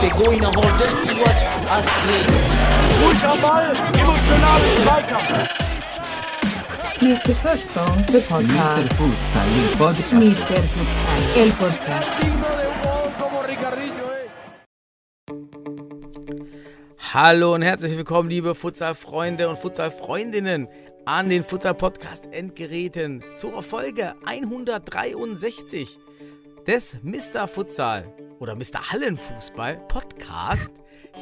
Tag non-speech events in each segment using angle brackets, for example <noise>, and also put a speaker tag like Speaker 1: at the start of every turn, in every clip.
Speaker 1: Pegou Astrid.
Speaker 2: Ball, Zweikampf.
Speaker 3: Mr. Futsal, the
Speaker 4: Mr.
Speaker 3: podcast.
Speaker 4: Futsal, el podcast.
Speaker 3: Mr. Futsal, el podcast.
Speaker 5: Hallo und herzlich willkommen, liebe Futsal-Freunde und Futsal-Freundinnen an den Futsal-Podcast-Endgeräten zur Folge 163 des Mr. Futsal oder Mr. Hallenfußball Podcast.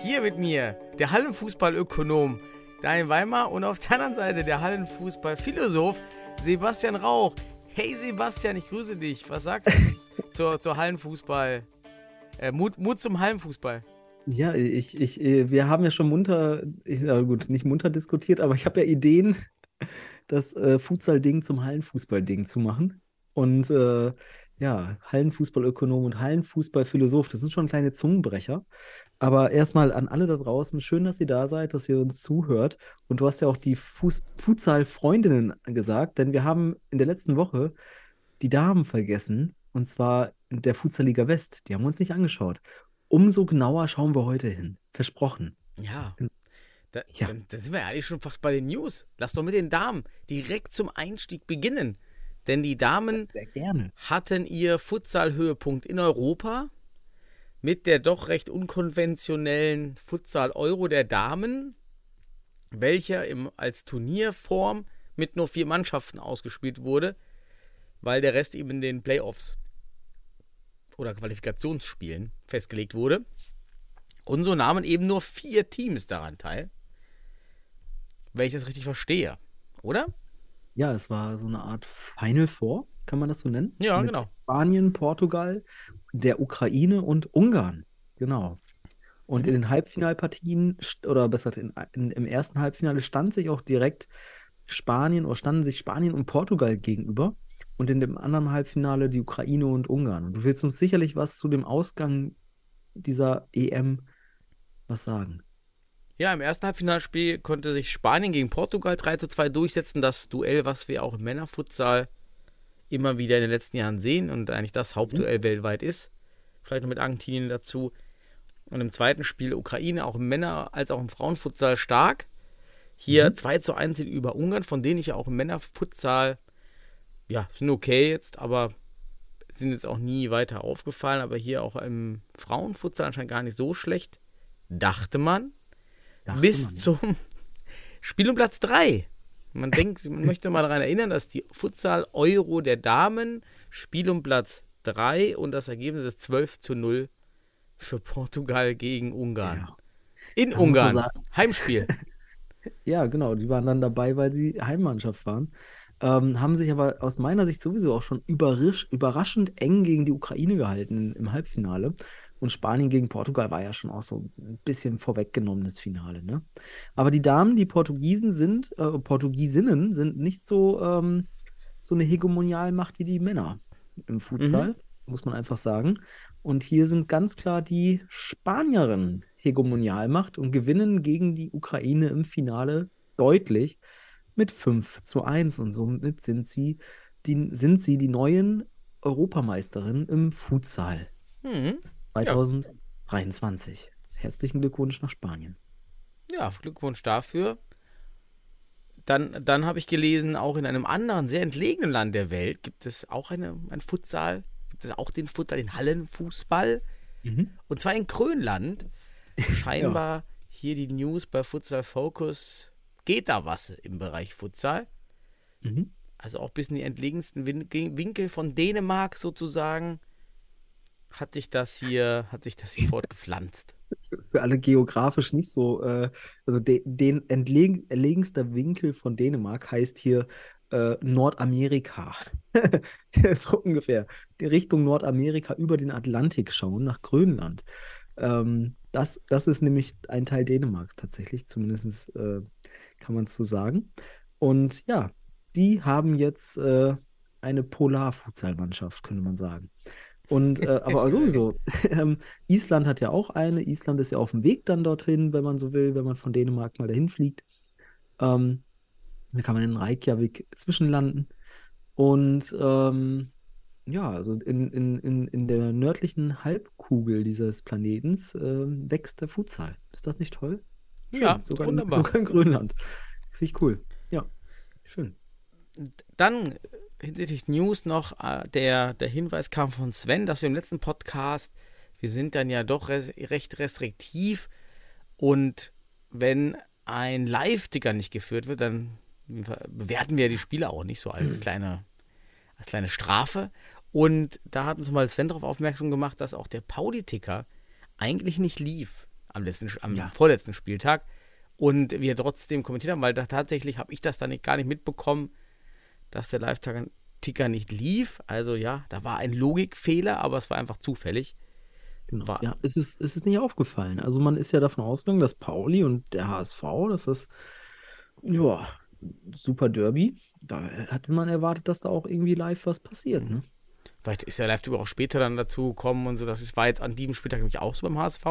Speaker 5: Hier mit mir der Hallenfußballökonom Daniel Weimar und auf der anderen Seite der Hallenfußballphilosoph Sebastian Rauch. Hey Sebastian, ich grüße dich. Was sagst du <laughs> zur, zur Hallenfußball? Äh, Mut, Mut zum Hallenfußball.
Speaker 6: Ja, ich, ich, äh, wir haben ja schon munter, ich, na gut, nicht munter diskutiert, aber ich habe ja Ideen, das äh, Futsal-Ding zum Hallenfußball-Ding zu machen. Und äh, ja, Hallenfußballökonom und Hallenfußballphilosoph, das sind schon kleine Zungenbrecher. Aber erstmal an alle da draußen, schön, dass ihr da seid, dass ihr uns zuhört. Und du hast ja auch die Futsal-Freundinnen gesagt, denn wir haben in der letzten Woche die Damen vergessen. Und zwar in der Futsal-Liga West. Die haben wir uns nicht angeschaut. Umso genauer schauen wir heute hin. Versprochen.
Speaker 5: Ja. Da,
Speaker 6: Ja.
Speaker 5: Dann, dann sind wir ja eigentlich schon fast bei den News. Lass doch mit den Damen direkt zum Einstieg beginnen. Denn die Damen hatten ihr Futsal-Höhepunkt in Europa mit der doch recht unkonventionellen Futsal-Euro der Damen, welcher im, als Turnierform mit nur vier Mannschaften ausgespielt wurde, weil der Rest eben in den Playoffs oder Qualifikationsspielen festgelegt wurde. Und so nahmen eben nur vier Teams daran teil. Wenn ich das richtig verstehe. Oder?
Speaker 6: Ja, es war so eine Art Final Four, kann man das so nennen?
Speaker 5: Ja,
Speaker 6: Mit
Speaker 5: genau.
Speaker 6: Spanien, Portugal, der Ukraine und Ungarn. Genau. Und in den Halbfinalpartien, oder besser gesagt, in, in, im ersten Halbfinale stand sich auch direkt Spanien oder standen sich Spanien und Portugal gegenüber. Und in dem anderen Halbfinale die Ukraine und Ungarn. Und du willst uns sicherlich was zu dem Ausgang dieser EM was sagen.
Speaker 5: Ja, im ersten Halbfinalspiel konnte sich Spanien gegen Portugal 3 zu 2 durchsetzen. Das Duell, was wir auch im Männerfutsal immer wieder in den letzten Jahren sehen und eigentlich das Hauptduell weltweit ist. Vielleicht noch mit Argentinien dazu. Und im zweiten Spiel Ukraine, auch im Männer- als auch im Frauenfutsal stark. Hier 2 zu 1 über Ungarn, von denen ich ja auch im Männerfutsal, ja, sind okay jetzt, aber sind jetzt auch nie weiter aufgefallen. Aber hier auch im Frauenfutsal anscheinend gar nicht so schlecht, dachte man
Speaker 6: Dachte
Speaker 5: bis
Speaker 6: man,
Speaker 5: zum Spiel um Platz 3. Man denkt, man möchte mal daran erinnern, dass die Futsal Euro der Damen Spiel um Platz 3 und das Ergebnis ist 12 zu 0 für Portugal gegen Ungarn.
Speaker 6: Ja.
Speaker 5: In
Speaker 6: man
Speaker 5: Ungarn. Heimspiel. <laughs>
Speaker 6: Ja, genau, die waren dann dabei, weil sie Heimmannschaft waren. Ähm, haben sich aber aus meiner Sicht sowieso auch schon überrasch überraschend eng gegen die Ukraine gehalten im Halbfinale. Und Spanien gegen Portugal war ja schon auch so ein bisschen vorweggenommenes Finale, ne? Aber die Damen, die Portugiesen sind, äh, Portugiesinnen sind nicht so, ähm, so eine Hegemonialmacht wie die Männer im Futsal, muss man einfach sagen. Und hier sind ganz klar die Spanierinnen Hegemonialmacht und gewinnen gegen die Ukraine im Finale deutlich mit 5 zu 1. Und somit sind sie die, sind sie die neuen Europameisterinnen im Futsal
Speaker 5: Hm.
Speaker 6: 2023. Herzlichen Glückwunsch nach Spanien.
Speaker 5: Ja, Glückwunsch dafür. Dann, dann habe ich gelesen, auch in einem anderen, sehr entlegenen Land der Welt gibt es auch eine, ein Futsal. Gibt es auch den Futsal, den Hallenfußball. Und zwar in Grönland. <laughs> Scheinbar hier die News bei Futsal Focus. Geht da was im Bereich Futsal?
Speaker 6: Mhm.
Speaker 5: Also auch bis in die entlegensten Win Winkel von Dänemark sozusagen hat sich das hier, hat sich das hier fortgepflanzt.
Speaker 6: Für alle geografisch nicht so, äh, also de, den entlegen, entlegenster Winkel von Dänemark heißt hier äh, Nordamerika. <laughs> so ungefähr. Die Richtung Nordamerika über den Atlantik schauen, nach Grönland. Ähm, das, das ist nämlich ein Teil Dänemarks tatsächlich, zumindest äh, kann man es so sagen. Und ja, die haben jetzt äh, eine Polar-Futsal-Mannschaft, könnte man sagen. Und äh, <laughs> aber sowieso, <laughs> ähm, Island hat ja auch eine. Island ist ja auf dem Weg dann dorthin, wenn man so will, wenn man von Dänemark mal dahin fliegt. Ähm, da kann man in Reykjavik zwischenlanden. Und ähm, ja, also in, in, in, in der nördlichen Halbkugel dieses Planetens ähm, wächst der Futsal. Ist das nicht toll? Schön.
Speaker 5: Ja,
Speaker 6: sogar in,
Speaker 5: wunderbar.
Speaker 6: sogar in Grönland. Finde ich cool. Ja, schön.
Speaker 5: Dann äh, hinsichtlich News noch äh, der, der Hinweis kam von Sven, dass wir im letzten Podcast, wir sind dann ja doch res recht restriktiv und wenn ein Live-Ticker nicht geführt wird, dann bewerten wir die Spiele auch nicht so als kleine, als kleine Strafe. Und da hat uns mal Sven darauf aufmerksam gemacht, dass auch der Pauli-Ticker eigentlich nicht lief am, letzten, am
Speaker 6: Ja.
Speaker 5: vorletzten Spieltag. Und wir trotzdem kommentiert haben, weil da tatsächlich habe ich das dann nicht, gar nicht mitbekommen, dass der Live-Ticker nicht lief. Also ja, da war ein Logikfehler, aber es war einfach zufällig.
Speaker 6: Genau.
Speaker 5: War-
Speaker 6: Ja, es ist, es ist nicht aufgefallen. Also man ist ja davon ausgegangen, dass Pauli und der HSV, dass das, ja, super Derby, da hatte man erwartet, dass da auch irgendwie live was passiert, ne?
Speaker 5: Vielleicht ist der Live-Ticker auch später dann dazu gekommen und so. Das ist- war jetzt an diesem Spieltag nämlich auch so beim HSV.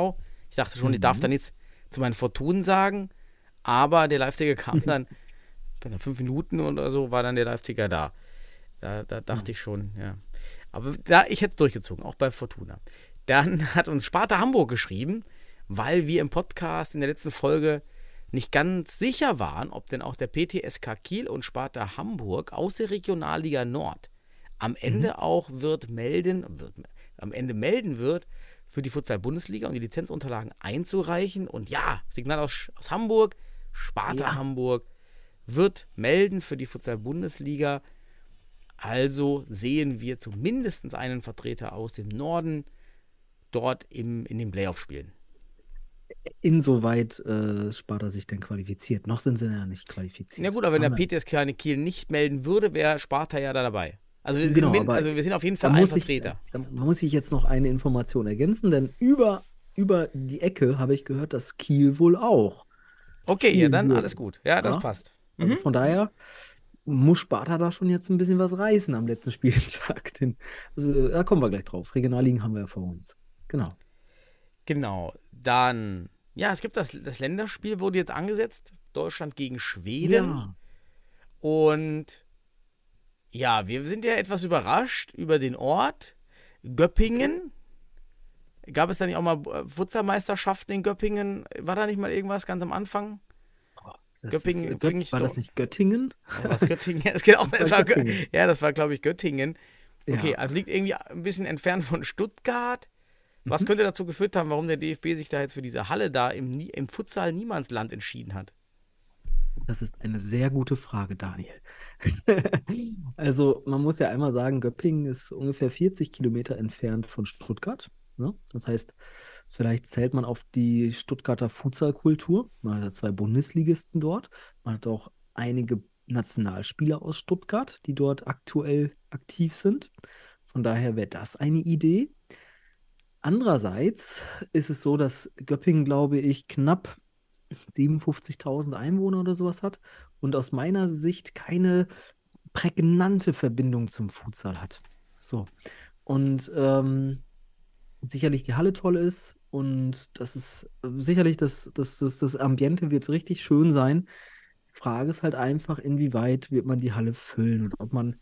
Speaker 5: Ich dachte schon, ich darf da nichts zu meinen Fortunen sagen, aber der Live-Ticker kam <laughs> dann, wenn er fünf Minuten oder so, war dann der Live-Ticker da. Da, da dachte ich schon, ja. Aber da, ich hätte es durchgezogen, auch bei Fortuna. Dann <laughs> hat uns Sparta Hamburg geschrieben, weil wir im Podcast in der letzten Folge nicht ganz sicher waren, ob denn auch der PTSK Kiel und Sparta Hamburg aus der Regionalliga Nord am Ende auch wird melden, wird, am Ende melden wird, für die Futsal-Bundesliga und die Lizenzunterlagen einzureichen. Und ja, Signal aus, aus Hamburg, Sparta
Speaker 6: Ja.
Speaker 5: Hamburg wird melden für die Futsal-Bundesliga. Also sehen wir zumindest einen Vertreter aus dem Norden dort im, in den Playoff spielen.
Speaker 6: Insoweit äh, Sparta sich denn qualifiziert. Noch sind sie ja nicht qualifiziert.
Speaker 5: Na gut, aber wenn der
Speaker 6: Aber
Speaker 5: PTSK eine Kiel nicht melden würde, wäre Sparta ja da dabei. Also wir,
Speaker 6: Genau,
Speaker 5: sind, also wir sind auf jeden Fall ein
Speaker 6: muss ich,
Speaker 5: Vertreter.
Speaker 6: da muss ich jetzt noch eine Information ergänzen, denn über, über die Ecke habe ich gehört, dass Kiel wohl auch.
Speaker 5: Okay, ja,
Speaker 6: spielen
Speaker 5: dann alles gut. Ja, das
Speaker 6: Ja.
Speaker 5: passt.
Speaker 6: Also
Speaker 5: Mhm.
Speaker 6: von daher muss Sparta da schon jetzt ein bisschen was reißen am letzten <laughs> Spieltag. Denn, also, da kommen wir gleich drauf. Regionalligen haben wir ja vor uns. Genau.
Speaker 5: Genau. Dann, ja, es gibt das, das Länderspiel, wurde jetzt angesetzt. Deutschland gegen Schweden.
Speaker 6: Ja.
Speaker 5: Und ja, wir sind ja etwas überrascht über den Ort. Göppingen. Gab es da nicht auch mal äh, Futsalmeisterschaften in Göppingen? War da nicht mal irgendwas ganz am Anfang?
Speaker 6: Das
Speaker 5: Göppingen
Speaker 6: ist, äh, Gött-
Speaker 5: ich
Speaker 6: war das nicht Göttingen? <laughs>
Speaker 5: Ja, was Göttingen? Es geht auch,
Speaker 6: Das
Speaker 5: es
Speaker 6: war
Speaker 5: war Gö-
Speaker 6: Göttingen.
Speaker 5: ja, das war, glaube ich, Göttingen. Okay,
Speaker 6: Ja.
Speaker 5: also liegt irgendwie ein bisschen entfernt von Stuttgart. Was
Speaker 6: Mhm.
Speaker 5: könnte dazu geführt haben, warum der DFB sich da jetzt für diese Halle da im, im Futsal Niemandsland entschieden hat?
Speaker 6: Das ist eine sehr gute Frage, Daniel. <laughs> Also, man muss ja einmal sagen, Göppingen ist ungefähr 40 Kilometer entfernt von Stuttgart. Ne? Das heißt, vielleicht zählt man auf die Stuttgarter Futsalkultur. Man hat ja zwei Bundesligisten dort. Man hat auch einige Nationalspieler aus Stuttgart, die dort aktuell aktiv sind. Von daher wäre das eine Idee. Andererseits ist es so, dass Göppingen, glaube ich, knapp 57.000 Einwohner oder sowas hat und aus meiner Sicht keine prägnante Verbindung zum Futsal hat. So. Und ähm, sicherlich die Halle toll ist und das ist äh, sicherlich das, das, das, das Ambiente wird richtig schön sein. Die Frage ist halt einfach, inwieweit wird man die Halle füllen und ob man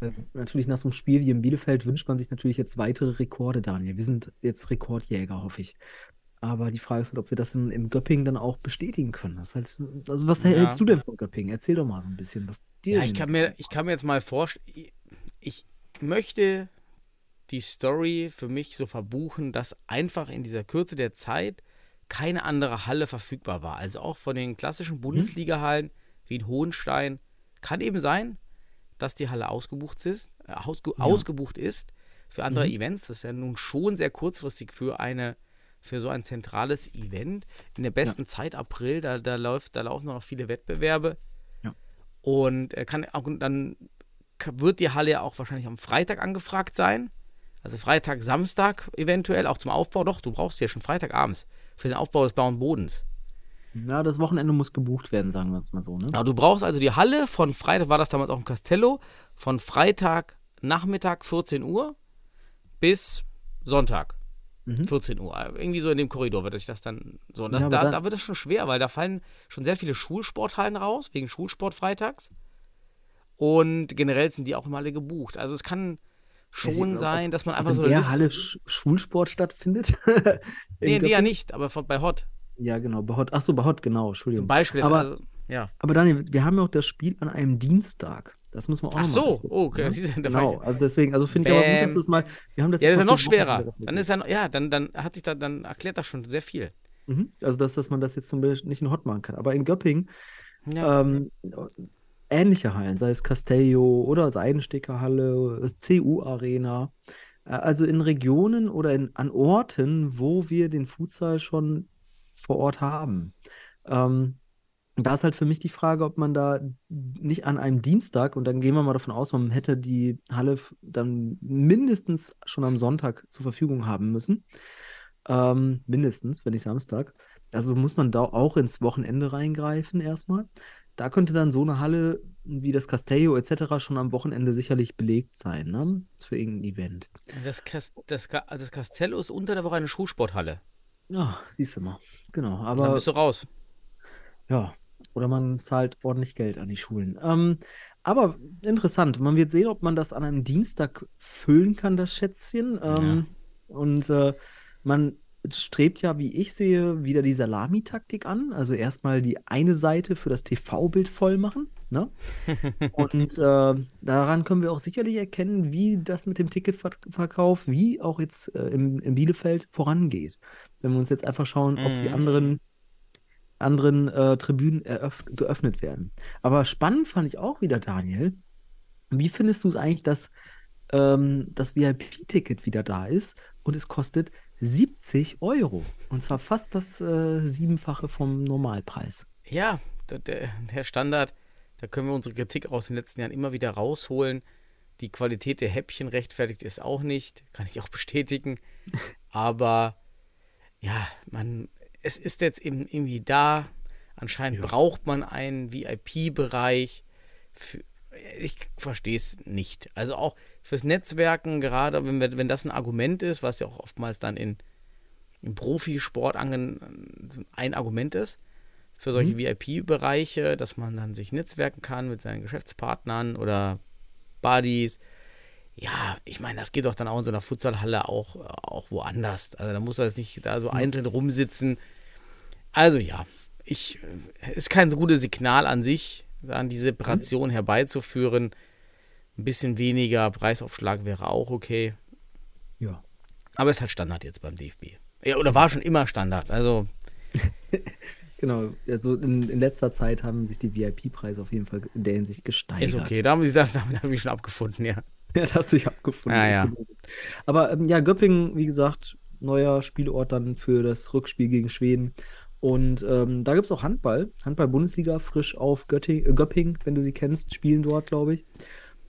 Speaker 6: äh, natürlich nach so einem Spiel wie in Bielefeld wünscht man sich natürlich jetzt weitere Rekorde, Daniel. Wir sind jetzt Rekordjäger, hoffe ich. Aber die Frage ist halt, ob wir das in, im Göppingen dann auch bestätigen können. Das ist halt, also was
Speaker 5: Ja.
Speaker 6: hältst du denn von Göppingen? Erzähl doch mal so ein bisschen, was dir
Speaker 5: Ja, ich kann mir, ich kann mir jetzt mal vorstellen, ich möchte die Story für mich so verbuchen, dass einfach in dieser Kürze der Zeit keine andere Halle verfügbar war. Also auch von den klassischen Bundesliga-Hallen wie in Hohenstein kann eben sein, dass die Halle ausgebucht ist, äh, ausge ausgebucht ist für andere
Speaker 6: Mhm.
Speaker 5: Events. Das ist ja nun schon sehr kurzfristig für eine für so ein zentrales Event. In der besten Zeit April, da, da läuft, da laufen noch viele Wettbewerbe.
Speaker 6: Ja.
Speaker 5: Und äh, kann auch dann wird die Halle ja auch wahrscheinlich am Freitag angefragt sein. Also Freitag, Samstag eventuell, auch zum Aufbau. Doch, du brauchst ja schon Freitagabends für den Aufbau des Blauen Bodens.
Speaker 6: Ja, das Wochenende muss gebucht werden, sagen wir es mal so, ne?
Speaker 5: Aber du brauchst also die Halle von Freitag, war das damals auch im Castello, von Freitag Nachmittag 14 Uhr bis Sonntag
Speaker 6: Mhm.
Speaker 5: 14 Uhr. Irgendwie so in dem Korridor wird sich das dann so. Und das,
Speaker 6: Ja,
Speaker 5: da,
Speaker 6: dann-
Speaker 5: da wird es schon schwer, weil da fallen schon sehr viele Schulsporthallen raus, wegen Schulsport freitags. Und generell sind die auch immer alle gebucht. Also es kann schon sein, dass man einfach
Speaker 6: in
Speaker 5: so eine
Speaker 6: der
Speaker 5: Liste-
Speaker 6: Halle Sch Schulsport stattfindet? In <laughs>
Speaker 5: Nee, ja
Speaker 6: Göppingen?
Speaker 5: nicht, aber von, bei Hot
Speaker 6: Ja, genau, bei Hot. Achso, bei Hot, genau,
Speaker 5: zum
Speaker 6: Entschuldigung.
Speaker 5: Beispiel. jetzt
Speaker 6: Aber-
Speaker 5: also, ja.
Speaker 6: Aber Daniel, wir haben ja auch das Spiel an einem Dienstag. Das muss man auch
Speaker 5: Ach so,
Speaker 6: angucken,
Speaker 5: oh, okay,
Speaker 6: ne?
Speaker 5: da war
Speaker 6: Genau, also deswegen, also finde ich aber gut, dass du es mal, wir haben das
Speaker 5: Ja, das ist ja noch schwerer. Dann ist ja, ja, dann, dann hat sich da, dann erklärt das schon sehr viel.
Speaker 6: Mhm. Also, dass, dass man das jetzt zum Beispiel nicht in Hot machen kann. Aber in Göppingen,
Speaker 5: Ja.
Speaker 6: ähm, ähnliche Hallen, sei es Castello oder Seidensticker-Halle, das CU-Arena, äh, also in Regionen oder in, an Orten, wo wir den Futsal schon vor Ort haben. Ähm, da ist halt für mich die Frage, ob man da nicht an einem Dienstag, und dann gehen wir mal davon aus, man hätte die Halle dann mindestens schon am Sonntag zur Verfügung haben müssen. Ähm, mindestens, wenn nicht Samstag. Also muss man da auch ins Wochenende reingreifen erstmal. Da könnte dann so eine Halle wie das Castello etc. schon am Wochenende sicherlich belegt sein, ne? Für irgendein Event.
Speaker 5: Das, Kas das, Ka das Castello ist unter der Woche eine Schulsporthalle.
Speaker 6: Ja, siehst du mal. Genau.
Speaker 5: dann
Speaker 6: Aber
Speaker 5: bist du raus.
Speaker 6: Ja, oder man zahlt ordentlich Geld an die Schulen. Ähm, aber interessant, man wird sehen, ob man das an einem Dienstag füllen kann, das Schätzchen. Ähm, Und äh, man strebt ja, wie ich sehe, wieder die Salamitaktik an. Also erstmal die eine Seite für das TV-Bild voll machen. Ne? <laughs> Und äh, daran können wir auch sicherlich erkennen, wie das mit dem Ticketverkauf, wie auch jetzt äh, im, im Bielefeld vorangeht. Wenn wir uns jetzt einfach schauen, ob die
Speaker 5: Mhm.
Speaker 6: anderen anderen äh, Tribünen geöffnet werden. Aber spannend fand ich auch wieder, Daniel. Wie findest du es eigentlich, dass ähm, das VIP-Ticket wieder da ist und es kostet 70 Euro? Und zwar fast das äh, Siebenfache vom Normalpreis.
Speaker 5: Ja, der, der Standard, da können wir unsere Kritik aus den letzten Jahren immer wieder rausholen. Die Qualität der Häppchen rechtfertigt es auch nicht, kann ich auch <laughs> bestätigen. Aber ja, man, es ist jetzt eben irgendwie da. Anscheinend
Speaker 6: Ja.
Speaker 5: braucht man einen VIP-Bereich. Ich verstehe es nicht. Also auch fürs Netzwerken, gerade wenn, wir- wenn das ein Argument ist, was ja auch oftmals dann in, im Profisport ein Argument ist, für solche
Speaker 6: Mhm.
Speaker 5: VIP-Bereiche, dass man dann sich netzwerken kann mit seinen Geschäftspartnern oder Buddies. Ja, ich meine, das geht doch dann auch in so einer Futsalhalle auch, auch woanders. Also da muss man jetzt nicht da so einzeln rumsitzen. Also ja, ich ist kein so gutes Signal an sich, dann die Separation herbeizuführen. Ein bisschen weniger Preisaufschlag wäre auch okay.
Speaker 6: Ja.
Speaker 5: Aber ist halt Standard jetzt beim DFB. Ja, oder war schon immer Standard. Also, <laughs>
Speaker 6: Genau, also in, in letzter Zeit haben sich die VIP-Preise auf jeden Fall in der Hinsicht gesteigert.
Speaker 5: ist okay. Da haben sie gesagt, <laughs> damit habe ich schon abgefunden, ja.
Speaker 6: Ja, das hast du dich abgefunden.
Speaker 5: Ja, ja.
Speaker 6: Aber ähm, ja, Göppingen, wie gesagt, neuer Spielort dann für das Rückspiel gegen Schweden. Und ähm, da gibt es auch Handball. Handball-Bundesliga, frisch auf Götting, äh, Göppingen, wenn du sie kennst, spielen dort, glaube ich.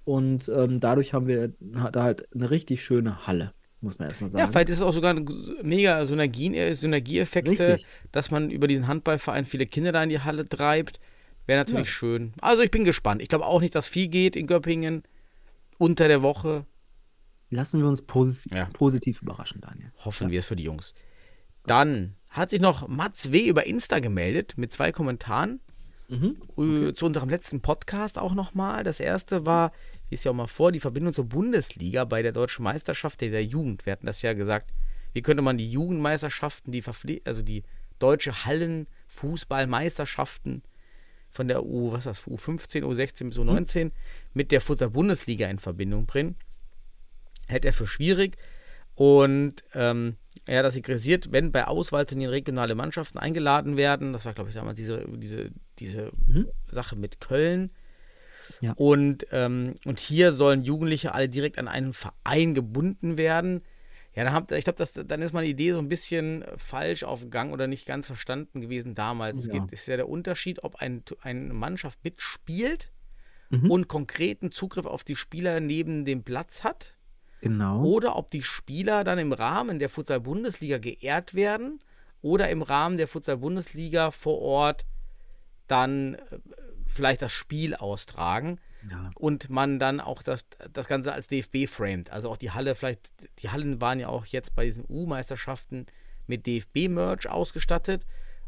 Speaker 6: Und ähm, dadurch haben wir da halt eine richtig schöne Halle, muss man erstmal sagen.
Speaker 5: Ja, vielleicht ist es auch sogar mega Synergien, äh, Synergieeffekte,
Speaker 6: Richtig.
Speaker 5: dass man über diesen Handballverein viele Kinder da in die Halle treibt. Wäre natürlich
Speaker 6: Ja.
Speaker 5: schön. Also ich bin gespannt. Ich glaube auch nicht, dass viel geht in Göppingen unter der Woche.
Speaker 6: Lassen wir uns posi
Speaker 5: Ja.
Speaker 6: positiv überraschen, Daniel.
Speaker 5: Hoffen wir es für die Jungs. Dann hat sich noch Mats W. über Insta gemeldet mit zwei Kommentaren.
Speaker 6: Mhm.
Speaker 5: Äh, Zu unserem letzten Podcast auch nochmal. Das erste war, ich lese ja auch mal vor, die Verbindung zur Bundesliga bei der deutschen Meisterschaft der Jugend. Wir hatten das ja gesagt. Wie könnte man die Jugendmeisterschaften, die verpfli also die deutsche Hallenfußballmeisterschaften von der U, was ist das, U15, U16 bis U19 mit der Fußball-Bundesliga in Verbindung bringen? Hält er für schwierig. Und ähm, er hat das signalisiert, wenn bei Auswahlturnieren regionale Mannschaften eingeladen werden, das war, glaube ich, damals diese, diese, diese
Speaker 6: Mhm.
Speaker 5: Sache mit Köln.
Speaker 6: Ja.
Speaker 5: Und, ähm, und hier sollen Jugendliche alle direkt an einen Verein gebunden werden. Ja, dann habt, ich glaube, dann ist meine Idee so ein bisschen falsch aufgegangen oder nicht ganz verstanden gewesen damals. Es
Speaker 6: Ja.
Speaker 5: geht, ist ja der Unterschied, ob ein, eine Mannschaft mitspielt
Speaker 6: Mhm.
Speaker 5: und konkreten Zugriff auf die Spieler neben dem Platz hat
Speaker 6: Genau.
Speaker 5: oder ob die Spieler dann im Rahmen der Futsal-Bundesliga geehrt werden oder im Rahmen der Futsal-Bundesliga vor Ort dann äh, vielleicht das Spiel austragen
Speaker 6: Ja.
Speaker 5: und man dann auch das, das Ganze als DFB framed. Also auch die Halle, vielleicht, die Hallen waren ja auch jetzt bei diesen U-Meisterschaften mit DFB-Merch ausgestattet.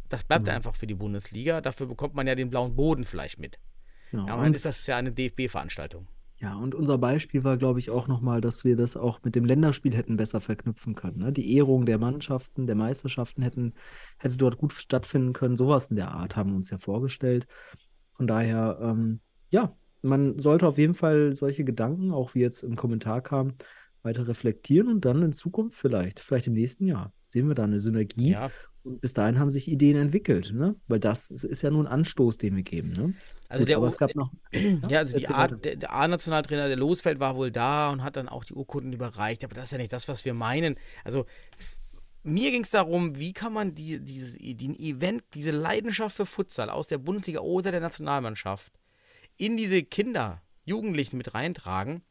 Speaker 5: Das bleibt
Speaker 6: Mhm.
Speaker 5: einfach für die Bundesliga. Dafür bekommt man ja den blauen Boden vielleicht mit.
Speaker 6: Genau.
Speaker 5: Ja,
Speaker 6: Und-
Speaker 5: und ist das ja eine DFB-Veranstaltung.
Speaker 6: Ja, und unser Beispiel war, glaube ich, auch nochmal, dass wir das auch mit dem Länderspiel hätten besser verknüpfen können. Ne? Die Ehrung der Mannschaften, der Meisterschaften hätten, hätte dort gut stattfinden können. Sowas in der Art haben wir uns ja vorgestellt. Von daher, ähm, ja, man sollte auf jeden Fall solche Gedanken, auch wie jetzt im Kommentar kam, weiter reflektieren und dann in Zukunft vielleicht, vielleicht im nächsten Jahr, sehen wir da eine Synergie.
Speaker 5: Ja,
Speaker 6: Und bis dahin haben sich Ideen entwickelt, ne? Weil das ist ja nur ein Anstoß, den wir geben, ne?
Speaker 5: also
Speaker 6: Gut,
Speaker 5: der,
Speaker 6: aber es gab noch. <clears throat>
Speaker 5: Ja, also
Speaker 6: weiter.
Speaker 5: der, der A-Nationaltrainer, der Losfeld, war wohl da und hat dann auch die Urkunden überreicht, aber das ist ja nicht das, was wir meinen. Also mir ging es darum, wie kann man die, dieses den Event, diese Leidenschaft für Futsal aus der Bundesliga oder der Nationalmannschaft in diese Kinder, Jugendlichen mit reintragen,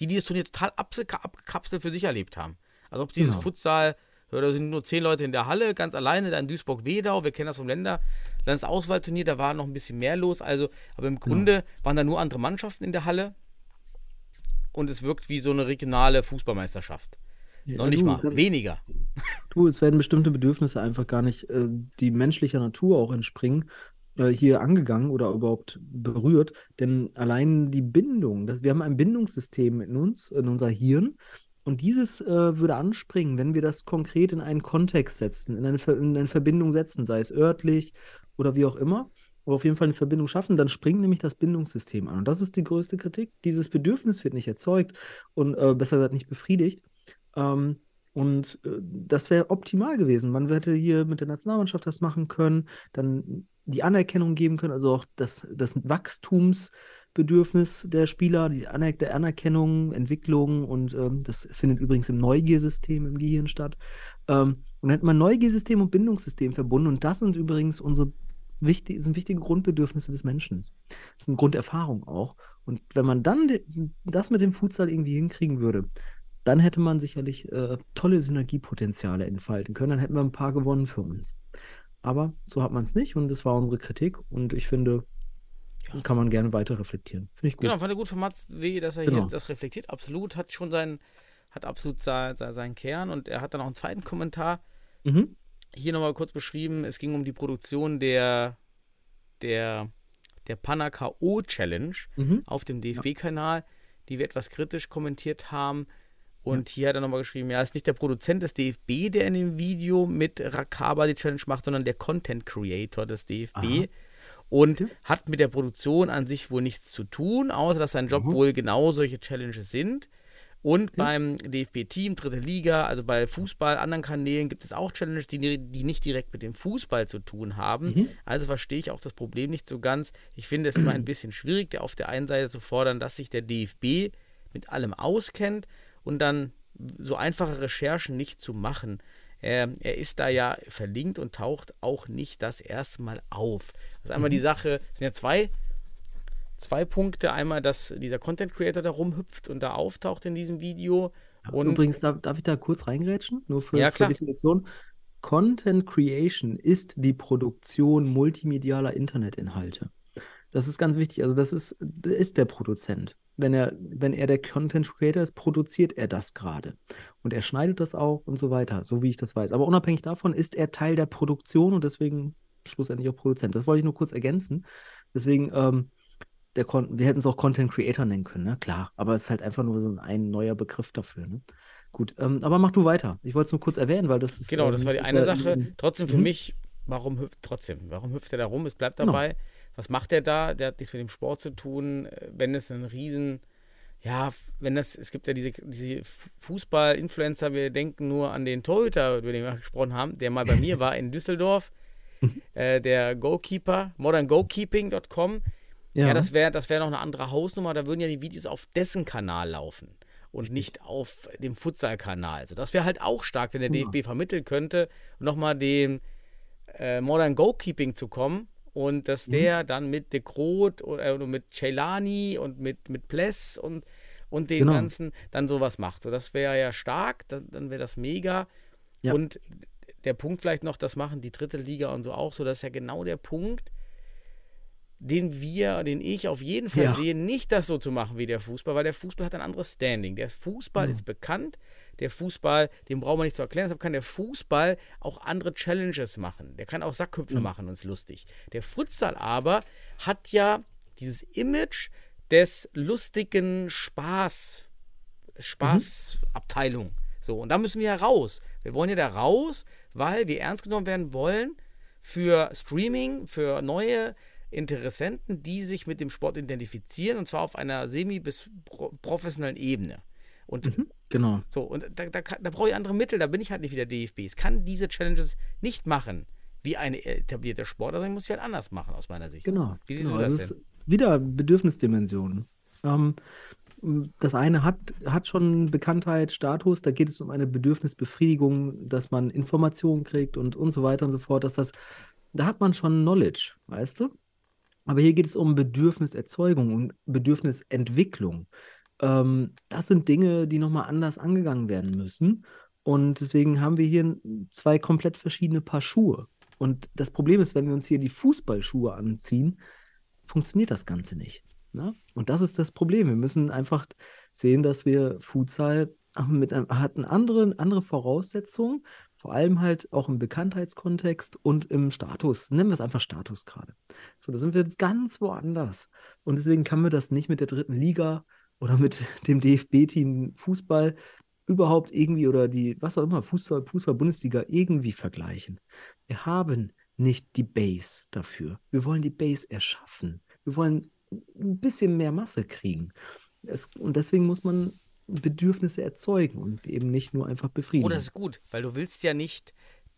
Speaker 5: die dieses Turnier total abgekapselt für sich erlebt haben. Also ob dieses
Speaker 6: Genau.
Speaker 5: Futsal, ja, da sind nur zehn Leute in der Halle, ganz alleine, da in Duisburg-Wedau, wir kennen das vom Länder, Landesauswahlturnier, da war noch ein bisschen mehr los, also, aber im Grunde waren da nur andere Mannschaften in der Halle und es wirkt wie so eine regionale Fußballmeisterschaft.
Speaker 6: Ja,
Speaker 5: noch nicht
Speaker 6: du,
Speaker 5: mal, weniger.
Speaker 6: Du, es werden bestimmte Bedürfnisse einfach gar nicht, äh, die menschlicher Natur auch entspringen, äh, hier angegangen oder überhaupt berührt. Denn allein die Bindung, das, wir haben ein Bindungssystem in uns, in unser Hirn. Und dieses äh, würde anspringen, wenn wir das konkret in einen Kontext setzen, in eine, Ver in eine Verbindung setzen, sei es örtlich oder wie auch immer, aber auf jeden Fall eine Verbindung schaffen, dann springt nämlich das Bindungssystem an. Und das ist die größte Kritik. Dieses Bedürfnis wird nicht erzeugt und äh, besser gesagt nicht befriedigt. Ähm, und äh, das wäre optimal gewesen. Man hätte hier mit der Nationalmannschaft das machen können, dann die Anerkennung geben können, also auch das, das Wachstumsbedürfnis der Spieler, die Aner der Anerkennung, Entwicklung und ähm, das findet übrigens im Neugiersystem im Gehirn statt. Ähm, und dann hätte man Neugiersystem und Bindungssystem verbunden und das sind übrigens unsere wichtig, sind wichtige Grundbedürfnisse des Menschen. Das ist eine Grunderfahrung auch. Und wenn man dann das mit dem Futsal irgendwie hinkriegen würde, dann hätte man sicherlich äh, tolle Synergiepotenziale entfalten können. Dann hätten wir ein paar gewonnen für uns. Aber so hat man es nicht und das war unsere Kritik und ich finde, kann man gerne weiter reflektieren. Finde ich gut.
Speaker 5: Genau, fand ich gut von Mats W., dass er
Speaker 6: Genau.
Speaker 5: hier das reflektiert. Absolut, hat schon seinen, hat absolut sein, sein, seinen Kern und er hat dann auch einen zweiten Kommentar
Speaker 6: Mhm.
Speaker 5: hier nochmal kurz beschrieben. Es ging um die Produktion der, der, der Panna K.O. Challenge
Speaker 6: Mhm.
Speaker 5: auf dem DFB-Kanal, die wir etwas kritisch kommentiert haben. Und hier hat er nochmal geschrieben, ja, ist nicht der Produzent des DFB, der in dem Video mit Rakaba die Challenge macht, sondern der Content Creator des DFB.
Speaker 6: Aha.
Speaker 5: Und
Speaker 6: Okay.
Speaker 5: hat mit der Produktion an sich wohl nichts zu tun, außer dass sein Job
Speaker 6: Mhm.
Speaker 5: wohl genau solche Challenges sind. Und beim DFB-Team, dritte Liga, also bei Fußball, anderen Kanälen gibt es auch Challenges, die, die nicht direkt mit dem Fußball zu tun haben.
Speaker 6: Mhm.
Speaker 5: Also verstehe ich auch das Problem nicht so ganz. Ich finde es immer ein <clears throat> bisschen schwierig, der auf der einen Seite zu fordern, dass sich der DFB mit allem auskennt und dann so einfache Recherchen nicht zu machen. Er, er ist da ja verlinkt und taucht auch nicht das erste Mal auf. Das ist einmal die Sache, es sind ja zwei, zwei Punkte. Einmal, dass dieser Content Creator da rumhüpft und da auftaucht in diesem Video. Und
Speaker 6: Übrigens, darf, darf ich da kurz reingrätschen? Nur für,
Speaker 5: Ja,
Speaker 6: für. Definition. Content Creation ist die Produktion multimedialer Internetinhalte. Das ist ganz wichtig. Also, das ist, ist der Produzent. Wenn er, wenn er der Content Creator ist, produziert er das gerade. Und er schneidet das auch und so weiter, so wie ich das weiß. Aber unabhängig davon ist er Teil der Produktion und deswegen schlussendlich auch Produzent. Das wollte ich nur kurz ergänzen. Deswegen, ähm, der Con wir hätten es auch Content Creator nennen können, ne? Klar. Aber es ist halt einfach nur so ein, ein neuer Begriff dafür, ne? Gut, ähm, aber mach du weiter. Ich wollte es nur kurz erwähnen, weil das ist.
Speaker 5: Genau,
Speaker 6: äh,
Speaker 5: das war die eine Sache. Trotzdem für
Speaker 6: Mhm.
Speaker 5: mich, warum hüpft trotzdem? Warum hüpft er da rum? Es bleibt
Speaker 6: Genau.
Speaker 5: dabei. Was macht er da? Der hat nichts mit dem Sport zu tun. Äh, Wenn es ein Riesen, ja, wenn das, es gibt ja diese, diese Fußball-Influencer, wir denken nur an den Torhüter, über den wir gesprochen haben, der mal bei mir <laughs> war in Düsseldorf,
Speaker 6: Mhm.
Speaker 5: äh, der Goalkeeper, moderngoalkeeping.com. Ja, das wäre das wär noch eine andere Hausnummer. Da würden ja die Videos auf dessen Kanal laufen und nicht auf dem Futsal-Kanal. Also das wäre halt auch stark, wenn der
Speaker 6: Ja.
Speaker 5: DFB vermitteln könnte, nochmal den äh, Modern Goalkeeping zu kommen und dass
Speaker 6: Mhm.
Speaker 5: der dann mit De Groot oder, oder mit Celani und mit, mit Pless und, und den
Speaker 6: Genau.
Speaker 5: ganzen dann sowas macht. So, das wäre ja stark, dann, dann wäre das mega.
Speaker 6: Ja.
Speaker 5: Und der Punkt vielleicht noch, das machen die dritte Liga und so auch so, das ist ja genau der Punkt, den wir, den ich auf jeden Fall
Speaker 6: Ja.
Speaker 5: sehe, nicht das so zu machen wie der Fußball, weil der Fußball hat ein anderes Standing. Der Fußball
Speaker 6: Ja.
Speaker 5: ist bekannt. Der Fußball, den brauchen wir nicht zu erklären, deshalb kann der Fußball auch andere Challenges machen. Der kann auch Sackhüpfe
Speaker 6: Mhm.
Speaker 5: machen und ist lustig. Der Futsal aber hat ja dieses Image des lustigen Spaß, Spaßabteilung. So, und da müssen wir ja raus. Wir wollen ja da raus, weil wir ernst genommen werden wollen für Streaming, für neue Interessenten, die sich mit dem Sport identifizieren und zwar auf einer semi- bis pro professionellen Ebene. Und
Speaker 6: Genau.
Speaker 5: so, und da, da, da brauche ich andere Mittel, da bin ich halt nicht wie der DFB. Es kann diese Challenges nicht machen, wie eine etablierte Sport, also muss ich halt anders machen, aus meiner Sicht.
Speaker 6: Genau.
Speaker 5: Wie siehst
Speaker 6: genau.
Speaker 5: du das
Speaker 6: also
Speaker 5: denn?
Speaker 6: ist wieder Bedürfnisdimensionen. Ähm, das eine hat, hat schon Bekanntheit, Status, da geht es um eine Bedürfnisbefriedigung, dass man Informationen kriegt und, und so weiter und so fort. Dass das, da hat man schon Knowledge, weißt du? Aber hier geht es um Bedürfniserzeugung und Bedürfnisentwicklung. Ähm, das sind Dinge, die nochmal anders angegangen werden müssen. Und deswegen haben wir hier zwei komplett verschiedene Paar Schuhe. Und das Problem ist, wenn wir uns hier die Fußballschuhe anziehen, funktioniert das Ganze nicht. Ne? Und das ist das Problem. Wir müssen einfach sehen, dass wir Futsal mit einem, hat eine andere, andere Voraussetzungen, vor allem halt auch im Bekanntheitskontext und im Status. Nennen wir es einfach Status gerade. So, da sind wir ganz woanders. Und deswegen kann man das nicht mit der dritten Liga oder mit <laughs> dem DFB-Team Fußball überhaupt irgendwie oder die, was auch immer, Fußball, Fußball-Bundesliga irgendwie vergleichen. Wir haben nicht die Base dafür. Wir wollen die Base erschaffen. Wir wollen ein bisschen mehr Masse kriegen. Es, und deswegen muss man Bedürfnisse erzeugen und eben nicht nur einfach befriedigen.
Speaker 5: Oh, das ist gut, weil du willst ja nicht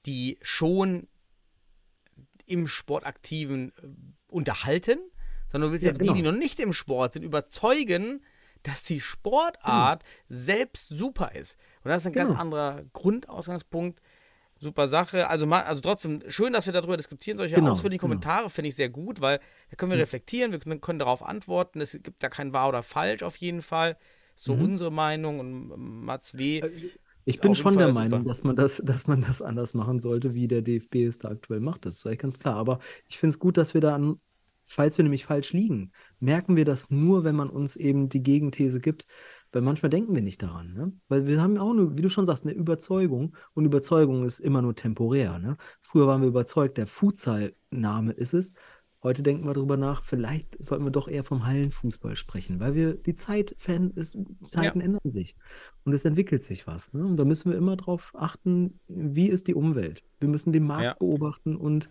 Speaker 5: die schon im Sport aktiven äh, unterhalten, sondern du willst ja,
Speaker 6: Ja,
Speaker 5: die, die
Speaker 6: genau.
Speaker 5: noch nicht im Sport sind, überzeugen, dass die Sportart selbst super ist. Und das ist ein ganz
Speaker 6: Genau.
Speaker 5: anderer Grundausgangspunkt. Super Sache. Also, also trotzdem, schön, dass wir darüber diskutieren. Solche
Speaker 6: Genau,
Speaker 5: ausführlichen
Speaker 6: genau.
Speaker 5: Kommentare finde ich sehr gut, weil da können wir
Speaker 6: Mhm.
Speaker 5: reflektieren, wir können, können darauf antworten. Es gibt da kein wahr oder falsch auf jeden Fall. So
Speaker 6: Mhm.
Speaker 5: unsere Meinung und Mats W.
Speaker 6: Ich bin schon der Meinung,
Speaker 5: super.
Speaker 6: dass man das, dass man das anders machen sollte, wie der DFB es da aktuell macht. Das ist eigentlich ganz klar. Aber ich finde es gut, dass wir da an, falls wir nämlich falsch liegen, merken wir das nur, wenn man uns eben die Gegenthese gibt. Weil manchmal denken wir nicht daran. Ne? Weil wir haben ja auch nur, wie du schon sagst, eine Überzeugung. Und Überzeugung ist immer nur temporär. Ne? Früher waren wir überzeugt, der Futsal-Name ist es. Heute denken wir darüber nach, vielleicht sollten wir doch eher vom Hallenfußball sprechen, weil wir die Zeit es, Zeiten ändern sich und es entwickelt sich was. Ne? Und da müssen wir immer darauf achten, wie ist die Umwelt. Wir müssen den Markt
Speaker 5: Ja.
Speaker 6: beobachten und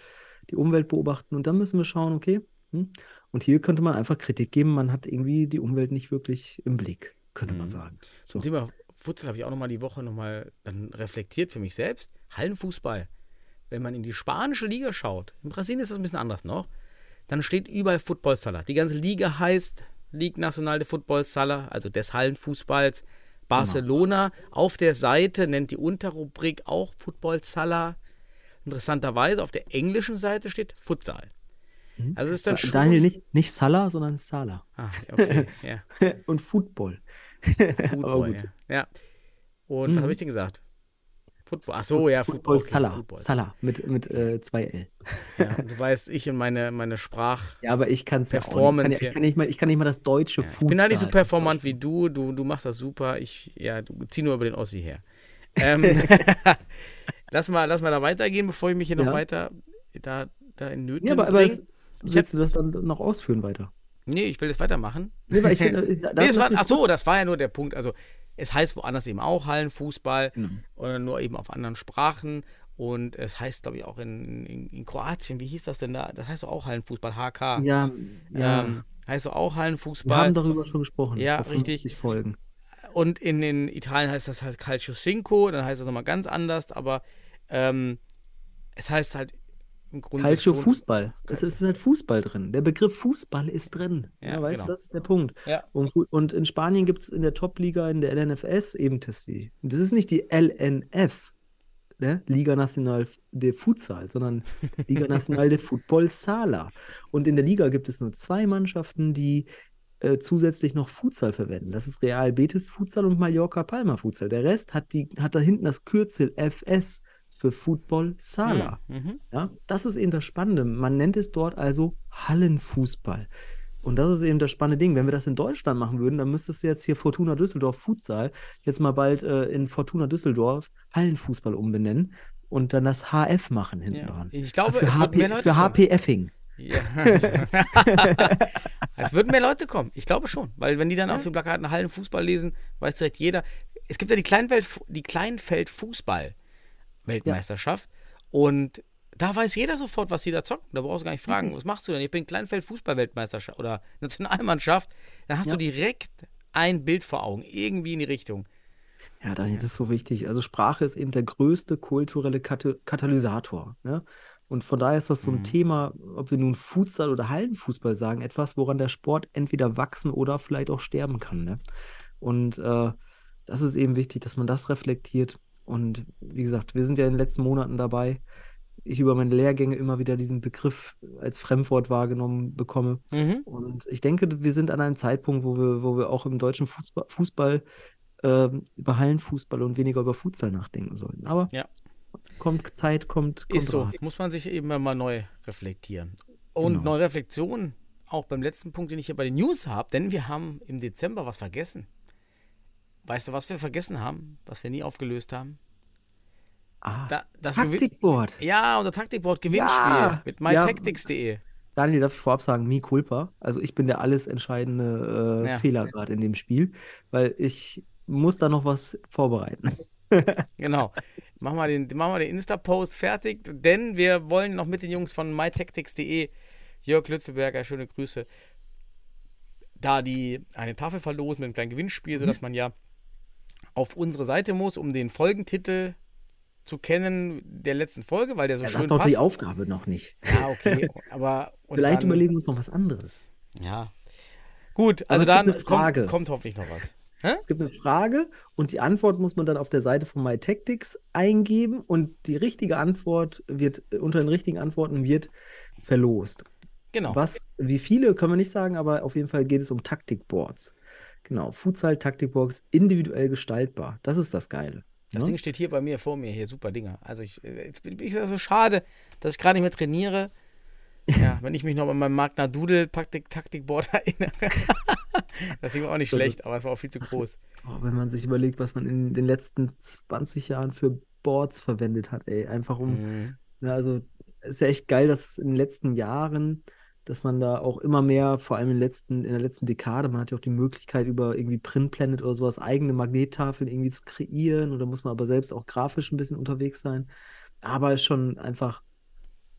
Speaker 6: die Umwelt beobachten und dann müssen wir schauen, okay? Und hier könnte man einfach Kritik geben, man hat irgendwie die Umwelt nicht wirklich im Blick, könnte man
Speaker 5: Mhm.
Speaker 6: sagen.
Speaker 5: Zum Thema Futsal habe ich auch nochmal die Woche nochmal dann reflektiert für mich selbst. Hallenfußball. Wenn man in die spanische Liga schaut, in Brasilien ist das ein bisschen anders noch, dann steht überall Football Sala. Die ganze Liga heißt Ligue Nacional de Football Sala, also des Hallenfußballs. Barcelona auf der Seite nennt die Unterrubrik auch Football Sala. Interessanterweise auf der englischen Seite steht Futsal.
Speaker 6: Mhm.
Speaker 5: Also ist dann
Speaker 6: Da-
Speaker 5: schon.
Speaker 6: Daniel, nicht, nicht Salah, sondern Salah.
Speaker 5: Ah, okay, <laughs> ja.
Speaker 6: und Football.
Speaker 5: Football, ja. ja. Und
Speaker 6: Mhm.
Speaker 5: was habe ich denn gesagt? Football. Ach so, ja, Football.
Speaker 6: Football
Speaker 5: okay,
Speaker 6: Salah.
Speaker 5: Football.
Speaker 6: Salah mit, mit äh, zwei L.
Speaker 5: Ja, <laughs> du weißt, ich und meine, meine Sprach.
Speaker 6: Ja, aber ich kann es ja.
Speaker 5: Performance
Speaker 6: Ich kann, nicht mal, ich kann nicht mal das deutsche
Speaker 5: Ja, ich bin halt nicht so performant wie du. du. Du machst das super. Ich, ja, du zieh nur über den Ossi her. <laughs> Ähm, lass, mal, lass mal da weitergehen, bevor ich mich hier noch
Speaker 6: Ja.
Speaker 5: weiter da, da in Nöten
Speaker 6: Ja, aber, aber es, willst du das dann noch ausführen weiter?
Speaker 5: Nee, ich will das weitermachen.
Speaker 6: Nee, weil ich finde, <laughs> ich,
Speaker 5: Nee,
Speaker 6: lass
Speaker 5: war, ach so, das war ja nur der Punkt. Also, es heißt woanders eben auch Hallenfußball,
Speaker 6: Genau.
Speaker 5: oder nur eben auf anderen Sprachen. Und es heißt, glaube ich, auch in, in, in Kroatien, wie hieß das denn da? Das heißt doch auch Hallenfußball, HK.
Speaker 6: Ja, ja.
Speaker 5: Ähm, heißt doch auch
Speaker 6: wir
Speaker 5: Hallenfußball.
Speaker 6: haben darüber schon gesprochen.
Speaker 5: Ja, richtig.
Speaker 6: 50 Folgen.
Speaker 5: Und in, in Italien heißt das halt Calcio Cinco, dann heißt das nochmal ganz anders, aber ähm, es heißt halt im Grunde
Speaker 6: Calcio
Speaker 5: schon,
Speaker 6: Fußball. Es ist halt Fußball drin. Der Begriff Fußball ist drin.
Speaker 5: Ja,
Speaker 6: Ja, weißt
Speaker 5: genau.
Speaker 6: du, das ist der Punkt.
Speaker 5: Ja.
Speaker 6: Und, und in Spanien gibt es in der Top-Liga, in der LNFS eben die. Das ist nicht die LNF, ne? Liga Nacional de Futsal, sondern Liga Nacional de <laughs> Fútbol Sala. Und in der Liga gibt es nur zwei Mannschaften, die äh, zusätzlich noch Futsal verwenden. Das ist Real Betis Futsal und Mallorca Palma Futsal. Der Rest hat, die, hat da hinten das Kürzel FS für Football Sala.
Speaker 5: Mhm.
Speaker 6: Ja, das ist eben das Spannende. Man nennt es dort also Hallenfußball. Und das ist eben das spannende Ding. Wenn wir das in Deutschland machen würden, dann müsstest du jetzt hier Fortuna Düsseldorf Futsal jetzt mal bald äh, in Fortuna Düsseldorf Hallenfußball umbenennen und dann das HF machen hinten
Speaker 5: Ja.
Speaker 6: dran.
Speaker 5: Ich glaube,
Speaker 6: für HP, für
Speaker 5: kommen.
Speaker 6: HP Effing.
Speaker 5: Ja. <laughs> es würden mehr Leute kommen. Ich glaube schon. Weil wenn die dann auf den Plakaten Hallenfußball lesen, weiß direkt jeder. Es gibt ja die, Kleinwelt, die Kleinfeld-Fußball-Weltmeisterschaft. Und da weiß jeder sofort, was sie da zocken. Da brauchst du gar nicht fragen, was machst du denn? Ich bin Kleinfeld-Fußball-Weltmeisterschaft oder Nationalmannschaft. Dann hast
Speaker 6: Ja.
Speaker 5: du direkt ein Bild vor Augen. Irgendwie in die Richtung.
Speaker 6: Ja, Daniel, das ist so wichtig. Also Sprache ist eben der größte kulturelle Kata Katalysator. Ne? Und von daher ist das so ein
Speaker 5: Mhm.
Speaker 6: Thema, ob wir nun Futsal oder Hallenfußball sagen, etwas, woran der Sport entweder wachsen oder vielleicht auch sterben kann. Ne? Und äh, das ist eben wichtig, dass man das reflektiert. Und wie gesagt, wir sind ja in den letzten Monaten dabei. Ich über meine Lehrgänge immer wieder diesen Begriff als Fremdwort wahrgenommen bekomme.
Speaker 5: Mhm.
Speaker 6: Und ich denke, wir sind an einem Zeitpunkt, wo wir, wo wir auch im deutschen Fußball, Fußball ähm, über Hallenfußball und weniger über Futsal nachdenken sollten. Aber
Speaker 5: Ja.
Speaker 6: kommt Zeit, kommt, kommt
Speaker 5: Ist so.
Speaker 6: Rat.
Speaker 5: Muss man sich eben mal neu reflektieren. Und
Speaker 6: Genau.
Speaker 5: neue Reflexion auch beim letzten Punkt, den ich hier bei den News habe, denn wir haben im Dezember was vergessen. Weißt du, was wir vergessen haben, was wir nie aufgelöst haben?
Speaker 6: Ah,
Speaker 5: Da, das
Speaker 6: Taktikboard.
Speaker 5: Ja, unser Taktikboard Gewinnspiel
Speaker 6: Ja.
Speaker 5: mit
Speaker 6: Ja.
Speaker 5: mytactics.de.
Speaker 6: Daniel, darf ich vorab sagen, mi culpa. Also ich bin der alles entscheidende äh,
Speaker 5: Ja.
Speaker 6: Fehler gerade in dem Spiel, weil ich muss da noch was vorbereiten. <laughs>
Speaker 5: Genau. Mach mal den, mach mal den Insta-Post fertig, denn wir wollen noch mit den Jungs von mytactics.de, Jörg Lützelberger, schöne Grüße, da die eine Tafel verlosen mit einem kleinen Gewinnspiel,
Speaker 6: Mhm.
Speaker 5: sodass man ja auf unsere Seite muss, um den Folgentitel zu kennen der letzten Folge, weil der so
Speaker 6: Er
Speaker 5: schön
Speaker 6: sagt doch
Speaker 5: passt.
Speaker 6: die Aufgabe noch nicht.
Speaker 5: ja, okay, <laughs> aber und
Speaker 6: Vielleicht
Speaker 5: dann,
Speaker 6: überlegen wir uns noch was anderes.
Speaker 5: Ja. Gut, also dann kommt, kommt hoffentlich noch was.
Speaker 6: Es gibt eine Frage und die Antwort muss man dann auf der Seite von MyTactics eingeben und die richtige Antwort wird, unter den richtigen Antworten wird verlost.
Speaker 5: Genau.
Speaker 6: Was, wie viele können wir nicht sagen, aber auf jeden Fall geht es um Taktikboards. Genau, Futsal Taktikboards individuell gestaltbar. Das ist das Geile.
Speaker 5: Das
Speaker 6: ne?
Speaker 5: Ding steht hier bei mir vor mir, hier super Dinger. Also ich, äh, jetzt bin ich so schade, dass ich gerade nicht mehr trainiere. <laughs> Ja, wenn ich mich noch an meinem Magna Doodle Taktik, Taktikboard <laughs> erinnere. das Ding war auch nicht
Speaker 6: So,
Speaker 5: schlecht, aber es war auch viel zu groß.
Speaker 6: Oh, wenn man sich überlegt, was man in den letzten 20 Jahren für Boards verwendet hat, ey, einfach um
Speaker 5: Mhm.
Speaker 6: Ja, also ist ja echt geil, dass es in den letzten Jahren, dass man da auch immer mehr, vor allem in, letzten, in der letzten Dekade, man hat ja auch die Möglichkeit, über irgendwie Print Planet oder sowas eigene Magnettafeln irgendwie zu kreieren. Oder muss man aber selbst auch grafisch ein bisschen unterwegs sein. Aber schon einfach,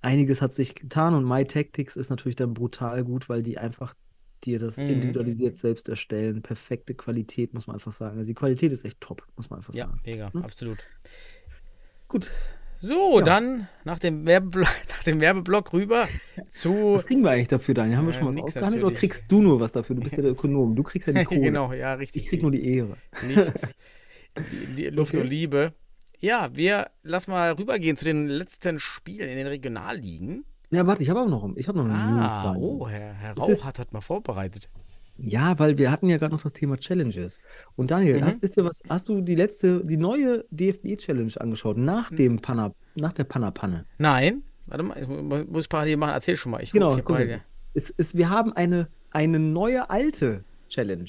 Speaker 6: einiges hat sich getan und MyTactics ist natürlich dann brutal gut, weil die einfach dir das
Speaker 5: Mhm.
Speaker 6: individualisiert selbst erstellen. Perfekte Qualität, muss man einfach sagen. Also die Qualität ist echt top, muss man einfach
Speaker 5: Ja,
Speaker 6: sagen.
Speaker 5: mega,
Speaker 6: Hm?
Speaker 5: absolut.
Speaker 6: Gut,
Speaker 5: So,
Speaker 6: Ja.
Speaker 5: dann nach dem, Werbeblock, <laughs> nach dem Werbeblock rüber <laughs> zu.
Speaker 6: Was kriegen wir eigentlich dafür, Daniel? Haben wir
Speaker 5: Äh,
Speaker 6: schon was
Speaker 5: nix
Speaker 6: ausgehandelt oder kriegst du nur was dafür? Du bist ja der <laughs> Ökonom. Du kriegst ja die Kohle.
Speaker 5: genau, ja, richtig.
Speaker 6: Ich krieg nur die Ehre.
Speaker 5: Nichts. Die, die Luft
Speaker 6: Okay.
Speaker 5: und Liebe. Ja, wir lass mal rübergehen zu den letzten Spielen in den Regionalligen.
Speaker 6: Ja, warte, ich habe auch noch, ich habe noch eine News,
Speaker 5: Ah,
Speaker 6: Daniel.
Speaker 5: oh, Herr, Herr Rauch hat, hat mal vorbereitet.
Speaker 6: Ja, weil wir hatten ja gerade noch das Thema Challenges. Und Daniel,
Speaker 5: Mhm.
Speaker 6: hast, ist dir was, hast du die letzte, die neue DFB-Challenge angeschaut, nach
Speaker 5: Hm.
Speaker 6: dem Panna, nach der Panna-Panne?
Speaker 5: Nein, warte mal, ich mu- muss parallel machen. Erzähl schon mal. Ich
Speaker 6: Genau,
Speaker 5: guck
Speaker 6: guck. Es, es, wir haben eine, eine neue alte Challenge.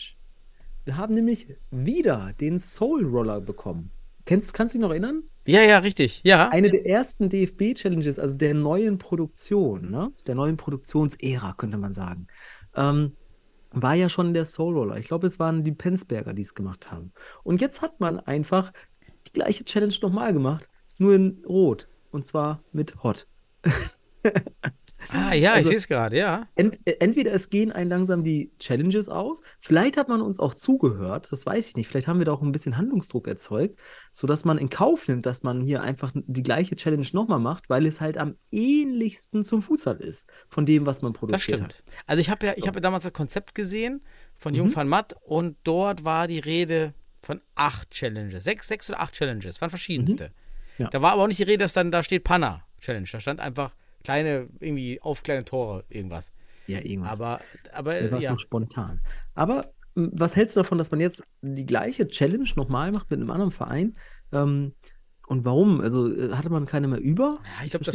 Speaker 6: Wir haben nämlich wieder den Soul Roller bekommen. Kennst, kannst du dich noch erinnern?
Speaker 5: Ja, ja, richtig. Ja.
Speaker 6: Eine der ersten DFB-Challenges, also der neuen Produktion, ne? der neuen Produktionsära, könnte man sagen, ähm, war ja schon der Soul Roller. Ich glaube, es waren die Penzberger, die es gemacht haben. Und jetzt hat man einfach die gleiche Challenge nochmal gemacht, nur in Rot. Und zwar mit Hot. <laughs>
Speaker 5: ah, ja,
Speaker 6: also-
Speaker 5: ich sehe es gerade, ja.
Speaker 6: Ent, entweder es gehen einem langsam die Challenges aus, vielleicht hat man uns auch zugehört, das weiß ich nicht, vielleicht haben wir da auch ein bisschen Handlungsdruck erzeugt, sodass man in Kauf nimmt, dass man hier einfach die gleiche Challenge nochmal macht, weil es halt am ähnlichsten zum Futsal ist, von dem, was man
Speaker 5: Das
Speaker 6: produziert
Speaker 5: stimmt.
Speaker 6: hat.
Speaker 5: Also ich habe ja, ich habe ja damals das Konzept gesehen von Jung
Speaker 6: Mhm.
Speaker 5: van Matt und dort war die Rede von acht Challenges. Sechs, sechs oder acht Challenges, waren verschiedenste.
Speaker 6: Mhm. Ja.
Speaker 5: Da war aber auch nicht die Rede, dass dann da steht Panna Challenge. Da stand einfach kleine, irgendwie auf kleine Tore irgendwas.
Speaker 6: Ja, irgendwas.
Speaker 5: Aber, aber
Speaker 6: war
Speaker 5: ja.
Speaker 6: so spontan. Aber was hältst du davon, dass man jetzt die gleiche Challenge nochmal macht mit einem anderen Verein? Ähm, Und warum? Also äh, hatte man keine mehr über?
Speaker 5: Ja, ich glaube,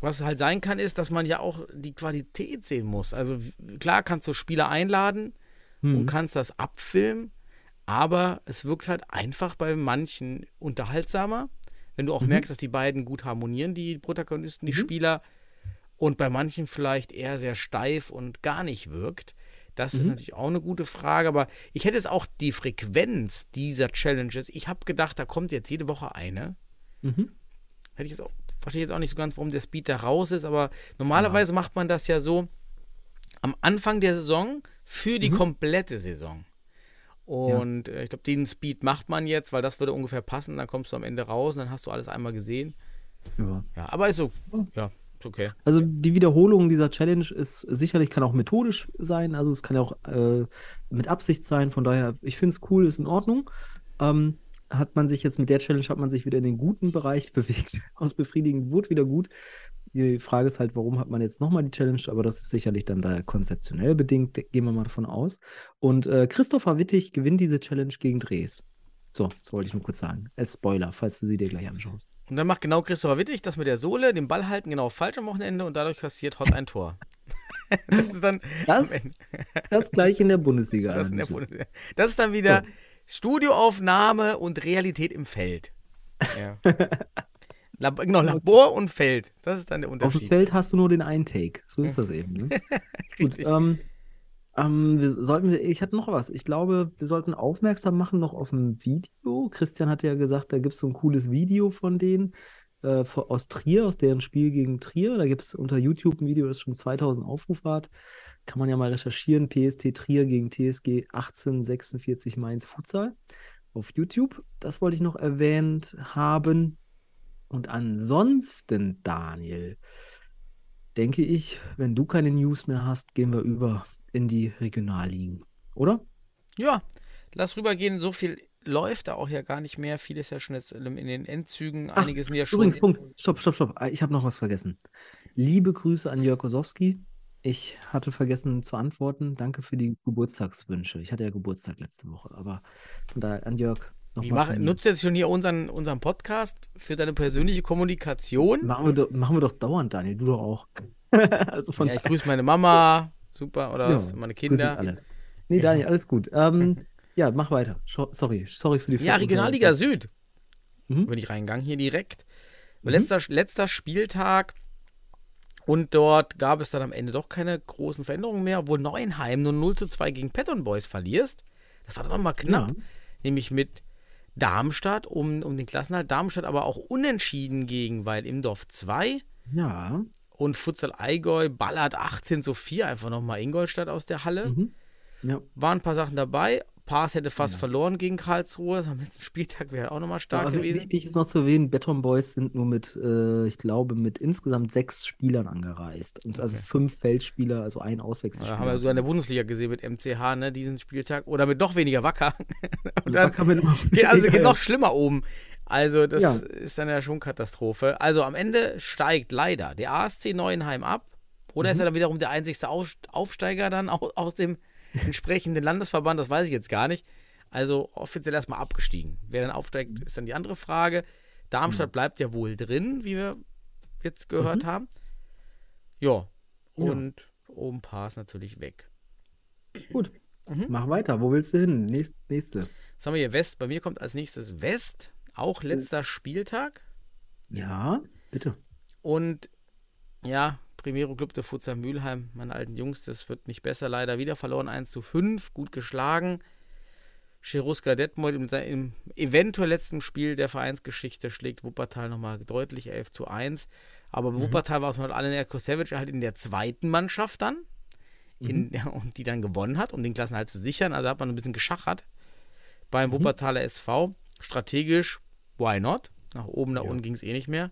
Speaker 5: was halt sein kann, ist, dass man ja auch die Qualität sehen muss. Also klar kannst du Spieler einladen und
Speaker 6: Hm.
Speaker 5: kannst das abfilmen, aber es wirkt halt einfach bei manchen unterhaltsamer, wenn du auch
Speaker 6: Mhm.
Speaker 5: merkst, dass die beiden gut harmonieren, die Protagonisten, die
Speaker 6: Mhm.
Speaker 5: Spieler, und bei manchen vielleicht eher sehr steif und gar nicht wirkt. Das ist
Speaker 6: Mhm.
Speaker 5: natürlich auch eine gute Frage, aber ich hätte jetzt auch die Frequenz dieser Challenges. Ich habe gedacht, da kommt jetzt jede Woche eine.
Speaker 6: Mhm.
Speaker 5: Hätte ich jetzt auch, verstehe jetzt auch nicht so ganz, warum der Speed da raus ist, aber normalerweise macht man das ja so am Anfang der Saison für die
Speaker 6: Mhm.
Speaker 5: komplette Saison. Und äh, ich glaube, den Speed macht man jetzt, weil das würde ungefähr passen. Dann kommst du am Ende raus und dann hast du alles einmal gesehen.
Speaker 6: Ja.
Speaker 5: Ja, aber ist so. Ja, ist okay.
Speaker 6: Also die Wiederholung dieser Challenge ist sicherlich kann auch methodisch sein, also es kann auch äh, mit Absicht sein. Von daher, ich finde es cool, ist in Ordnung. Ähm, hat man sich jetzt mit der Challenge hat man sich wieder in den guten Bereich <laughs> bewegt. Aus befriedigend wurde wieder gut. Die Frage ist halt, warum hat man jetzt nochmal die Challenge? Aber das ist sicherlich dann da konzeptionell bedingt, gehen wir mal davon aus. Und äh, Christopher Wittig gewinnt diese Challenge gegen Dres. So, das wollte ich nur kurz sagen. Als Spoiler, falls du sie dir gleich anschaust.
Speaker 5: Und dann macht genau Christopher Wittig das mit der Sohle, den Ball halten genau falsch am Wochenende und dadurch kassiert Hot ein Tor. <laughs> das ist dann
Speaker 6: Das, das gleich in der Bundesliga. <laughs>
Speaker 5: Das, ist in der. Bundesliga. das ist dann wieder Studioaufnahme und Realität im Feld. Ja. <laughs> Lab genau, Labor und Feld. Das ist dann der
Speaker 6: Auf
Speaker 5: Unterschied.
Speaker 6: dem Feld hast du nur den einen Take. So ist das eben. Ne? Gut, ähm, ähm, wir sollten, ich hatte noch was. Ich glaube, wir sollten aufmerksam machen noch auf ein Video. Christian hatte ja gesagt, da gibt es so ein cooles Video von denen äh, aus Trier, aus deren Spiel gegen Trier. Da gibt es unter YouTube ein Video, das schon 2000 Aufrufe hat. Kann man ja mal recherchieren. PST Trier gegen TSG 1846 Mainz Futsal auf YouTube. Das wollte ich noch erwähnt haben. Und ansonsten, Daniel, denke ich, wenn du keine News mehr hast, gehen wir über in die Regionalligen, oder?
Speaker 5: Ja, lass rübergehen. So viel läuft da auch ja gar nicht mehr. Vieles ja schon jetzt in den Endzügen.
Speaker 6: Ach,
Speaker 5: Einiges sind ja schon.
Speaker 6: Übrigens, Punkt. Stopp, stopp, stopp. Ich habe noch was vergessen. Liebe Grüße an Jörg Osowski. Ich hatte vergessen zu antworten. Danke für die Geburtstagswünsche. Ich hatte ja Geburtstag letzte Woche, aber von daher an Jörg
Speaker 5: Wie
Speaker 6: nochmal.
Speaker 5: mach, nutzt jetzt schon hier unseren, unseren Podcast für deine persönliche Kommunikation?
Speaker 6: Machen wir, doch, machen wir doch dauernd, Daniel. Du doch auch. <laughs> also von
Speaker 5: Ja, ich grüße meine Mama. Super. Oder
Speaker 6: Ja,
Speaker 5: was? meine Kinder.
Speaker 6: alle. Nee, Daniel, alles gut. Ähm, ja, mach weiter. Sorry, sorry für die
Speaker 5: Ja,
Speaker 6: Ver-
Speaker 5: Regionalliga Süd.
Speaker 6: Mhm.
Speaker 5: Bin ich reingegangen hier direkt.
Speaker 6: Mhm.
Speaker 5: Letzter, letzter Spieltag. Und dort gab es dann am Ende doch keine großen Veränderungen mehr, obwohl Neuenheim nur 0 zu 2 gegen Patton Boys verlierst. Das war doch mal knapp.
Speaker 6: Ja.
Speaker 5: Nämlich mit Darmstadt um, um den Klassenhalt. Darmstadt aber auch unentschieden gegen Weil im Dorf 2.
Speaker 6: Ja.
Speaker 5: Und Futsal Allgäu ballert 18 zu 4 einfach nochmal Ingolstadt aus der Halle.
Speaker 6: Mhm. Ja.
Speaker 5: Waren ein paar Sachen dabei. Pars hätte fast
Speaker 6: Ja.
Speaker 5: verloren gegen Karlsruhe. Am letzten Spieltag wäre auch nochmal stark
Speaker 6: Aber
Speaker 5: gewesen.
Speaker 6: Wichtig ist noch zu erwähnen, Beton Boys sind nur mit, äh, ich glaube, mit insgesamt sechs Spielern angereist. Und also
Speaker 5: Okay.
Speaker 6: fünf Feldspieler, also ein
Speaker 5: Ja,
Speaker 6: Auswechselspieler.
Speaker 5: haben wir sogar in der Bundesliga gesehen mit MCH, ne, diesen Spieltag. Oder mit noch weniger Wacker. <laughs> Und
Speaker 6: Da
Speaker 5: dann
Speaker 6: kann man noch-
Speaker 5: geht, also
Speaker 6: Ja,
Speaker 5: geht
Speaker 6: ja.
Speaker 5: noch schlimmer oben. Also das
Speaker 6: Ja.
Speaker 5: ist dann ja schon Katastrophe. Also am Ende steigt leider der ASC Neuenheim ab. Oder
Speaker 6: Mhm.
Speaker 5: ist er dann wiederum der einzigste Aufsteiger dann aus, dem <laughs> entsprechenden Landesverband? Das weiß ich jetzt gar nicht. Also offiziell erstmal abgestiegen. Wer dann aufsteigt, ist dann die andere Frage. Darmstadt bleibt ja wohl drin, wie wir jetzt gehört
Speaker 6: Mhm.
Speaker 5: haben. Ja.
Speaker 6: Ja.
Speaker 5: Und oben Pass natürlich weg.
Speaker 6: Gut,
Speaker 5: Mhm.
Speaker 6: mach weiter. Wo willst du hin? Nächst, nächste.
Speaker 5: Was haben wir hier? West. Bei mir kommt als nächstes West. Auch letzter Spieltag.
Speaker 6: Ja, bitte.
Speaker 5: Und ja, Primero Club der Futsal Mülheim, meine alten Jungs, das wird nicht besser. Leider wieder verloren. 1 zu 5. Gut geschlagen. Cheruska Detmold im, im eventuell letzten Spiel der Vereinsgeschichte schlägt Wuppertal nochmal deutlich 11 zu 1. Aber bei Wuppertal war es mit Alen Erkosevic halt in der zweiten Mannschaft dann. In, <laughs> und die dann gewonnen hat, um den Klassenhalt zu sichern. Also hat man ein bisschen geschachert beim Wuppertaler SV. Strategisch, why not? Nach oben, nach
Speaker 6: Ja.
Speaker 5: unten ging es eh nicht mehr.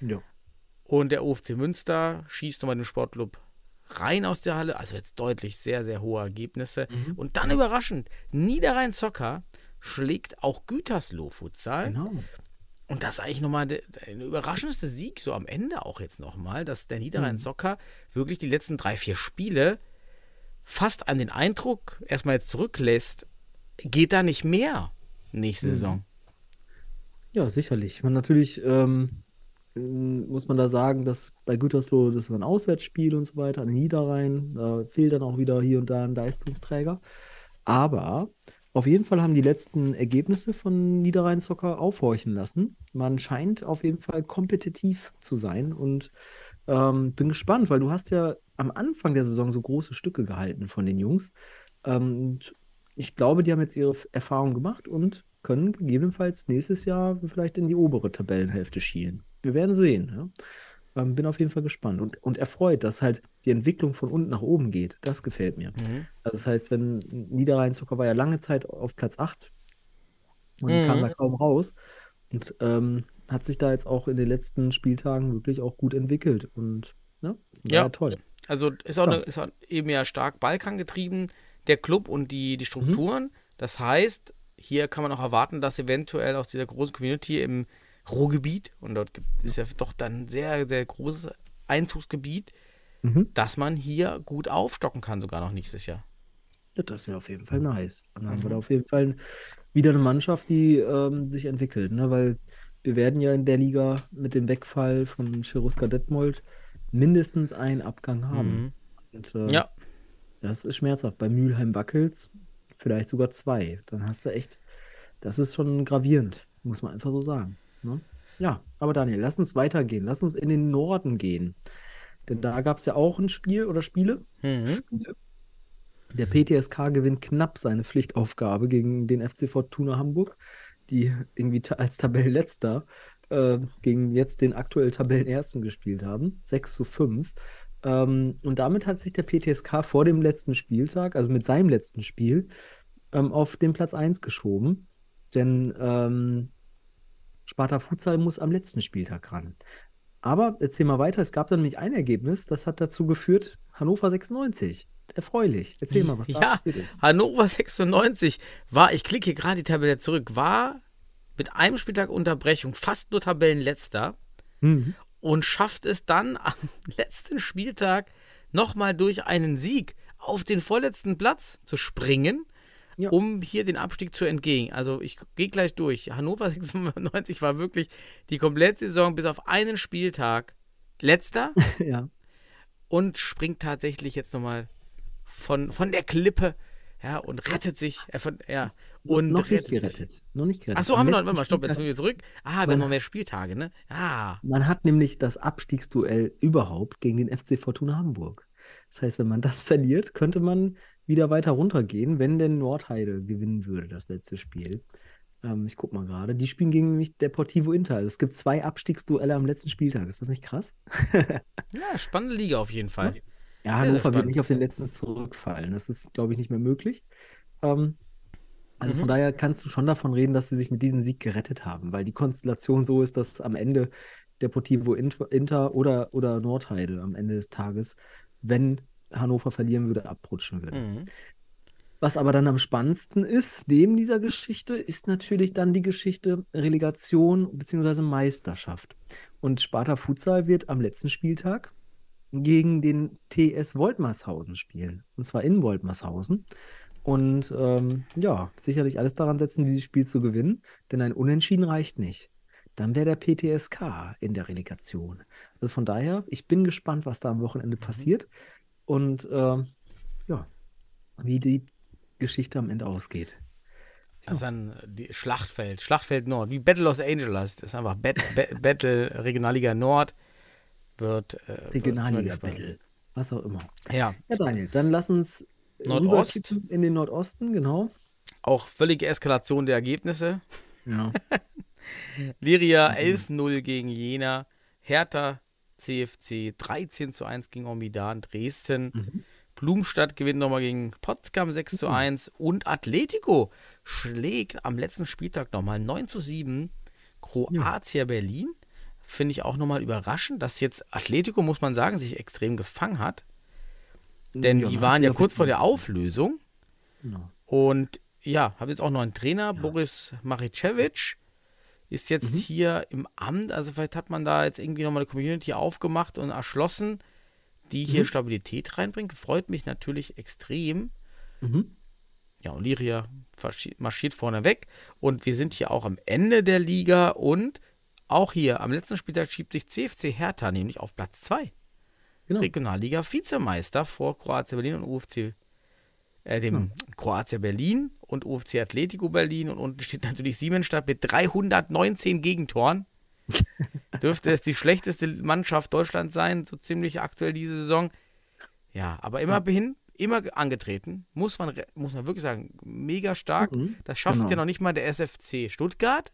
Speaker 6: Ja.
Speaker 5: Und der OFC Münster schießt nochmal den Sportclub rein aus der Halle. Also jetzt deutlich sehr, sehr hohe Ergebnisse.
Speaker 6: Mhm.
Speaker 5: Und dann überraschend, Niederrhein Zocker schlägt auch Gütersloh Futsal.
Speaker 6: Genau.
Speaker 5: Und das ist eigentlich nochmal der, der überraschendste Sieg, so am Ende auch jetzt nochmal, dass der Niederrhein
Speaker 6: Mhm.
Speaker 5: Zocker wirklich die letzten drei, vier Spiele fast an den Eindruck erstmal jetzt zurücklässt, geht da nicht mehr nächste
Speaker 6: Mhm.
Speaker 5: Saison.
Speaker 6: Ja, sicherlich. Man natürlich ähm, ähm, muss man da sagen, dass bei Gütersloh das war ein Auswärtsspiel und so weiter, an Niederrhein, da fehlt dann auch wieder hier und da ein Leistungsträger. Aber auf jeden Fall haben die letzten Ergebnisse von Niederrhein Soccer aufhorchen lassen. Man scheint auf jeden Fall kompetitiv zu sein und ähm, bin gespannt, weil du hast ja am Anfang der Saison so große Stücke gehalten von den Jungs. Ähm, ich glaube, die haben jetzt ihre Erfahrung gemacht und können gegebenenfalls nächstes Jahr vielleicht in die obere Tabellenhälfte schielen. Wir werden sehen. Ja? Ähm, bin auf jeden Fall gespannt und, und erfreut, dass halt die Entwicklung von unten nach oben geht. Das gefällt mir.
Speaker 5: Mhm.
Speaker 6: Also das heißt, wenn Niederrhein-Zucker war ja lange Zeit auf Platz 8 und
Speaker 5: Mhm.
Speaker 6: kam da kaum raus und ähm, hat sich da jetzt auch in den letzten Spieltagen wirklich auch gut entwickelt und ne,
Speaker 5: Ja.
Speaker 6: daher toll.
Speaker 5: Also ist auch,
Speaker 6: Ja.
Speaker 5: eine, ist auch eben ja stark Balkan getrieben, der Club und die, die Strukturen. Das heißt, hier kann man auch erwarten, dass eventuell aus dieser großen Community im Ruhrgebiet, und dort gibt es ja doch dann ein sehr, sehr großes Einzugsgebiet,
Speaker 6: Mhm.
Speaker 5: dass man hier gut aufstocken kann, sogar noch nächstes Jahr.
Speaker 6: Ja, das wäre auf jeden Fall nice. Dann haben wir
Speaker 5: Mhm.
Speaker 6: da auf jeden Fall wieder eine Mannschaft, die ähm, sich entwickelt, ne? Weil wir werden ja in der Liga mit dem Wegfall von Cheruska Detmold mindestens einen Abgang haben.
Speaker 5: Mhm.
Speaker 6: Und, äh,
Speaker 5: Ja,
Speaker 6: Das ist schmerzhaft. Bei Mülheim wackels vielleicht sogar zwei. Dann hast du echt, das ist schon gravierend, muss man einfach so sagen. Ne? Ja, aber Daniel, lass uns weitergehen. Lass uns in den Norden gehen. Denn da gab es ja auch ein Spiel oder Spiele.
Speaker 5: mhm.
Speaker 6: Spiele. Der PTSK gewinnt knapp seine Pflichtaufgabe gegen den FC Fortuna Hamburg, die irgendwie ta als Tabellenletzter äh, gegen jetzt den aktuell Tabellenersten gespielt haben. 6 zu 5. Ähm, und damit hat sich der PTSK vor dem letzten Spieltag, also mit seinem letzten Spiel, ähm, auf den Platz 1 geschoben. Denn ähm, Sparta Futsal muss am letzten Spieltag ran. Aber erzähl mal weiter, es gab dann nämlich ein Ergebnis, das hat dazu geführt, Hannover 96. Erfreulich. Erzähl mal, was da
Speaker 5: Ja.
Speaker 6: passiert ist.
Speaker 5: Hannover 96 war, ich klicke hier gerade die Tabelle zurück, war mit einem Spieltag Unterbrechung fast nur Tabellenletzter.
Speaker 6: Mhm.
Speaker 5: Und schafft es dann <laughs> am letzten Spieltag nochmal durch einen Sieg auf den vorletzten Platz zu springen,
Speaker 6: Ja.
Speaker 5: um hier den Abstieg zu entgehen. Also ich gehe gleich durch. Hannover <laughs> 96 war wirklich die komplette Saison bis auf einen Spieltag letzter <laughs>
Speaker 6: Ja.
Speaker 5: und springt tatsächlich jetzt nochmal von, von der Klippe ja, und rettet sich. Äh, von, ja, und
Speaker 6: noch nicht
Speaker 5: rettet sich.
Speaker 6: gerettet. Noch nicht gerettet.
Speaker 5: Achso, haben wir noch, warte mal, stopp, jetzt sind wir zurück. Ah, wir haben noch mehr Spieltage, ne? Ah.
Speaker 6: Man hat nämlich das Abstiegsduell überhaupt gegen den FC Fortuna Hamburg. Das heißt, wenn man das <laughs> verliert, könnte man wieder weiter runtergehen, wenn denn Nordheide gewinnen würde, das letzte Spiel. Ähm, ich guck mal gerade. Die spielen gegen nämlich Deportivo Inter. Also es gibt zwei Abstiegsduelle am letzten Spieltag. Ist das nicht krass? <laughs>
Speaker 5: Ja, spannende Liga auf jeden Fall.
Speaker 6: Ja,
Speaker 5: Sehr,
Speaker 6: Hannover wird nicht auf den letzten zurückfallen. Das ist, glaube ich, nicht mehr möglich. Ähm, also
Speaker 5: Mhm.
Speaker 6: von daher kannst du schon davon reden, dass sie sich mit diesem Sieg gerettet haben, weil die Konstellation so ist, dass am Ende Deportivo Int- Inter oder, oder Nordheide am Ende des Tages, wenn Hannover verlieren würde, abrutschen würde.
Speaker 5: Mhm.
Speaker 6: Was aber dann am spannendsten ist, neben dieser Geschichte, ist natürlich dann die Geschichte Relegation bzw. Meisterschaft. Und Sparta Futsal wird am letzten Spieltag gegen den TS Woltmarshausen spielen. Und zwar in Woltmarshausen. Und ähm, ja, sicherlich alles daran setzen, dieses Spiel zu gewinnen, denn ein Unentschieden reicht nicht. Dann wäre der PTSK in der Relegation. Also von daher, ich bin gespannt, was da am Wochenende passiert. Und ähm, ja, wie die Geschichte am Ende ausgeht.
Speaker 5: Das ist dann die Schlachtfeld, Schlachtfeld Nord, wie Battle Los Angeles. Das ist einfach Bet, <laughs> Battle Regionalliga Nord. Wird. Äh,
Speaker 6: Regionalliga. Battle. Was auch immer.
Speaker 5: Ja,
Speaker 6: Ja, Daniel, dann lass uns
Speaker 5: Nordost.
Speaker 6: rüberkippen in den Nordosten, genau.
Speaker 5: auch völlige Eskalation der Ergebnisse.
Speaker 6: Ja. <laughs>
Speaker 5: Liria
Speaker 6: Mhm.
Speaker 5: 11-0 gegen Jena. Hertha CFC 13 zu 1 gegen Omidan Dresden.
Speaker 6: Mhm.
Speaker 5: Blumstadt gewinnt nochmal gegen Potsdam 6 zu 1 und Atletico schlägt am letzten Spieltag nochmal 9 zu 7 Kroatia Berlin. Finde ich auch nochmal überraschend, dass jetzt Atletico, muss man sagen, sich extrem gefangen hat. Denn
Speaker 6: Ja,
Speaker 5: die waren ja kurz vor der. Auflösung.
Speaker 6: Genau.
Speaker 5: Und ja, habe jetzt auch noch einen Trainer, Boris Maricevic, ist jetzt
Speaker 6: Mhm.
Speaker 5: hier im Amt. Also vielleicht hat man da jetzt irgendwie nochmal eine Community aufgemacht und erschlossen, die hier
Speaker 6: Mhm.
Speaker 5: Stabilität reinbringt. Freut mich natürlich extrem.
Speaker 6: Mhm.
Speaker 5: Ja, und Liria marschiert vorne weg. Und wir sind hier auch am Ende der Liga. Und auch hier am letzten Spieltag schiebt sich CFC Hertha nämlich auf Platz 2.
Speaker 6: Genau.
Speaker 5: Regionalliga Vizemeister vor Kroatia Berlin und UFC, äh, dem Kroatia Berlin und UFC Atletico Berlin. Und unten steht natürlich Siemensstadt mit 319 Gegentoren. <laughs> Dürfte es die schlechteste Mannschaft Deutschlands sein, so ziemlich aktuell diese Saison. Ja, aber immerhin, immer angetreten, muss man, muss man wirklich sagen, mega stark.
Speaker 6: Mhm,
Speaker 5: Das schafft
Speaker 6: genau.
Speaker 5: ja noch nicht mal der SFC Stuttgart,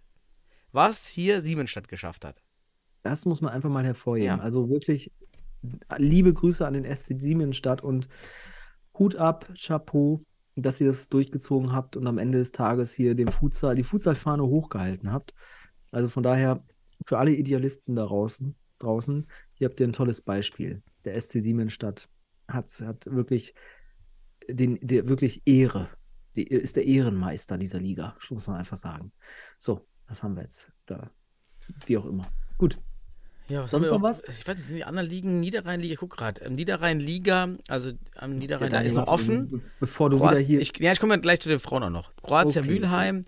Speaker 5: was hier Siemensstadt geschafft hat.
Speaker 6: Das muss man einfach mal hervorheben.
Speaker 5: Ja.
Speaker 6: Also wirklich liebe Grüße an den SC Siemensstadt und Hut ab, Chapeau, dass ihr das durchgezogen habt und am Ende des Tages hier den Futsal, die Futsalfahne hochgehalten habt. Also von daher, für alle Idealisten da draußen, draußen, hier habt ihr ein tolles Beispiel. Der SC Siemensstadt hat, hat wirklich den, der wirklich Ehre, die, ist der Ehrenmeister dieser Liga, muss man einfach sagen. So, was haben wir jetzt? Da, wie auch immer. Gut.
Speaker 5: Ja, was
Speaker 6: Sonst
Speaker 5: haben wir
Speaker 6: noch was?
Speaker 5: Ich weiß nicht, sind die anderen Ligen, Niederrhein-Liga, ich guck gerade. Ähm, Niederrhein-Liga, also am Niederrhein, da ist noch offen.
Speaker 6: be- Bevor du
Speaker 5: Kroat-
Speaker 6: wieder hier.
Speaker 5: ich, ja, ich komme gleich zu den Frauen auch noch. Kroatia
Speaker 6: Okay,
Speaker 5: Mülheim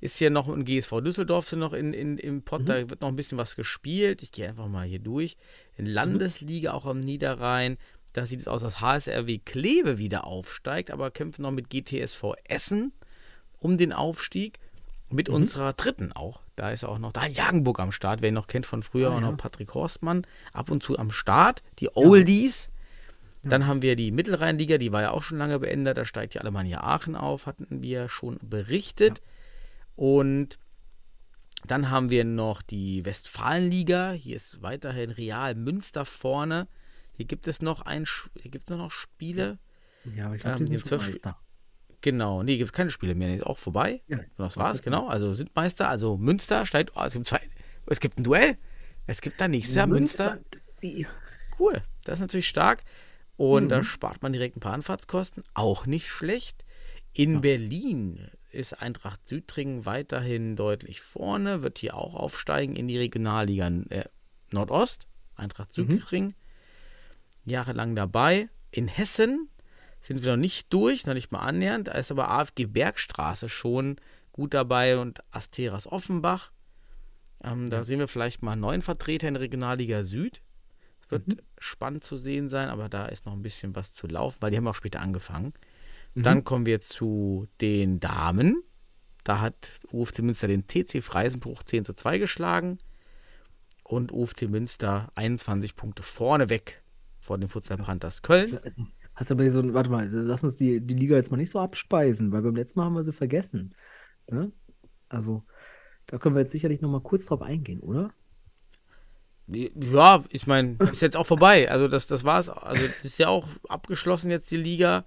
Speaker 5: ist hier noch ein GSV Düsseldorf sind noch in, in, im Pott,
Speaker 6: Mhm.
Speaker 5: da wird noch ein bisschen was gespielt. Ich gehe einfach mal hier durch. In Landesliga auch am Niederrhein, da sieht es aus, dass HSRW Kleve wieder aufsteigt, aber kämpfen noch mit GTSV Essen um den Aufstieg. Mit
Speaker 6: Mhm.
Speaker 5: unserer dritten auch. Da ist auch noch da Jagenburg am Start. Wer ihn noch kennt von früher,
Speaker 6: Ah,
Speaker 5: auch
Speaker 6: ja.
Speaker 5: noch Patrick Horstmann. Ab und zu am Start. Die Oldies. Dann haben wir die Mittelrheinliga, die war ja auch schon lange beendet. Da steigt die Alemannia Aachen auf, hatten wir schon berichtet. Und dann haben wir noch die Westfalenliga. Hier ist weiterhin Real Münster vorne. Hier gibt es noch ein, hier gibt es noch Spiele.
Speaker 6: Ja, aber ich glaube,
Speaker 5: ähm,
Speaker 6: die sind schon Meister.
Speaker 5: Genau, nee, gibt es keine Spiele mehr. Nee, ist auch vorbei.
Speaker 6: Ja,
Speaker 5: das war's, genau. Also sind Meister. Also Münster steigt. Oh, es gibt zwei. Es gibt ein Duell. Es gibt da nächstes Jahr Münster.
Speaker 6: Wie?
Speaker 5: Cool, das ist natürlich stark. Und
Speaker 6: Mhm.
Speaker 5: da spart man direkt ein paar Anfahrtskosten. Auch nicht schlecht. In Berlin ist Eintracht Südringen weiterhin deutlich vorne, wird hier auch aufsteigen in die Regionalliga äh, Nordost. Eintracht
Speaker 6: Mhm.
Speaker 5: Südringen. Jahrelang dabei. In Hessen sind wir noch nicht durch, noch nicht mal annähernd. Da ist aber AFG Bergstraße schon gut dabei und Asteras Offenbach. Ähm, da sehen wir vielleicht mal neuen Vertreter in der Regionalliga Süd. Wird
Speaker 6: Mhm.
Speaker 5: spannend zu sehen sein, aber da ist noch ein bisschen was zu laufen, weil die haben auch später angefangen.
Speaker 6: Mhm.
Speaker 5: Dann kommen wir zu den Damen. Da hat UFC Münster den TC Freisenbruch 10 zu 2 geschlagen und UFC Münster 21 Punkte vorne weg vor den Futsal Panthers Köln.
Speaker 6: Hast aber hier so warte mal, lass uns die, die Liga jetzt mal nicht so abspeisen, weil beim letzten Mal haben wir sie vergessen. Ne? Also, da können wir jetzt sicherlich noch mal kurz drauf eingehen, oder?
Speaker 5: Ja, ich meine, ist jetzt auch vorbei. Also das, das war's. Also das ist ja auch abgeschlossen jetzt die Liga.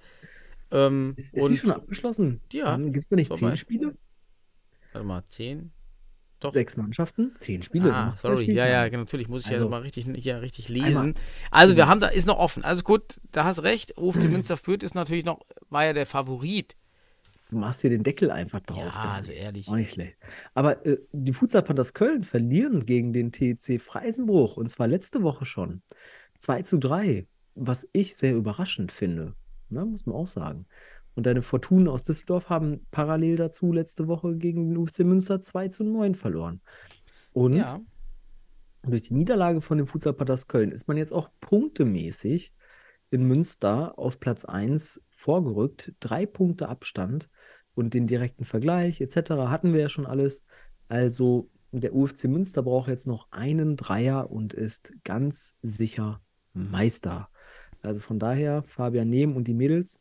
Speaker 5: Ähm,
Speaker 6: Ist, ist
Speaker 5: und
Speaker 6: die schon abgeschlossen?
Speaker 5: Ja,
Speaker 6: Gibt es da nicht zehn Spiele?
Speaker 5: warte mal, 10? Doch.
Speaker 6: Sechs Mannschaften? Zehn Spiele?
Speaker 5: Ah, sorry, ja, ja, genau, natürlich muss ich ja
Speaker 6: Also-
Speaker 5: mal richtig, ja, richtig
Speaker 6: Einmal.
Speaker 5: lesen. Also wir haben da, ist noch offen. Also gut, da hast recht. UFC <clears throat> Münster Fürth ist natürlich noch, war ja der Favorit.
Speaker 6: Du machst hier den Deckel einfach drauf.
Speaker 5: Ja, also ehrlich.
Speaker 6: Auch nicht schlecht. Aber äh, die Futsal Panthers Köln verlieren gegen den TC Freisenbruch und zwar letzte Woche schon. 2 zu 3, was ich sehr überraschend finde. Ne, muss man auch sagen. Und deine Fortunen aus Düsseldorf haben parallel dazu letzte Woche gegen den UFC Münster 2 zu 9 verloren. Und
Speaker 5: Ja,
Speaker 6: durch die Niederlage von dem Futsal Köln ist man jetzt auch punktemäßig in Münster auf Platz 1 vorgerückt. Drei Punkte Abstand und den direkten Vergleich etc. hatten wir ja schon alles. Also der UFC Münster braucht jetzt noch einen Dreier und ist ganz sicher Meister. Also von daher, Fabian Nehm und die Mädels,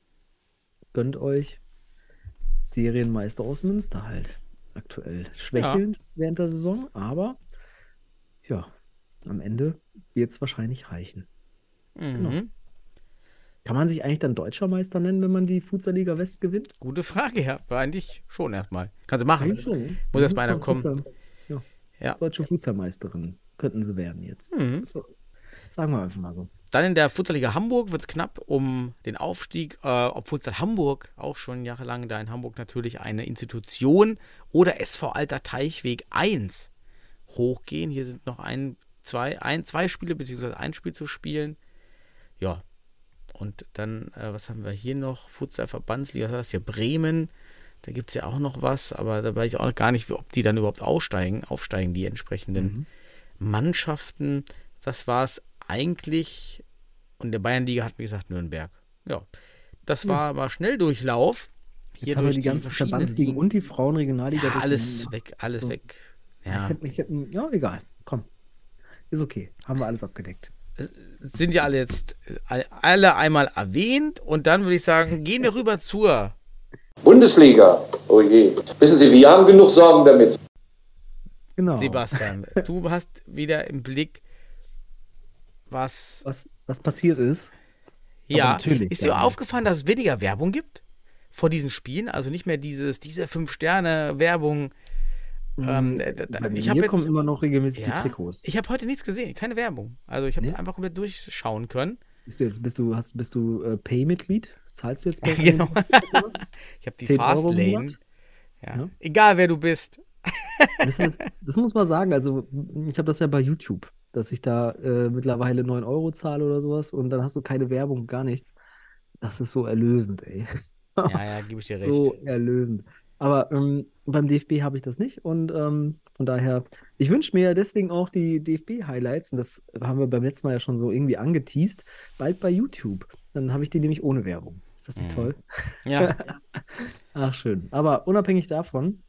Speaker 6: gönnt euch Serienmeister aus Münster halt. Aktuell schwächelnd während der Saison, aber ja, am Ende wird es wahrscheinlich reichen.
Speaker 5: mhm.
Speaker 6: Kann man sich eigentlich dann Deutscher Meister nennen, wenn man die Futsal-Liga West gewinnt?
Speaker 5: gute Frage, ja. Eigentlich schon erstmal. Kannst du machen.
Speaker 6: Eigentlich schon. ne?
Speaker 5: Muss erst
Speaker 6: Muss
Speaker 5: mal einer kommen.
Speaker 6: Futsal- Ja.
Speaker 5: Ja.
Speaker 6: Deutsche Futsalmeisterin könnten sie werden jetzt.
Speaker 5: Mhm.
Speaker 6: So, sagen wir einfach mal so.
Speaker 5: Dann in der Futsalliga Hamburg wird es knapp um den Aufstieg, äh, ob Futsal Hamburg auch schon jahrelang da in Hamburg natürlich eine Institution oder SV Alter Teichweg 1 hochgehen. Hier sind noch ein, zwei, ein, zwei Spiele beziehungsweise ein Spiel zu spielen. Ja. Und dann, äh, was haben wir hier noch? Futsal Verbandsliga, was war das hier? Bremen Da gibt es ja auch noch was, aber da weiß ich auch noch gar nicht, ob die dann überhaupt aussteigen, aufsteigen, die entsprechenden
Speaker 6: Mhm.
Speaker 5: Mannschaften. Das war es eigentlich. Und der Bayernliga hat, wie gesagt, Nürnberg. Ja. Das
Speaker 6: Ja.
Speaker 5: war mal Schnelldurchlauf.
Speaker 6: Jetzt haben wir die ganzen
Speaker 5: verschiedenen
Speaker 6: Verbandsligen
Speaker 5: Ligen.
Speaker 6: und die Frauenregionalliga.
Speaker 5: ja, alles weg, alles
Speaker 6: So.
Speaker 5: weg.
Speaker 6: Ich
Speaker 5: Ja.
Speaker 6: hätte, ich hätte, ja, egal. Komm. Ist okay. Haben wir alles abgedeckt.
Speaker 5: Sind ja alle jetzt äh, alle einmal erwähnt und dann würde ich sagen, gehen wir rüber zur
Speaker 4: Bundesliga. Oh je. Wissen Sie, wir haben genug Sorgen damit.
Speaker 6: Genau.
Speaker 5: Sebastian. Du hast wieder im Blick, was.
Speaker 6: Was, was passiert ist.
Speaker 5: Ja,
Speaker 6: natürlich,
Speaker 5: ist dir
Speaker 6: ja.
Speaker 5: aufgefallen, dass es weniger Werbung gibt vor diesen Spielen? Also nicht mehr dieses, diese Fünf-Sterne-Werbung. Ähm, da- da-
Speaker 6: Bei
Speaker 5: ich
Speaker 6: mir
Speaker 5: habe
Speaker 6: kommen immer noch regelmäßig die
Speaker 5: Ja,
Speaker 6: Trikots.
Speaker 5: ich habe heute nichts gesehen, keine Werbung. Also ich habe
Speaker 6: Nee?
Speaker 5: einfach komplett durchschauen können.
Speaker 6: Bist du jetzt, bist du, hast, bist du äh, Pay-Mitglied? Zahlst du jetzt <laughs> bei
Speaker 5: Genau. <laughs> Ich habe die
Speaker 6: 10 Euro im
Speaker 5: Fastlane. Ja.
Speaker 6: Ja.
Speaker 5: Egal wer du bist.
Speaker 6: Das, das muss man sagen. Also, ich habe das ja bei YouTube, dass ich da äh, mittlerweile 9 Euro zahle oder sowas und dann hast du keine Werbung, gar nichts. Das ist so erlösend, ey.
Speaker 5: Ja, ja, <laughs> gebe ich dir
Speaker 6: So
Speaker 5: recht.
Speaker 6: erlösend. Aber ähm, beim DFB habe ich das nicht und ähm, von daher, ich wünsche mir deswegen auch die DFB-Highlights und das haben wir beim letzten Mal ja schon so irgendwie angeteased, bald bei YouTube. Dann habe ich die nämlich ohne Werbung. Ist das nicht
Speaker 5: Mhm.
Speaker 6: toll?
Speaker 5: Ja. <laughs>
Speaker 6: Ach, schön. Aber unabhängig davon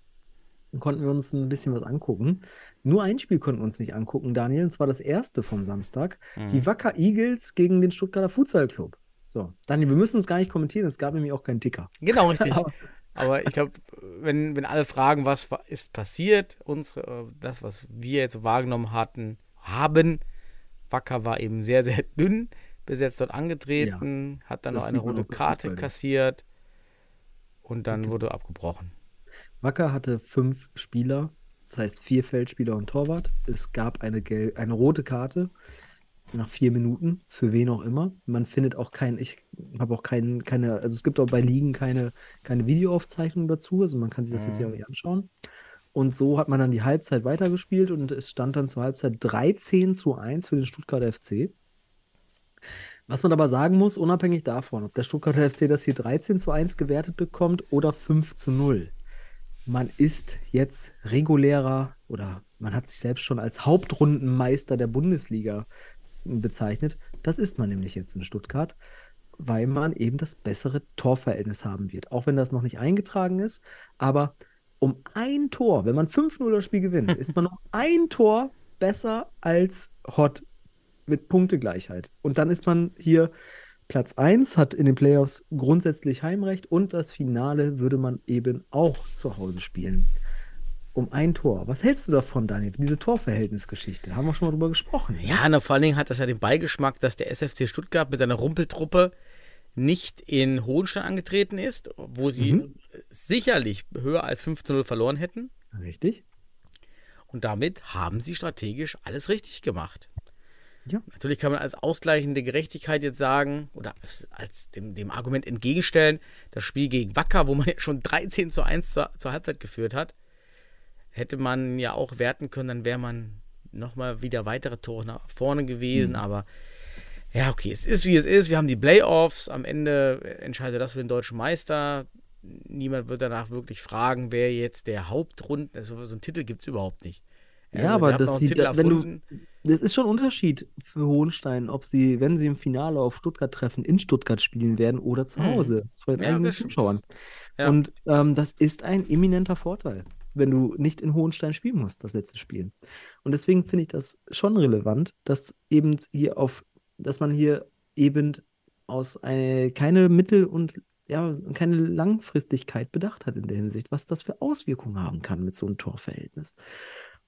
Speaker 6: konnten wir uns ein bisschen was angucken. Nur ein Spiel konnten wir uns nicht angucken, Daniel, und zwar das erste vom Samstag. Die
Speaker 5: Mhm.
Speaker 6: Wacker Eagles gegen den Stuttgarter Futsal Club. So, Daniel, wir müssen es gar nicht kommentieren, es gab nämlich auch keinen Ticker.
Speaker 5: Genau, richtig. <laughs>
Speaker 6: Aber-
Speaker 5: Aber ich glaube, wenn, wenn alle fragen, was wa- ist passiert, unsere, äh, das, was wir jetzt wahrgenommen hatten, haben, Wacker war eben sehr, sehr <laughs> dünn bis jetzt dort angetreten, hat dann noch eine rote Karte
Speaker 6: ja.
Speaker 5: kassiert und dann wurde abgebrochen.
Speaker 6: Wacker hatte fünf Spieler, das heißt vier Feldspieler und Torwart. Es gab eine, gel eine rote Karte nach vier Minuten, für wen auch immer. Man findet auch kein, ich habe auch kein, keine, also es gibt auch bei Ligen keine, keine Videoaufzeichnung dazu, also man kann sich das jetzt hier auch nicht anschauen. Und so hat man dann die Halbzeit weitergespielt und es stand dann zur Halbzeit 13 zu 1 für den Stuttgarter FC. Was man aber sagen muss, unabhängig davon, ob der Stuttgarter FC das hier 13 zu 1 gewertet bekommt oder 5 zu 0 man ist jetzt regulärer oder man hat sich selbst schon als Hauptrundenmeister der Bundesliga bezeichnet. Das ist man nämlich jetzt in Stuttgart, weil man eben das bessere Torverhältnis haben wird. Auch wenn das noch nicht eingetragen ist, aber um ein Tor, wenn man 5-0 das Spiel gewinnt, <laughs> ist man um ein Tor besser als Hot mit Punktegleichheit. Und dann ist man hier Platz 1, hat in den Playoffs grundsätzlich Heimrecht und das Finale würde man eben auch zu Hause spielen. Um ein Tor. Was hältst du davon, Daniel? Diese Torverhältnisgeschichte. Haben wir schon mal drüber gesprochen. ne?
Speaker 5: Ja, na, vor allen Dingen hat das ja den Beigeschmack, dass der SFC Stuttgart mit seiner Rumpeltruppe nicht in Hohenstein angetreten ist, wo sie
Speaker 6: Mhm.
Speaker 5: sicherlich höher als 5-0 verloren hätten.
Speaker 6: Richtig?
Speaker 5: Und damit haben sie strategisch alles richtig gemacht.
Speaker 6: Ja.
Speaker 5: Natürlich kann man als ausgleichende Gerechtigkeit jetzt sagen oder als- dem, dem Argument entgegenstellen, das Spiel gegen Wacker, wo man ja schon 13 zu 1 zur, zur Halbzeit geführt hat, hätte man ja auch werten können, dann wäre man nochmal wieder weitere Tore nach vorne gewesen. Aber ja, okay, es ist wie es ist. Wir haben die Playoffs. Am Ende entscheidet das für den deutschen Meister. Niemand wird danach wirklich fragen, wer jetzt der Hauptrunden, also so einen Titel gibt es überhaupt nicht.
Speaker 6: Ja,
Speaker 5: Also,
Speaker 6: aber
Speaker 5: ihr habt
Speaker 6: das sieht, wenn du,
Speaker 5: erfunden.
Speaker 6: Das ist schon ein Unterschied für Hohenstein, ob sie, wenn sie im Finale auf Stuttgart treffen, in Stuttgart spielen werden oder zu
Speaker 5: Mhm.
Speaker 6: Hause vor den
Speaker 5: Ja,
Speaker 6: eigenen. Zuschauern.
Speaker 5: Ja.
Speaker 6: Und ähm, das ist ein eminenter Vorteil, wenn du nicht in Hohenstein spielen musst, das letzte Spiel. Und deswegen finde ich das schon relevant, dass eben hier auf, dass man hier eben aus eine, keine Mittel- und ja, keine Langfristigkeit bedacht hat in der Hinsicht, was das für Auswirkungen haben kann mit so einem Torverhältnis.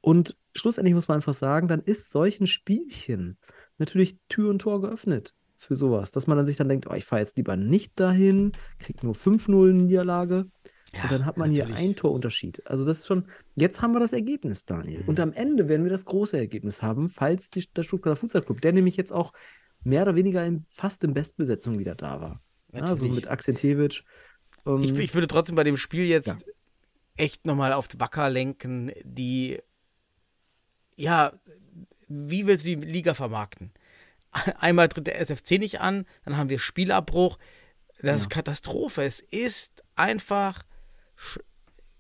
Speaker 6: Und schlussendlich muss man einfach sagen, dann ist solchen Spielchen natürlich Tür und Tor geöffnet für sowas, dass man dann sich dann denkt, oh, ich fahre jetzt lieber nicht dahin, krieg nur 5-0 Niederlage
Speaker 5: Ja,
Speaker 6: und dann hat man hier
Speaker 5: natürlich.
Speaker 6: einen Torunterschied. Also das ist schon, jetzt haben wir das Ergebnis, Daniel.
Speaker 5: Mhm.
Speaker 6: Und am Ende werden wir das große Ergebnis haben, falls die, der Stuttgarter Futsal Club, der nämlich jetzt auch mehr oder weniger in, fast in Bestbesetzung wieder da war.
Speaker 5: Natürlich.
Speaker 6: mit Akzentewitsch. Ähm,
Speaker 5: Ich, ich würde trotzdem bei dem Spiel jetzt
Speaker 6: Ja.
Speaker 5: echt nochmal auf Wacker lenken, die, ja, wie willst du die Liga vermarkten? <laughs> Einmal tritt der SFC nicht an, dann haben wir Spielabbruch. Das ist
Speaker 6: Ja.
Speaker 5: Katastrophe. Es ist einfach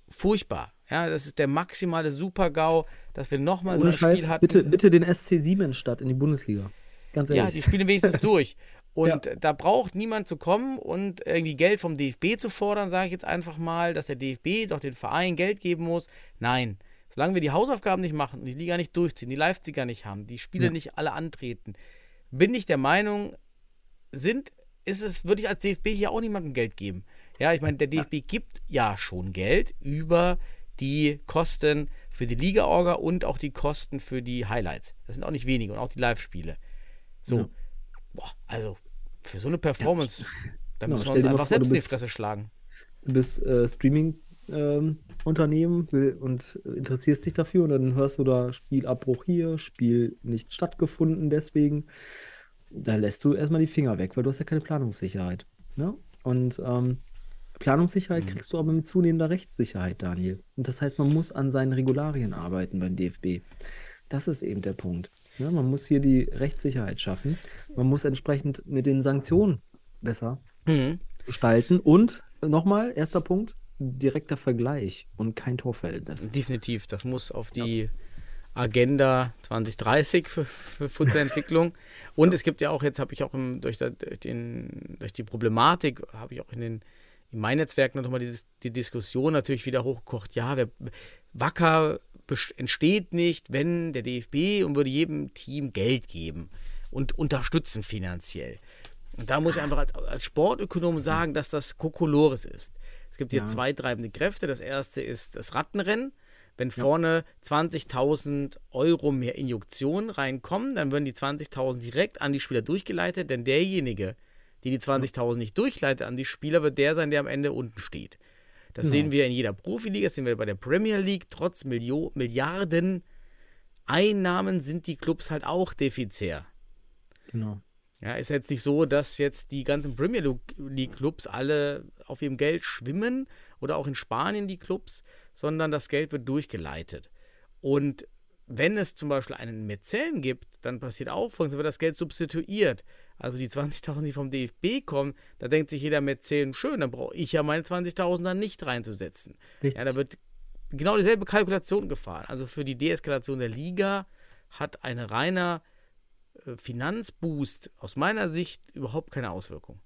Speaker 5: furchtbar. Ja, das ist der maximale Super-GAU, dass wir nochmal so ein Spiel
Speaker 6: Scheiß,
Speaker 5: hatten.
Speaker 6: bitte, bitte den SC Siemensstadt in die Bundesliga. Ganz
Speaker 5: Ja,
Speaker 6: ehrlich.
Speaker 5: die spielen wenigstens <laughs> durch. Und da braucht niemand zu kommen und irgendwie Geld vom DFB zu fordern, sage ich jetzt einfach mal, dass der DFB doch den Verein Geld geben muss. Nein. Solange wir die Hausaufgaben nicht machen und die Liga nicht durchziehen, die Live-Sieger nicht haben, die Spiele
Speaker 6: Ja.
Speaker 5: nicht alle antreten, bin ich der Meinung, sind, ist es, würde ich als DFB hier auch niemandem Geld geben. Ja, ich meine, der DFB gibt ja schon Geld über die Kosten für die Liga-Orga und auch die Kosten für die Highlights. Das sind auch nicht wenige und auch die Live-Spiele. So,
Speaker 6: Ja.
Speaker 5: boah, also für so eine Performance, da
Speaker 6: Genau,
Speaker 5: müssen wir uns einfach
Speaker 6: vor,
Speaker 5: selbst in die Fresse schlagen.
Speaker 6: Du bist äh, Streaming-Unternehmen und interessierst dich dafür und dann hörst du da Spielabbruch hier, Spiel nicht stattgefunden, deswegen. Da lässt du erstmal die Finger weg, weil du hast ja keine Planungssicherheit. Ne? Und ähm, Planungssicherheit kriegst du aber mit zunehmender Rechtssicherheit, Daniel. Und das heißt, man muss an seinen Regularien arbeiten beim DFB. Das ist eben der Punkt. Ne? Man muss hier die Rechtssicherheit schaffen. Man muss entsprechend mit den Sanktionen besser
Speaker 5: Mhm.
Speaker 6: gestalten. Und nochmal, erster Punkt, direkter Vergleich und kein Torverhältnis.
Speaker 5: Definitiv, das muss auf die Agenda 2030 für, für Futsalentwicklung. <laughs> Und es gibt ja auch, jetzt habe ich auch im, durch, der, durch, den, durch die Problematik, habe ich auch in den in meinen Netzwerken nochmal die, die Diskussion natürlich wieder hochgekocht. Ja, wer, Wacker entsteht nicht, wenn der DFB und würde jedem Team Geld geben und unterstützen finanziell. Und da muss ich einfach als, als Sportökonom sagen, dass das Kokolores ist. Es gibt hier
Speaker 6: Ja.
Speaker 5: zwei treibende Kräfte. Das erste ist das Rattenrennen. Wenn vorne 20.000 Euro mehr Injektionen reinkommen, dann werden die 20.000 direkt an die Spieler durchgeleitet, denn derjenige, die die 20.000 nicht durchleitet an die Spieler, wird der sein, der am Ende unten steht. Das
Speaker 6: Genau.
Speaker 5: sehen wir in jeder Profiliga, das sehen wir bei der Premier League. Trotz Milio Milliarden Einnahmen sind die Clubs halt auch defizitär.
Speaker 6: Genau.
Speaker 5: Ja, ist jetzt nicht so, dass jetzt die ganzen Premier League Clubs alle auf ihrem Geld schwimmen oder auch in Spanien die Clubs, sondern das Geld wird durchgeleitet. Und wenn es zum Beispiel einen Mäzen gibt, dann passiert auch folgendes, dann wird das Geld substituiert. Also die 20.000, die vom DFB kommen, da denkt sich jeder Mäzen, schön, dann brauche ich ja meine 20.000 dann nicht reinzusetzen.
Speaker 6: Richtig.
Speaker 5: Ja, da wird genau dieselbe Kalkulation gefahren. Also für die Deeskalation der Liga hat ein reiner äh, Finanzboost aus meiner Sicht überhaupt keine Auswirkung.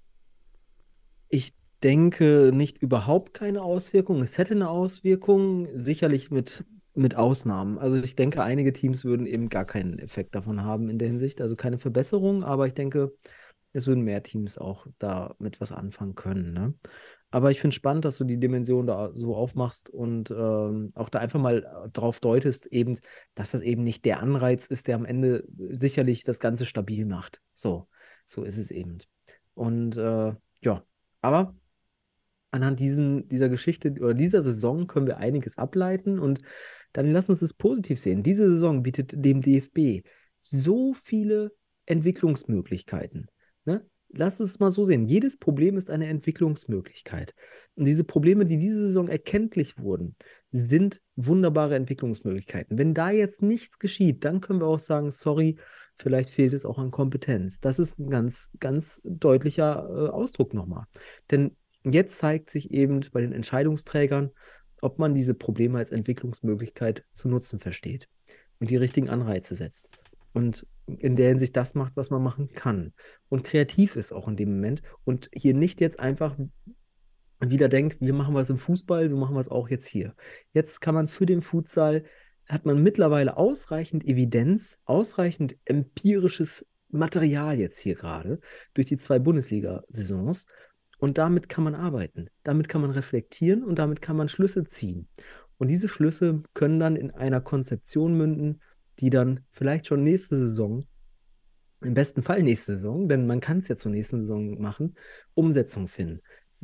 Speaker 6: Ich denke nicht überhaupt keine Auswirkung. Es hätte eine Auswirkung, sicherlich mit, mit Ausnahmen. Also ich denke, einige Teams würden eben gar keinen Effekt davon haben in der Hinsicht. Also keine Verbesserung, aber ich denke, es würden mehr Teams auch damit was anfangen können. Ne? Aber ich finde spannend, dass du die Dimension da so aufmachst und ähm, auch da einfach mal drauf deutest, eben, dass das eben nicht der Anreiz ist, der am Ende sicherlich das Ganze stabil macht. So, so ist es eben. Und äh, ja, aber anhand diesen, dieser Geschichte oder dieser Saison können wir einiges ableiten und dann lass uns es positiv sehen. Diese Saison bietet dem DFB so viele Entwicklungsmöglichkeiten. Ne? Lass es mal so sehen. Jedes Problem ist eine Entwicklungsmöglichkeit. Und diese Probleme, die diese Saison erkenntlich wurden, sind wunderbare Entwicklungsmöglichkeiten. Wenn da jetzt nichts geschieht, dann können wir auch sagen, sorry, vielleicht fehlt es auch an Kompetenz. Das ist ein ganz, ganz deutlicher äh, Ausdruck nochmal. Denn jetzt zeigt sich eben bei den Entscheidungsträgern, ob man diese Probleme als Entwicklungsmöglichkeit zu nutzen versteht und die richtigen Anreize setzt. Und in der Hinsicht das macht, was man machen kann. Und kreativ ist auch in dem Moment und hier nicht jetzt einfach wieder denkt, wir machen was im Fußball, so machen wir es auch jetzt hier. Jetzt kann man für den Futsal, hat man mittlerweile ausreichend Evidenz, ausreichend empirisches Material jetzt hier gerade durch die zwei Bundesliga-Saisons. Und damit kann man arbeiten, damit kann man reflektieren und damit kann man Schlüsse ziehen. Und diese Schlüsse können dann in einer Konzeption münden, die dann vielleicht schon nächste Saison, im besten Fall nächste Saison, denn man kann es ja zur nächsten Saison machen, Umsetzung finden,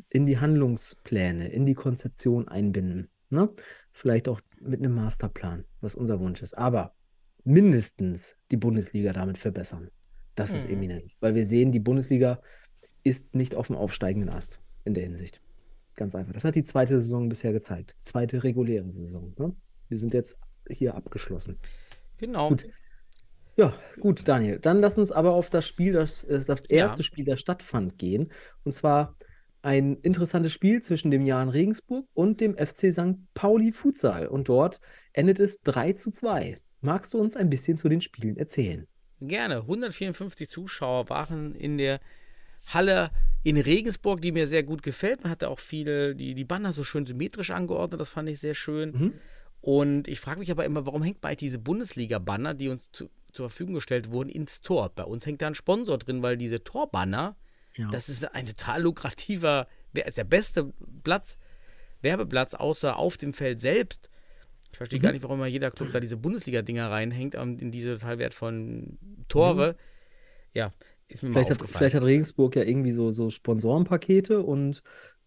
Speaker 6: in die Handlungspläne, in die Konzeption einbinden. Ne? Vielleicht auch mit einem Masterplan, was unser Wunsch ist. Aber mindestens die Bundesliga damit verbessern. Das ist
Speaker 5: Mhm.
Speaker 6: eminent, weil wir sehen, die Bundesliga ist nicht auf dem aufsteigenden Ast in der Hinsicht. Ganz einfach. Das hat die zweite Saison bisher gezeigt. Die zweite reguläre Saison. Ne? Wir sind jetzt hier abgeschlossen.
Speaker 5: Genau.
Speaker 6: Gut. Ja, gut, Daniel. Dann lass uns aber auf das Spiel, das, äh, das erste Spiel, das stattfand, gehen. Und zwar ein interessantes Spiel zwischen dem Jan Regensburg und dem FC St. Pauli Futsal. Und dort endet es 3 zu 2. Magst du uns ein bisschen zu den Spielen erzählen?
Speaker 5: Gerne. 154 Zuschauer waren in der Halle in Regensburg, die mir sehr gut gefällt. Man hatte auch viele, die, die Banner so schön symmetrisch angeordnet, das fand ich sehr schön.
Speaker 6: Mhm.
Speaker 5: Und ich frage mich aber immer, warum hängt bei diese Bundesliga-Banner, die uns zu, zur Verfügung gestellt wurden, ins Tor? Bei uns hängt da ein Sponsor drin, weil diese Torbanner,
Speaker 6: Ja.
Speaker 5: das ist ein total lukrativer, der beste Platz, Werbeplatz, außer auf dem Feld selbst. Ich verstehe
Speaker 6: Mhm.
Speaker 5: gar nicht, warum immer jeder Club da diese Bundesliga-Dinger reinhängt ähm, in diese total wertvollen Tore. Ja, ist mir.
Speaker 6: Vielleicht hat, vielleicht hat Regensburg ja irgendwie so, so Sponsorenpakete und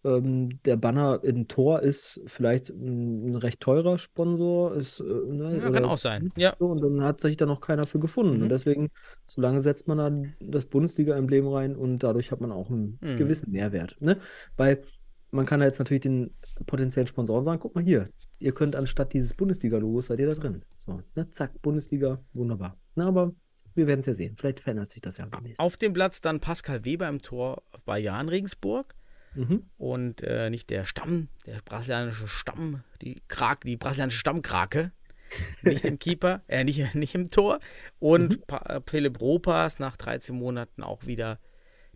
Speaker 6: ähm, der Banner in Tor ist vielleicht ein, ein recht teurer Sponsor. Ist, äh, ne,
Speaker 5: ja, kann auch sein. Ja.
Speaker 6: So, und dann hat sich da noch keiner für gefunden.
Speaker 5: Mhm.
Speaker 6: Und deswegen, solange setzt man dann das Bundesliga-Emblem rein und dadurch hat man auch einen
Speaker 5: Mhm.
Speaker 6: gewissen Mehrwert. Ne? Weil man kann ja jetzt natürlich den potenziellen Sponsoren sagen, guck mal hier, ihr könnt anstatt dieses Bundesliga-Logos, seid ihr da drin. So, ne? Zack, Bundesliga, wunderbar. Na, aber wir werden es ja sehen. Vielleicht verändert sich das ja demnächst.
Speaker 5: Auf dem Platz dann Pascal Weber im Tor bei Jan Regensburg.
Speaker 6: Mhm.
Speaker 5: und äh, nicht der Stamm, der brasilianische Stamm, die Krak, die brasilianische Stammkrake, <laughs> nicht im Keeper, äh, nicht, <laughs> nicht im Tor. Und Pa- äh, Philipp Ropas nach 13 Monaten auch wieder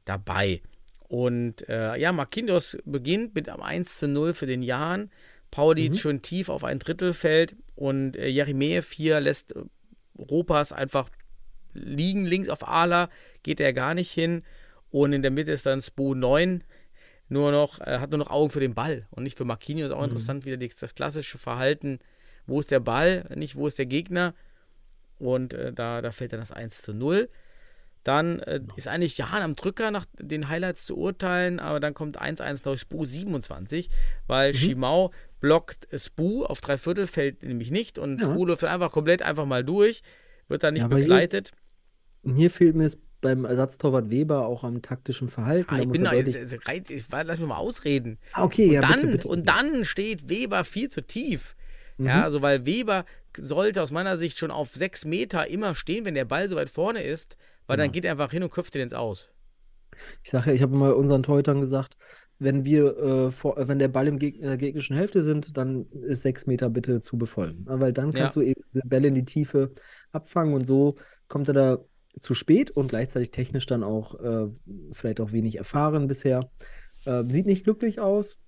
Speaker 5: dabei. Und äh, ja, Marquinhos beginnt mit am 1 zu 0 für den Jan. Pauli schon tief auf ein Drittel fällt und äh, Jeremejew hier lässt äh, Ropas einfach liegen links auf Ala, geht er gar nicht hin. Und in der Mitte ist dann Spo 9, nur noch, äh, hat nur noch Augen für den Ball und nicht für Marquinhos. Auch interessant, wieder die, das klassische Verhalten, wo ist der Ball, nicht wo ist der Gegner. Und äh, da, da fällt dann das 1 zu 0. Dann äh, ist eigentlich Jan am Drücker nach den Highlights zu urteilen, aber dann kommt 1-1 durch Spu 27, weil Schimau blockt Spu auf drei Viertel, fällt nämlich nicht und
Speaker 6: Ja.
Speaker 5: Spu läuft dann einfach komplett einfach mal durch, wird dann nicht
Speaker 6: Ja, hier-
Speaker 5: begleitet.
Speaker 6: Und hier fehlt mir es beim Ersatztorwart Weber auch am taktischen Verhalten.
Speaker 5: Ah,
Speaker 6: Da
Speaker 5: ich bin da, reit- ich, lass mich mal ausreden.
Speaker 6: Ah, okay,
Speaker 5: Und
Speaker 6: ja,
Speaker 5: dann,
Speaker 6: bitte, bitte.
Speaker 5: und dann steht Weber viel zu tief.
Speaker 6: Mhm.
Speaker 5: Ja, also weil Weber sollte aus meiner Sicht schon auf sechs Meter immer stehen, wenn der Ball so weit vorne ist, weil dann geht er einfach hin und köpft den ins Aus.
Speaker 6: Ich sage ja, ich habe mal unseren Torhütern gesagt, wenn wir äh, vor, äh, wenn der Ball im Geg in der gegnerischen Hälfte sind, dann ist sechs Meter bitte zu befolgen. Ja, Weil dann kannst
Speaker 5: Ja.
Speaker 6: du eben diese Bälle in die Tiefe abfangen und so kommt er da zu spät und gleichzeitig technisch dann auch äh, vielleicht auch wenig erfahren bisher. Äh, sieht nicht glücklich aus.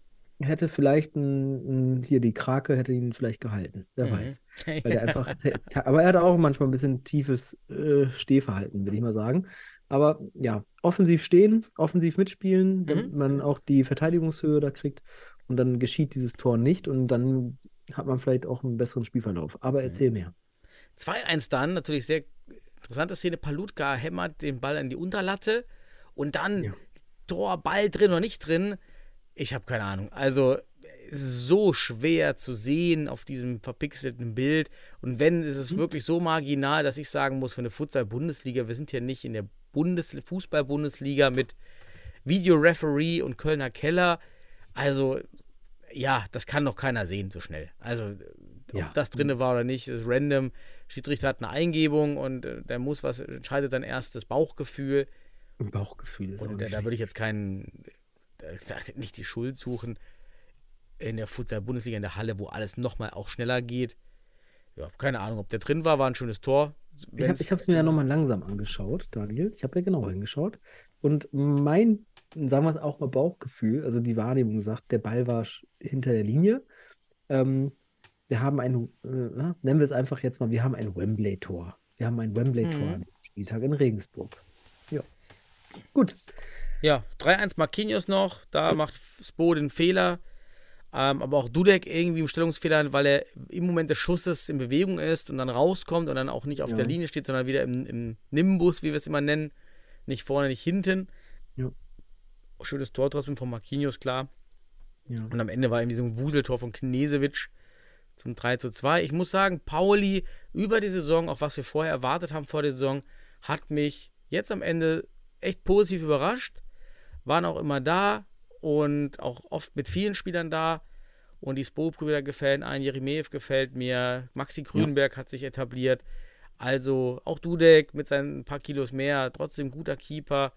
Speaker 6: Hätte vielleicht ein, ein, hier die Krake hätte ihn vielleicht gehalten. Wer
Speaker 5: Mhm.
Speaker 6: weiß. <laughs> Weil der einfach, aber er hat auch manchmal ein bisschen tiefes äh, Stehverhalten, würde ich mal sagen. Aber ja, offensiv stehen, offensiv mitspielen, damit
Speaker 5: Mhm.
Speaker 6: man auch die Verteidigungshöhe da kriegt und dann geschieht dieses Tor nicht und dann hat man vielleicht auch einen besseren Spielverlauf. Aber erzähl mehr.
Speaker 5: 2-1 dann, natürlich sehr interessante Szene. Palutka hämmert den Ball an die Unterlatte und dann
Speaker 6: Ja.
Speaker 5: Tor, Ball drin oder nicht drin. Ich habe keine Ahnung. Also es ist so schwer zu sehen auf diesem verpixelten Bild. Und wenn, ist
Speaker 6: Mhm.
Speaker 5: es wirklich so marginal, dass ich sagen muss, für eine Futsal-Bundesliga, wir sind hier nicht in der Bundes Fußball-Bundesliga mit Videoreferee und Kölner Keller. Also, ja, das kann doch keiner sehen so schnell. Also, ob
Speaker 6: Ja.
Speaker 5: das drinne war oder nicht, ist random. Schiedsrichter hat eine Eingebung und äh, der muss was, entscheidet dann erst das Bauchgefühl.
Speaker 6: Bauchgefühl ist
Speaker 5: Und da, da würde ich jetzt keinen, nicht die Schuld suchen in der Futsal-Bundesliga, in der Halle, wo alles nochmal auch schneller geht. Ja, keine Ahnung, ob der drin war, war ein schönes Tor.
Speaker 6: Ich habe es mir ja nochmal langsam angeschaut, Daniel. Ich habe ja genau hingeschaut. Und mein, sagen wir es auch mal, Bauchgefühl, also die Wahrnehmung sagt, der Ball war hinter der Linie. Ähm, wir haben ein, äh, na, nennen wir es einfach jetzt mal, wir haben ein Wembley-Tor. Wir haben ein Wembley-Tor
Speaker 5: Mhm.
Speaker 6: an diesem Spieltag in Regensburg. Ja. Gut.
Speaker 5: Ja, 3-1 Marquinhos noch, da macht Spo den Fehler. Ähm, aber auch Dudek irgendwie im Stellungsfehler, weil er im Moment des Schusses in Bewegung ist und dann rauskommt und dann auch nicht auf
Speaker 6: Ja.
Speaker 5: der Linie steht, sondern wieder im, im Nimbus, wie wir es immer nennen. Nicht vorne, nicht hinten.
Speaker 6: Ja.
Speaker 5: Schönes Tor trotzdem von Marquinhos, klar.
Speaker 6: Ja.
Speaker 5: Und am Ende war irgendwie so ein Wuseltor von Knesewitsch zum 3 zu 2. Ich muss sagen, Pauli über die Saison, auch was wir vorher erwartet haben vor der Saison, hat mich jetzt am Ende echt positiv überrascht. Waren auch immer da und auch oft mit vielen Spielern da. Und die Spo-Brüder gefällt ein, Jeremejew gefällt mir, Maxi Grünberg hat sich etabliert. Also auch Dudek mit seinen paar Kilos mehr, trotzdem guter Keeper.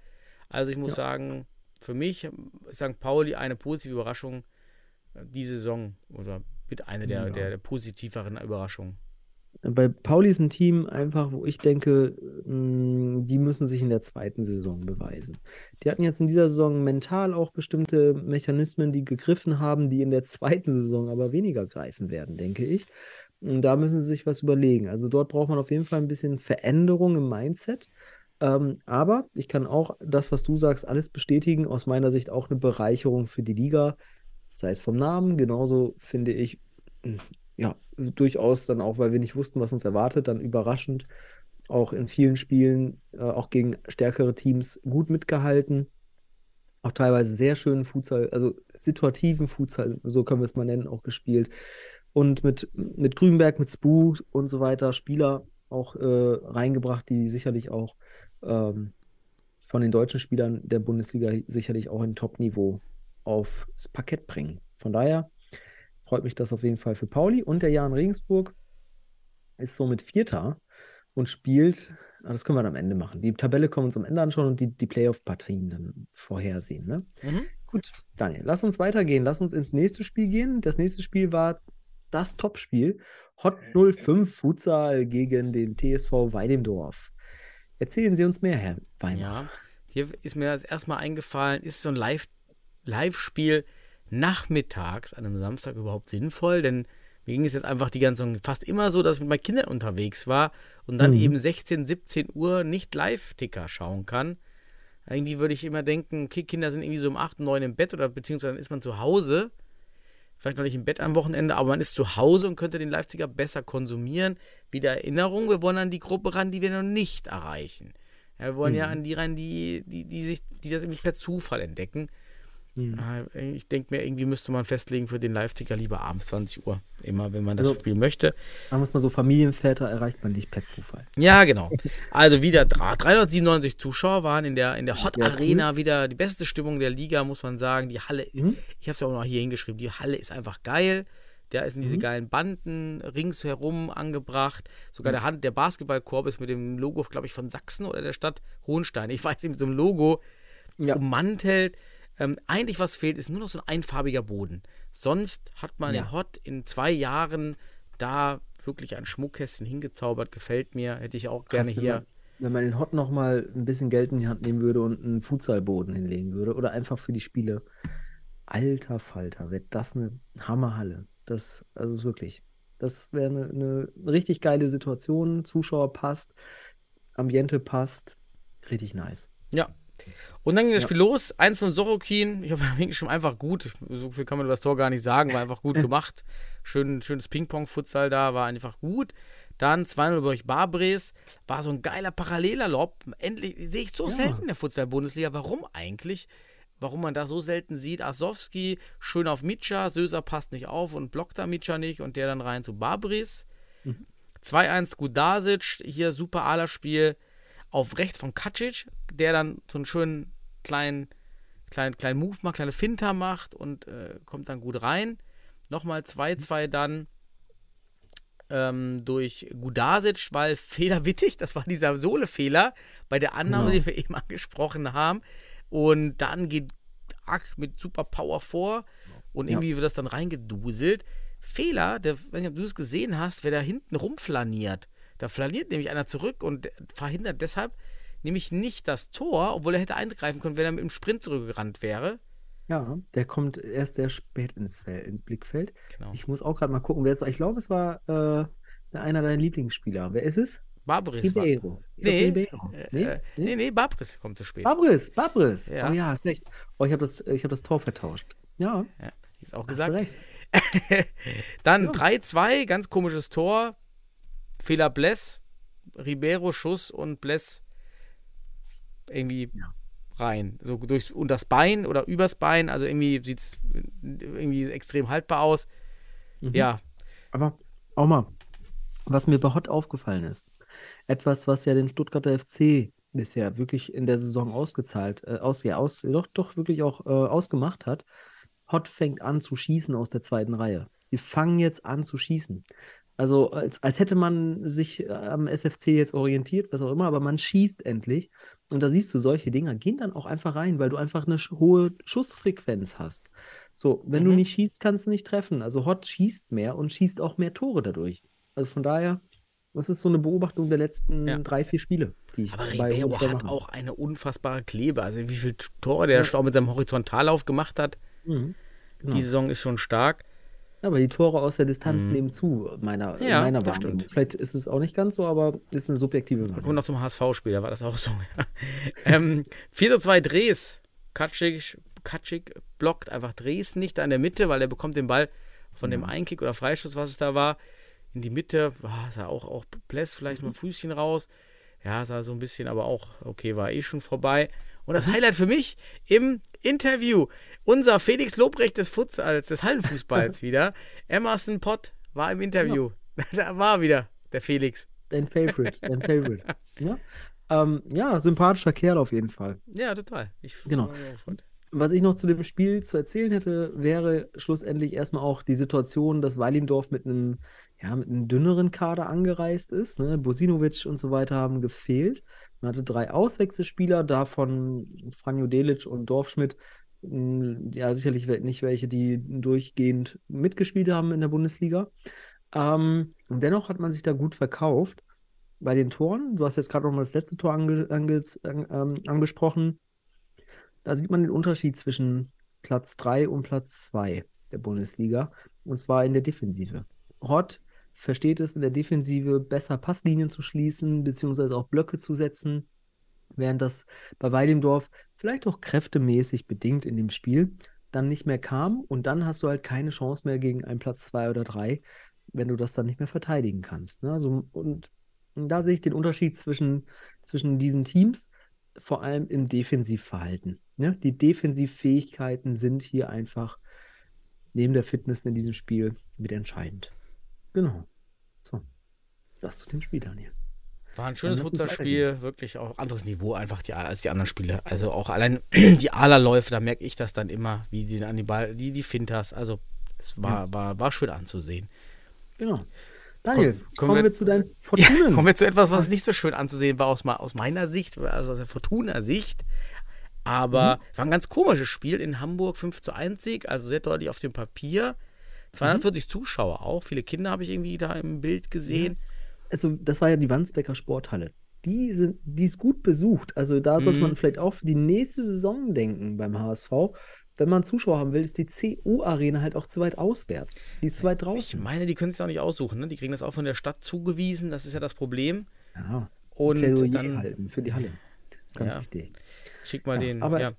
Speaker 5: Also ich muss
Speaker 6: Ja.
Speaker 5: sagen, für mich ist St. Pauli eine positive Überraschung äh, die Saison oder mit einer der,
Speaker 6: Ja.
Speaker 5: der, der positiveren Überraschungen.
Speaker 6: Bei Pauli ist ein Team einfach, wo ich denke, mh, die müssen sich in der zweiten Saison beweisen. Die hatten jetzt in dieser Saison mental auch bestimmte Mechanismen, die gegriffen haben, die in der zweiten Saison aber weniger greifen werden, denke ich. Und da müssen sie sich was überlegen. Also dort braucht man auf jeden Fall ein bisschen Veränderung im Mindset. Ähm, aber ich kann auch das, was du sagst, alles bestätigen. Aus meiner Sicht auch eine Bereicherung für die Liga, sei es vom Namen. Genauso finde ich, mh, ja, durchaus dann auch, weil wir nicht wussten, was uns erwartet, dann überraschend auch in vielen Spielen, äh, auch gegen stärkere Teams gut mitgehalten. Auch teilweise sehr schönen Futsal, also situativen Futsal, so können wir es mal nennen, auch gespielt. Und mit, mit Grünberg, mit Spu und so weiter Spieler auch äh, reingebracht, die sicherlich auch ähm, von den deutschen Spielern der Bundesliga sicherlich auch ein Top-Niveau aufs Parkett bringen. Von daher freut mich das auf jeden Fall für Pauli. Und der Jan Regensburg ist somit Vierter und spielt, ah, das können wir dann am Ende machen. Die Tabelle können wir uns am Ende anschauen und die, die Playoff-Partien dann vorhersehen. Ne?
Speaker 5: Mhm.
Speaker 6: Gut, Daniel, lass uns weitergehen. Lass uns ins nächste Spiel gehen. Das nächste Spiel war das Topspiel. Hot 05 Futsal gegen den TSV Weidendorf. Erzählen Sie uns mehr, Herr Weimar.
Speaker 5: Ja, hier ist mir das erstmal eingefallen, ist so ein Live- Live-Spiel nachmittags an einem Samstag überhaupt sinnvoll? Denn mir ging es jetzt einfach die ganze Zeit fast immer so, dass ich mit meinen Kindern unterwegs war und dann
Speaker 6: Mhm.
Speaker 5: eben 16, 17 Uhr nicht Live-Ticker schauen kann. Irgendwie würde ich immer denken, okay, Kinder sind irgendwie so um 8, 9 im Bett oder beziehungsweise dann ist man zu Hause. Vielleicht noch nicht im Bett am Wochenende, aber man ist zu Hause und könnte den Live-Ticker besser konsumieren. Wieder Erinnerung, wir wollen an die Gruppe ran, die wir noch nicht erreichen. Ja, wir wollen ja
Speaker 6: Mhm.
Speaker 5: an die ran, die, die, die, sich, die das irgendwie per Zufall entdecken.
Speaker 6: Mhm.
Speaker 5: Äh, Ich denke mir, irgendwie müsste man festlegen für den Live-Ticker lieber abends 20 Uhr. Immer, wenn man das
Speaker 6: Also-
Speaker 5: spielen möchte.
Speaker 6: Wir es mal so, Familienväter erreicht man nicht per Zufall.
Speaker 5: Ja, genau. Also wieder dra- 397 Zuschauer waren in der, in der Hot
Speaker 6: Sehr cool.
Speaker 5: Arena wieder die beste Stimmung der Liga, muss man sagen. Die Halle,
Speaker 6: Mhm.
Speaker 5: ich habe es ja auch noch hier hingeschrieben, die Halle ist einfach geil. Da sind diese
Speaker 6: Mhm.
Speaker 5: geilen Banden ringsherum angebracht. Sogar der, Hand, der Basketballkorb ist mit dem Logo, glaube ich, von Sachsen oder der Stadt Hohenstein. Ich weiß nicht, mit so einem Logo
Speaker 6: Ja.
Speaker 5: ummantelt. Ähm, eigentlich, was fehlt, ist nur noch so ein einfarbiger Boden. Sonst hat man
Speaker 6: Ja.
Speaker 5: Hot in zwei Jahren da wirklich ein Schmuckkästchen hingezaubert. Gefällt mir. Hätte ich auch gerne
Speaker 6: Krass, wenn
Speaker 5: hier.
Speaker 6: Man, wenn man in Hot noch mal ein bisschen Geld in die Hand nehmen würde und einen Futsalboden hinlegen würde oder einfach für die Spiele. Alter Falter, wäre das eine Hammerhalle. Das, also wirklich, das wäre eine, eine richtig geile Situation. Zuschauer passt, Ambiente passt. Richtig nice.
Speaker 5: Ja. Und dann ging das
Speaker 6: Ja.
Speaker 5: Spiel los. 1 Sorokin. Ich habe eigentlich <laughs> schon einfach gut. So viel kann man über das Tor gar nicht sagen. War einfach gut <laughs> gemacht. Schön, schönes Ping-Pong-Futsal da. War einfach gut. Dann 2-0 durch Barbres. War so ein geiler paralleler Lob. Endlich sehe ich so
Speaker 6: Ja.
Speaker 5: selten in der Futsal-Bundesliga. Warum eigentlich? Warum man das so selten sieht. Asowski schön auf Mitscha. Söser passt nicht auf und blockt da Mitscha nicht. Und der dann rein zu Barbres.
Speaker 6: Mhm.
Speaker 5: 2-1 Gudasic. Hier super Ala-Spiel auf rechts von Kacic, der dann so einen schönen kleinen, kleinen, kleinen Move macht, kleine Finter macht und äh, kommt dann gut rein. Nochmal 2-2 dann ähm, durch Gudasic, weil <laughs> fehlerwittig, das war dieser Sohle-Fehler bei der Annahme,
Speaker 6: Genau.
Speaker 5: die wir eben angesprochen haben. Und dann geht Ack mit super Power vor und
Speaker 6: Ja.
Speaker 5: irgendwie wird das dann reingeduselt. Fehler, der, wenn du es gesehen hast, wer da hinten rumflaniert. Da flaniert nämlich einer zurück und verhindert deshalb nämlich nicht das Tor, obwohl er hätte eingreifen können, wenn er mit dem Sprint zurückgerannt wäre.
Speaker 6: Ja, der kommt erst sehr spät ins, Fel- ins Blickfeld.
Speaker 5: Genau.
Speaker 6: Ich muss auch gerade mal gucken, wer es war. Ich glaube, es war äh, einer deiner Lieblingsspieler. Wer ist es?
Speaker 5: Barbaris war.
Speaker 6: Ribeiro.
Speaker 5: Nee,
Speaker 6: Ribeiro.
Speaker 5: Äh,
Speaker 6: Nee?
Speaker 5: äh, nee, nee, Babris kommt zu spät.
Speaker 6: Babris, Babris.
Speaker 5: Ja.
Speaker 6: Oh ja, hast recht. Oh, ich habe das, ich hab das Tor vertauscht. Ja,
Speaker 5: Ja, ist auch
Speaker 6: hast
Speaker 5: gesagt.
Speaker 6: recht. <laughs>
Speaker 5: Dann
Speaker 6: Ja.
Speaker 5: 3-2, ganz komisches Tor. Fehler Bless. Ribeiro Schuss und Bless irgendwie
Speaker 6: Ja.
Speaker 5: rein. So durchs und das Bein oder übers Bein. Also irgendwie sieht es irgendwie extrem haltbar aus.
Speaker 6: Mhm.
Speaker 5: Ja,
Speaker 6: Aber auch mal, was mir bei Hot aufgefallen ist, etwas, was ja den Stuttgarter FC bisher wirklich in der Saison ausgezahlt, äh, aus, ja, aus, doch, doch wirklich auch äh, ausgemacht hat. Hot fängt an zu schießen aus der zweiten Reihe. Sie fangen jetzt an zu schießen. Also als, als hätte man sich äh, am SFC jetzt orientiert, was auch immer, aber man schießt endlich. Und da siehst du, solche Dinger gehen dann auch einfach rein, weil du einfach eine hohe Schussfrequenz hast. So, wenn du
Speaker 5: Mhm.
Speaker 6: nicht schießt, kannst du nicht treffen. Also Hott schießt mehr und schießt auch mehr Tore dadurch. Also von daher, das ist so eine Beobachtung der letzten
Speaker 5: Ja.
Speaker 6: drei, vier Spiele, die ich
Speaker 5: Aber
Speaker 6: bei
Speaker 5: Ribeiro hat
Speaker 6: mache.
Speaker 5: auch eine unfassbare Klebe. Also wie viele Tore der
Speaker 6: Ja.
Speaker 5: Stau mit seinem Horizontallauf gemacht hat,
Speaker 6: Mhm. Genau.
Speaker 5: die Saison ist schon stark.
Speaker 6: Ja, aber die Tore aus der Distanz
Speaker 5: Mhm.
Speaker 6: nehmen zu, meiner,
Speaker 5: Ja,
Speaker 6: meiner Wahrnehmung. Vielleicht ist es auch nicht ganz so, aber ist eine subjektive Wahrnehmung.
Speaker 5: noch zum HSV-Spiel, da war das auch so. <laughs> ähm, 4 zu 2 Dres. Katschik, Katschik blockt einfach Dres nicht da in der Mitte, weil er bekommt den Ball von dem Einkick oder Freistoß, was es da war, in die Mitte. Ah, sah auch, auch Pless vielleicht mal Füßchen raus. Ja, sah so ein bisschen, aber auch, okay, war eh schon vorbei. Und das Highlight für mich im Interview, unser Felix Lobrecht des Futsals, des Hallenfußballs <laughs> wieder, Emerson Pott war im Interview. <laughs> Da war wieder der Felix.
Speaker 6: Dein Favorite, dein <laughs> Favorite. Ja? Ähm, ja, sympathischer Kerl auf jeden Fall.
Speaker 5: Ja, total. Ich
Speaker 6: Genau. Was ich noch zu dem Spiel zu erzählen hätte, wäre schlussendlich erstmal auch die Situation, dass Weilimdorf mit einem, ja, mit einem dünneren Kader angereist ist. Ne? Bosinovic und so weiter haben gefehlt. Man hatte drei Auswechselspieler, davon Franjo Delic und Dorfschmidt. mh, Ja, sicherlich nicht welche, die durchgehend mitgespielt haben in der Bundesliga. Ähm, und dennoch hat man sich da gut verkauft. Bei den Toren, du hast jetzt gerade noch mal das letzte Tor ange, ange, an, ähm, angesprochen. Da sieht man den Unterschied zwischen Platz 3 und Platz 2 der Bundesliga. Und zwar in der Defensive. Hott versteht es in der Defensive besser Passlinien zu schließen, beziehungsweise auch Blöcke zu setzen, während das bei Weidemdorf vielleicht auch kräftemäßig bedingt in dem Spiel dann nicht mehr kam. Und dann hast du halt keine Chance mehr gegen einen Platz 2 oder 3, wenn du das dann nicht mehr verteidigen kannst. Ne? Also, und, und da sehe ich den Unterschied zwischen, zwischen diesen Teams vor allem im Defensivverhalten. Ne? Die Defensivfähigkeiten sind hier einfach neben der Fitness in diesem Spiel mit entscheidend. Genau. So. Das zu dem Spiel, Daniel.
Speaker 5: War ein schönes Futsalspiel, wirklich auch anderes Niveau einfach die, als die anderen Spiele. Also auch allein <clears throat> die Ala-Läufe, da merke ich das dann immer, wie die an die Ball, die, die Fintas. Also es war, war, war schön anzusehen.
Speaker 6: Genau. Daniel,
Speaker 5: kommen
Speaker 6: kommen,
Speaker 5: wir-
Speaker 6: wir zu deinen <laughs>
Speaker 5: Ja,
Speaker 6: Fortunen.
Speaker 5: kommen wir zu etwas, was nicht so schön anzusehen war aus, aus meiner Sicht, also aus der Fortuna-Sicht. Aber war ein ganz komisches Spiel in Hamburg, 5 zu 1 Sieg, also sehr deutlich auf dem Papier. 240 Zuschauer auch, viele Kinder habe ich irgendwie da im Bild gesehen.
Speaker 6: also das war ja die Wandsbecker Sporthalle. Die, sind, die ist gut besucht. Also da sollte
Speaker 5: Mhm.
Speaker 6: man vielleicht auch für die nächste Saison denken beim HSV. Wenn man Zuschauer haben will, ist die CU-Arena halt auch zu weit auswärts. Die ist zu weit
Speaker 5: Ich
Speaker 6: draußen.
Speaker 5: meine, die können es auch nicht aussuchen, ne? Die kriegen das auch von der Stadt zugewiesen, das ist ja das Problem.
Speaker 6: Ja,
Speaker 5: Und
Speaker 6: Plädoyer
Speaker 5: dann
Speaker 6: halten für die Halle. Das ist ganz
Speaker 5: Ja.
Speaker 6: wichtig.
Speaker 5: schick mal
Speaker 6: Ja,
Speaker 5: den.
Speaker 6: aber
Speaker 5: ja.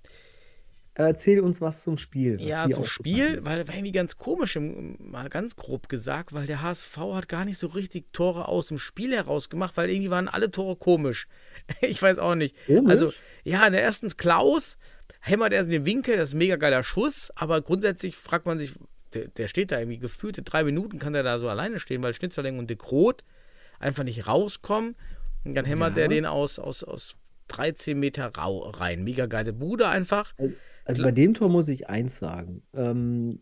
Speaker 6: Erzähl uns was zum Spiel. Was
Speaker 5: Ja, zum Spiel, weil war irgendwie ganz komisch, mal ganz grob gesagt, weil der HSV hat gar nicht so richtig Tore aus dem Spiel heraus gemacht, weil irgendwie waren alle Tore komisch. <laughs> Ich weiß auch nicht.
Speaker 6: Komisch?
Speaker 5: Also, ja, in der ersten ist Klaus, hämmert erst in den Winkel, das ist ein mega geiler Schuss, aber grundsätzlich fragt man sich, der, der steht da irgendwie gefühlte drei Minuten, kann der da so alleine stehen, weil Schnitzerling und De Groot einfach nicht rauskommen. Und dann hämmert
Speaker 6: Ja.
Speaker 5: der den aus, aus, aus 13 Meter rau rein. Mega geile Bude einfach.
Speaker 6: Also bei dem Tor muss ich eins sagen. Ähm,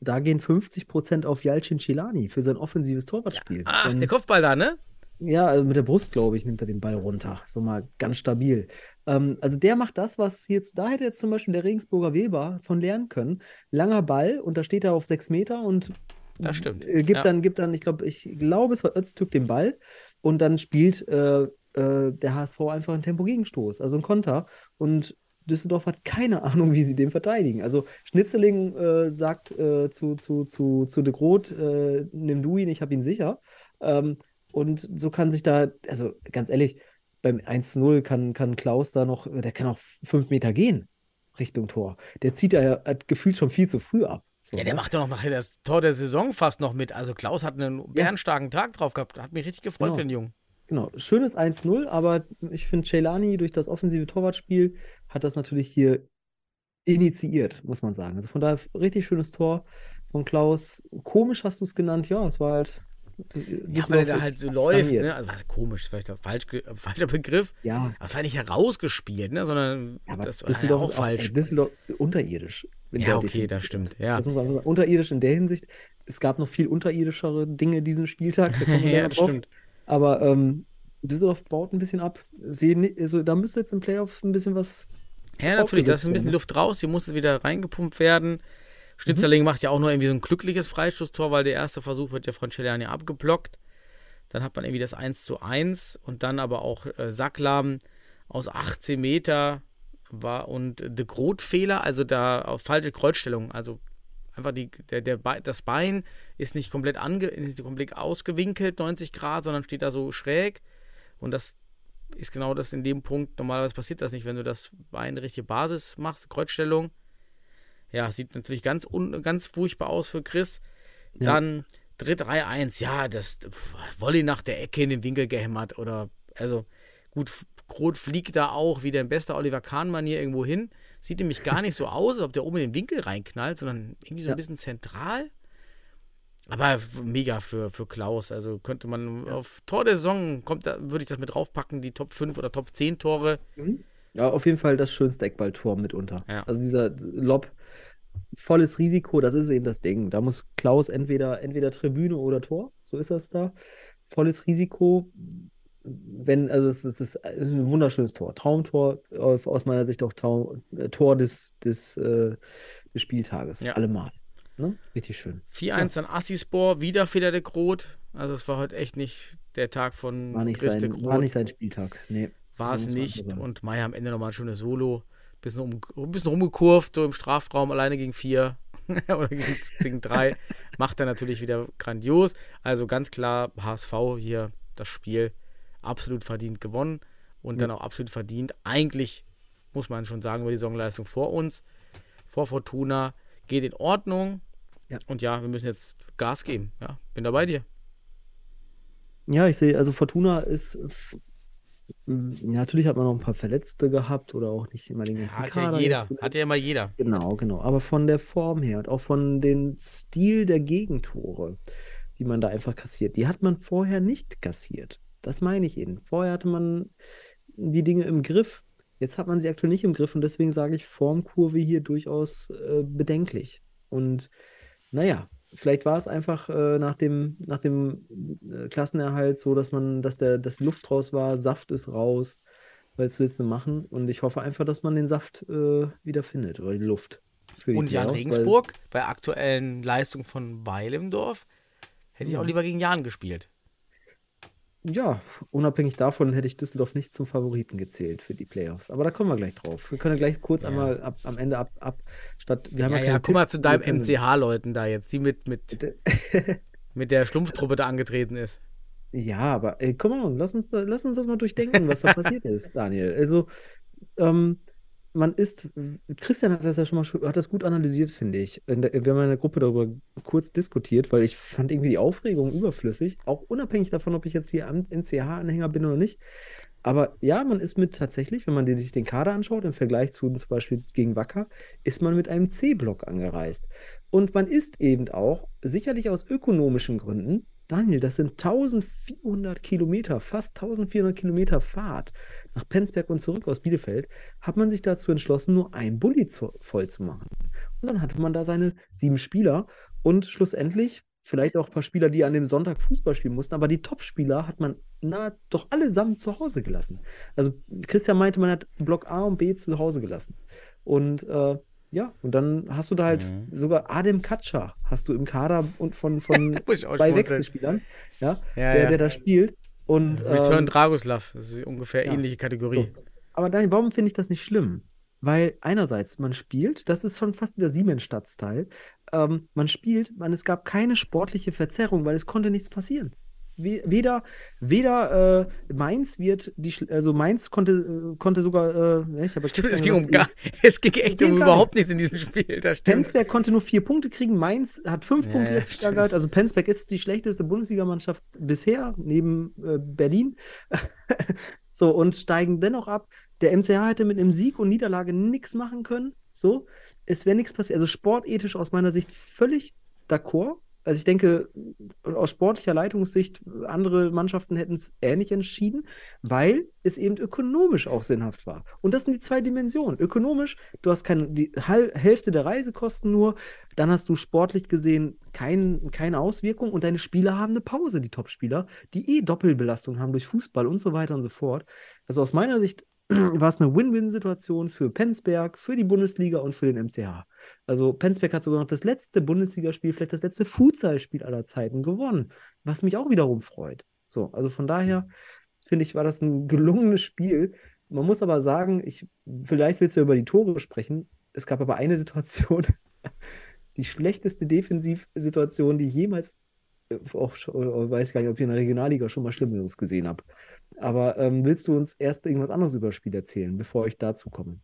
Speaker 6: da gehen 50% auf Jalcin Cilani für sein offensives Torwartspiel.
Speaker 5: Ach,
Speaker 6: Ähm,
Speaker 5: der Kopfball da, ne?
Speaker 6: Ja, also mit der Brust, glaube ich, nimmt er den Ball runter. So mal ganz stabil. Ähm, also der macht das, was jetzt, da hätte jetzt zum Beispiel der Regensburger Weber von lernen können. Langer Ball und da steht er auf sechs Meter und
Speaker 5: Das stimmt.
Speaker 6: äh, gibt
Speaker 5: Ja.
Speaker 6: dann, gibt dann, ich glaube, ich glaube, es war Öztürk den Ball und dann spielt äh, äh, der HSV einfach einen Tempogegenstoß, also einen Konter. Und Düsseldorf hat keine <laughs> Ahnung, wie sie den verteidigen. Also Schnitzeling äh, sagt äh, zu, zu, zu, zu de Groot, äh, nimm du ihn, ich habe ihn sicher. Ähm, und so kann sich da, also ganz ehrlich, beim 1-0 kann, kann Klaus da noch, der kann auch fünf Meter gehen Richtung Tor. Der zieht da ja hat gefühlt schon viel zu früh ab. So,
Speaker 5: Ja, der macht ja noch nachher das Tor der Saison fast noch mit. Also Klaus hat einen bärenstarken Tag drauf gehabt. Hat mich richtig gefreut
Speaker 6: Genau.
Speaker 5: für den Jungen.
Speaker 6: Genau, schönes 1-0, aber ich finde, Celani durch das offensive Torwartspiel hat das natürlich hier initiiert, muss man sagen. Also von daher richtig schönes Tor von Klaus. Komisch hast du es genannt, ja, es war halt.
Speaker 5: Ja, weil der da halt so läuft, ne? Also was komisch, vielleicht auch falsch, äh, falscher Begriff.
Speaker 6: Ja,
Speaker 5: Aber es war nicht herausgespielt, ne? Sondern
Speaker 6: aber
Speaker 5: das war ja auch
Speaker 6: ist
Speaker 5: falsch.
Speaker 6: Äh, Düsseldorf unterirdisch. in
Speaker 5: Ja,
Speaker 6: der
Speaker 5: okay,
Speaker 6: Defensive.
Speaker 5: das stimmt. Ja.
Speaker 6: Das muss man sagen. Unterirdisch in der Hinsicht. Es gab noch viel unterirdischere Dinge diesen Spieltag. <laughs>
Speaker 5: Ja, das stimmt.
Speaker 6: Aber ähm, Düsseldorf baut ein bisschen ab. Sie, also, da müsste jetzt im Playoff ein bisschen was.
Speaker 5: Ja, natürlich, da ist ein bisschen
Speaker 6: werden.
Speaker 5: Luft raus, hier muss es wieder reingepumpt werden. Schnitzerling macht ja auch nur irgendwie so ein glückliches Freistoßtor, weil der erste Versuch wird ja von Celani abgeblockt. Dann hat man irgendwie das 1 zu 1 und dann aber auch äh, Sacklam aus 18 Meter war und de Groot-Fehler, also da auf falsche Kreuzstellung, also einfach die, der, der, Be- das Bein ist nicht komplett, ange, nicht komplett ausgewinkelt, 90 Grad, sondern steht da so schräg und das ist genau das in dem Punkt, normalerweise passiert das nicht, wenn du das Bein richtige Basis machst, Kreuzstellung. Ja, sieht natürlich ganz, un, ganz furchtbar aus für Chris.
Speaker 6: Ja.
Speaker 5: Dann Dritt 3-1, ja, das Volley nach der Ecke in den Winkel gehämmert oder, also gut, Groth fliegt da auch wieder in bester Oliver Kahn-Manier irgendwo hin. Sieht nämlich gar nicht so aus, als ob der oben in den Winkel reinknallt, sondern irgendwie so
Speaker 6: Ja.
Speaker 5: ein bisschen zentral. Aber mega für, für Klaus. Also könnte man auf Tor der Saison, kommt da, würde ich das mit draufpacken, die Top 5 oder Top 10 Tore.
Speaker 6: Ja, auf jeden Fall das schönste Eckballtor mitunter.
Speaker 5: Ja.
Speaker 6: Also dieser Lob, volles Risiko, das ist eben das Ding. Da muss Klaus entweder, entweder Tribüne oder Tor, so ist das da. Volles Risiko, wenn, also es, ist- es ist ein wunderschönes Tor. Traumtor, auf- aus meiner Sicht auch Traum, äh, Tor des, des, äh, des Spieltages.
Speaker 5: Ja.
Speaker 6: Allemal. Ne? Richtig schön.
Speaker 5: 4-1 dann Assispor, wieder Fehler der Groth. Also es war heute echt nicht der Tag von
Speaker 6: War nicht,
Speaker 5: Chris
Speaker 6: sein, war
Speaker 5: Groot.
Speaker 6: nicht sein Spieltag. Nee.
Speaker 5: War es nicht. Und Meier am Ende nochmal ein schönes Solo. Bisschen, um, ein bisschen rumgekurvt, so im Strafraum, alleine gegen vier <laughs> oder gegen, gegen drei. Macht er natürlich wieder grandios. Also ganz klar, HSV hier das Spiel absolut verdient gewonnen und dann auch absolut verdient. Eigentlich muss man schon sagen, über die Saisonleistung vor uns, vor Fortuna, geht in Ordnung.
Speaker 6: Ja.
Speaker 5: Und ja, wir müssen jetzt Gas geben. Ja, bin da bei dir.
Speaker 6: Ja, ich sehe, also Fortuna ist. Ja, natürlich hat man noch ein paar Verletzte gehabt oder auch nicht immer den ganzen
Speaker 5: Hat ja
Speaker 6: Kader
Speaker 5: jeder.
Speaker 6: jetzt zuletzt.
Speaker 5: Hat ja immer jeder.
Speaker 6: Genau, genau. Aber von der Form her und auch von dem Stil der Gegentore, die man da einfach kassiert, die hat man vorher nicht kassiert. Das meine ich eben. Vorher hatte man die Dinge im Griff. Jetzt hat man sie aktuell nicht im Griff und deswegen sage ich Formkurve hier durchaus äh, bedenklich. Und naja, vielleicht war es einfach äh, nach dem, nach dem äh, Klassenerhalt so, dass man, dass der, das Luft raus war, Saft ist raus. Was willst du machen? Und ich hoffe einfach, dass man den Saft äh, wieder findet oder die Luft.
Speaker 5: Und Jan
Speaker 6: weil-
Speaker 5: Regensburg, bei aktuellen Leistungen von Weil im Dorf, hätte ich
Speaker 6: Ja.
Speaker 5: auch lieber gegen Jan gespielt.
Speaker 6: Ja, unabhängig davon hätte ich Düsseldorf nicht zum Favoriten gezählt für die Playoffs. Aber da kommen wir gleich drauf. Wir können ja gleich kurz
Speaker 5: Ja.
Speaker 6: einmal ab, am Ende ab, ab statt. Wir haben
Speaker 5: Ja,
Speaker 6: ja,
Speaker 5: ja, guck mal
Speaker 6: Tipps,
Speaker 5: zu
Speaker 6: wir
Speaker 5: deinem MCH-Leuten da jetzt, die mit, mit, <laughs> mit der Schlumpftruppe <laughs> da angetreten ist.
Speaker 6: Ja, aber ey, komm on, lass uns, da- lass uns das mal durchdenken, was da <laughs> passiert ist, Daniel. Also, ähm, man ist, Christian hat das ja schon mal hat das gut analysiert, finde ich. Wir haben in der Gruppe darüber kurz diskutiert, weil ich fand irgendwie die Aufregung überflüssig, auch unabhängig davon, ob ich jetzt hier An- NCH-Anhänger bin oder nicht. Aber ja, man ist mit tatsächlich, wenn man sich den Kader anschaut, im Vergleich zu zum Beispiel gegen Wacker, ist man mit einem C-Block angereist. Und man ist eben auch, sicherlich aus ökonomischen Gründen, Daniel, das sind 1400 Kilometer, fast 1400 Kilometer Fahrt nach Penzberg und zurück aus Bielefeld, hat man sich dazu entschlossen, nur ein Bulli zu, voll zu machen. Und dann hatte man da seine sieben Spieler und schlussendlich vielleicht auch ein paar Spieler, die an dem Sonntag Fußball spielen mussten, aber die Top-Spieler hat man na, doch allesamt zu Hause gelassen. Also Christian meinte, man hat Block A und B zu Hause gelassen. Und äh, ja, und dann hast du da halt
Speaker 5: Mhm.
Speaker 6: sogar Adem Katscha hast du im Kader und von, von <laughs> zwei. Wechselspielern, ja,
Speaker 5: Ja,
Speaker 6: der,
Speaker 5: ja.
Speaker 6: der da spielt. Und,
Speaker 5: Return
Speaker 6: ähm,
Speaker 5: Dragoslav, das ist ungefähr
Speaker 6: ja.
Speaker 5: ähnliche Kategorie.
Speaker 6: so. Aber Daniel, warum finde ich das nicht schlimm? Weil einerseits, man spielt, das ist schon fast wieder Siemens-Stadtstyle, ähm, man spielt, man, es gab keine sportliche Verzerrung, weil es konnte nichts passieren. We- Weder, weder äh, Mainz wird, die, also Mainz konnte, äh, konnte sogar, äh, ne, ich habe
Speaker 5: Stimmt, es ging um gar, <laughs> es ging echt um überhaupt nichts in diesem Spiel. Das stimmt.
Speaker 6: Penzberg konnte nur vier Punkte kriegen, Mainz hat fünf
Speaker 5: Ja,
Speaker 6: Punkte letztes Jahr gehabt. Also Penzberg ist die schlechteste Bundesligamannschaft bisher, neben äh, Berlin. <laughs> so, und steigen dennoch ab. Der MCH hätte mit einem Sieg und Niederlage nichts machen können. So, es wäre nichts passiert. Also sportethisch aus meiner Sicht völlig d'accord. Also ich denke, aus sportlicher Leitungssicht, andere Mannschaften hätten es ähnlich entschieden, weil es eben ökonomisch auch sinnhaft war. Und das sind die zwei Dimensionen. Ökonomisch, du hast keine, die Hälfte der Reisekosten nur, dann hast du sportlich gesehen kein, keine Auswirkung und deine Spieler haben eine Pause, die Topspieler, die eh Doppelbelastung haben durch Fußball und so weiter und so fort. Also aus meiner Sicht <clears throat> war es eine Win-Win-Situation für Penzberg, für die Bundesliga und für den MCH. Also Penzberg hat sogar noch das letzte Bundesligaspiel, vielleicht das letzte Futsalspiel aller Zeiten gewonnen, was mich auch wiederum freut. So, also von daher finde ich, war das ein gelungenes Spiel. Man muss aber sagen, ich, vielleicht willst du über die Tore sprechen. Es gab aber eine Situation, <laughs> die schlechteste Defensivsituation, die ich jemals, äh, auch, schon- weiß ich gar nicht, ob ich in der Regionalliga schon mal Schlimmeres gesehen habe. Aber ähm, willst du uns erst irgendwas anderes über das Spiel erzählen, bevor ich dazu komme?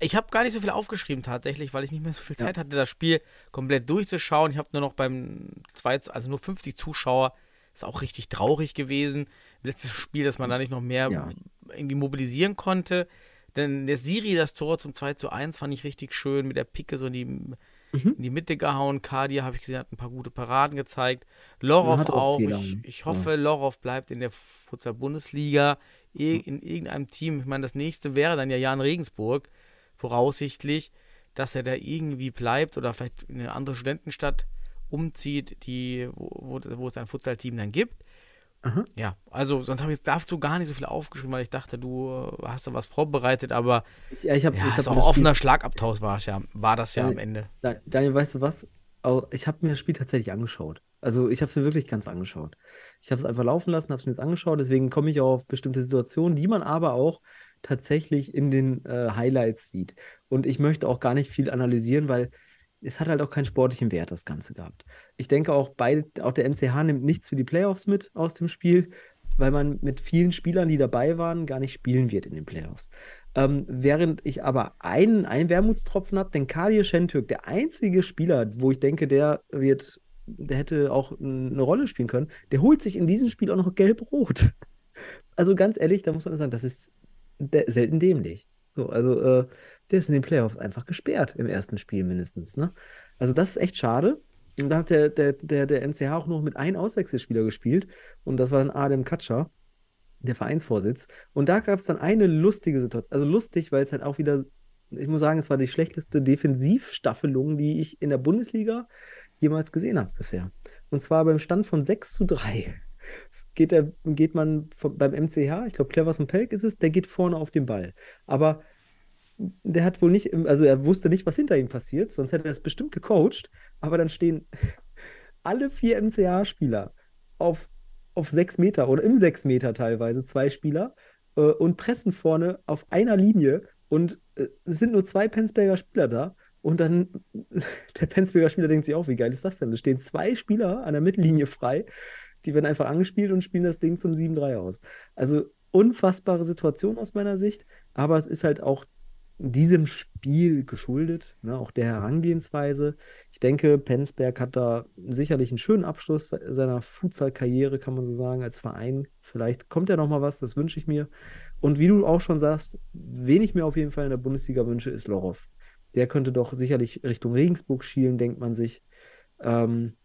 Speaker 5: Ich habe gar nicht so viel aufgeschrieben tatsächlich, weil ich nicht mehr so viel
Speaker 6: Ja.
Speaker 5: Zeit hatte, das Spiel komplett durchzuschauen. Ich habe nur noch beim 2, also nur 50 Zuschauer. Ist auch richtig traurig gewesen. Letztes Spiel, dass man da nicht noch mehr
Speaker 6: Ja.
Speaker 5: irgendwie mobilisieren konnte. Denn der Siri, das Tor zum 2 zu 1, fand ich richtig schön, mit der Picke so in die,
Speaker 6: Mhm.
Speaker 5: in die Mitte gehauen. Kadia, habe ich gesehen, hat ein paar gute Paraden gezeigt. Lorov
Speaker 6: auch
Speaker 5: auch. Ich, ich hoffe, Lorov bleibt in der Futsal-Bundesliga, eh- in irgendeinem Team. Ich meine, das nächste wäre dann ja Jan Regensburg, voraussichtlich, dass er da irgendwie bleibt oder vielleicht in eine andere Studentenstadt umzieht, die, wo, wo, wo es ein Futsal-Team dann gibt.
Speaker 6: Aha.
Speaker 5: Ja, also sonst habe ich jetzt dazu gar nicht so viel aufgeschrieben, weil ich dachte, du äh, hast da was vorbereitet, aber
Speaker 6: Ja, ich habe
Speaker 5: ja,
Speaker 6: ich hab
Speaker 5: auch offener Schlagabtausch war ja, war das ja
Speaker 6: Ja,
Speaker 5: am Ende.
Speaker 6: Da- Daniel, weißt du was? Ich habe mir das Spiel tatsächlich angeschaut. Also ich habe es mir wirklich ganz angeschaut. Ich habe es einfach laufen lassen, habe es mir jetzt angeschaut. Deswegen komme ich auch auf bestimmte Situationen, die man aber auch tatsächlich in den äh, Highlights sieht. Und ich möchte auch gar nicht viel analysieren, weil es hat halt auch keinen sportlichen Wert, das Ganze gehabt. Ich denke auch, beide, auch der MCH nimmt nichts für die Playoffs mit aus dem Spiel, weil man mit vielen Spielern, die dabei waren, gar nicht spielen wird in den Playoffs. Ähm, während ich aber einen, einen Wermutstropfen habe, den Kadir Şentürk, der einzige Spieler, wo ich denke, der wird, der hätte auch eine Rolle spielen können, der holt sich in diesem Spiel auch noch gelb-rot. <laughs> Also ganz ehrlich, da muss man sagen, das ist selten dämlich. So, also äh, der ist in den Playoffs einfach gesperrt im ersten Spiel mindestens. Ne? Also das ist echt schade. Und da hat der, der, der, der MCH auch noch mit einem Auswechselspieler gespielt. Und das war dann Adem Katscher, der Vereinsvorsitz. Und da gab es dann eine lustige Situation. Also lustig, weil es halt auch wieder, ich muss sagen, es war die schlechteste Defensivstaffelung, die ich in der Bundesliga jemals gesehen habe bisher. Und zwar beim Stand von 6 zu 3 geht, der, geht man vom, beim MCH, ich glaube Clevers und Pelk ist es, der geht vorne auf den Ball. Aber der hat wohl nicht, also er wusste nicht, was hinter ihm passiert, sonst hätte er es bestimmt gecoacht. Aber dann stehen <laughs> alle vier MCH-Spieler auf, auf sechs Meter oder im sechs Meter teilweise, zwei Spieler, äh, und pressen vorne auf einer Linie. Und äh, es sind nur zwei Penzberger Spieler da. Und dann, <laughs> der Penzberger Spieler denkt sich auch, wie geil ist das denn? Es stehen zwei Spieler an der Mittellinie frei. Die werden einfach angespielt und spielen das Ding zum 7-3 aus. Also unfassbare Situation aus meiner Sicht. Aber es ist halt auch diesem Spiel geschuldet, ne, auch der Herangehensweise. Ich denke, Penzberg hat da sicherlich einen schönen Abschluss se- seiner Futsal-Karriere, kann man so sagen, als Verein. Vielleicht kommt ja noch mal was, das wünsche ich mir. Und wie du auch schon sagst, wen ich mir auf jeden Fall in der Bundesliga wünsche, ist Lorov. Der könnte doch sicherlich Richtung Regensburg schielen, denkt man sich. Ähm,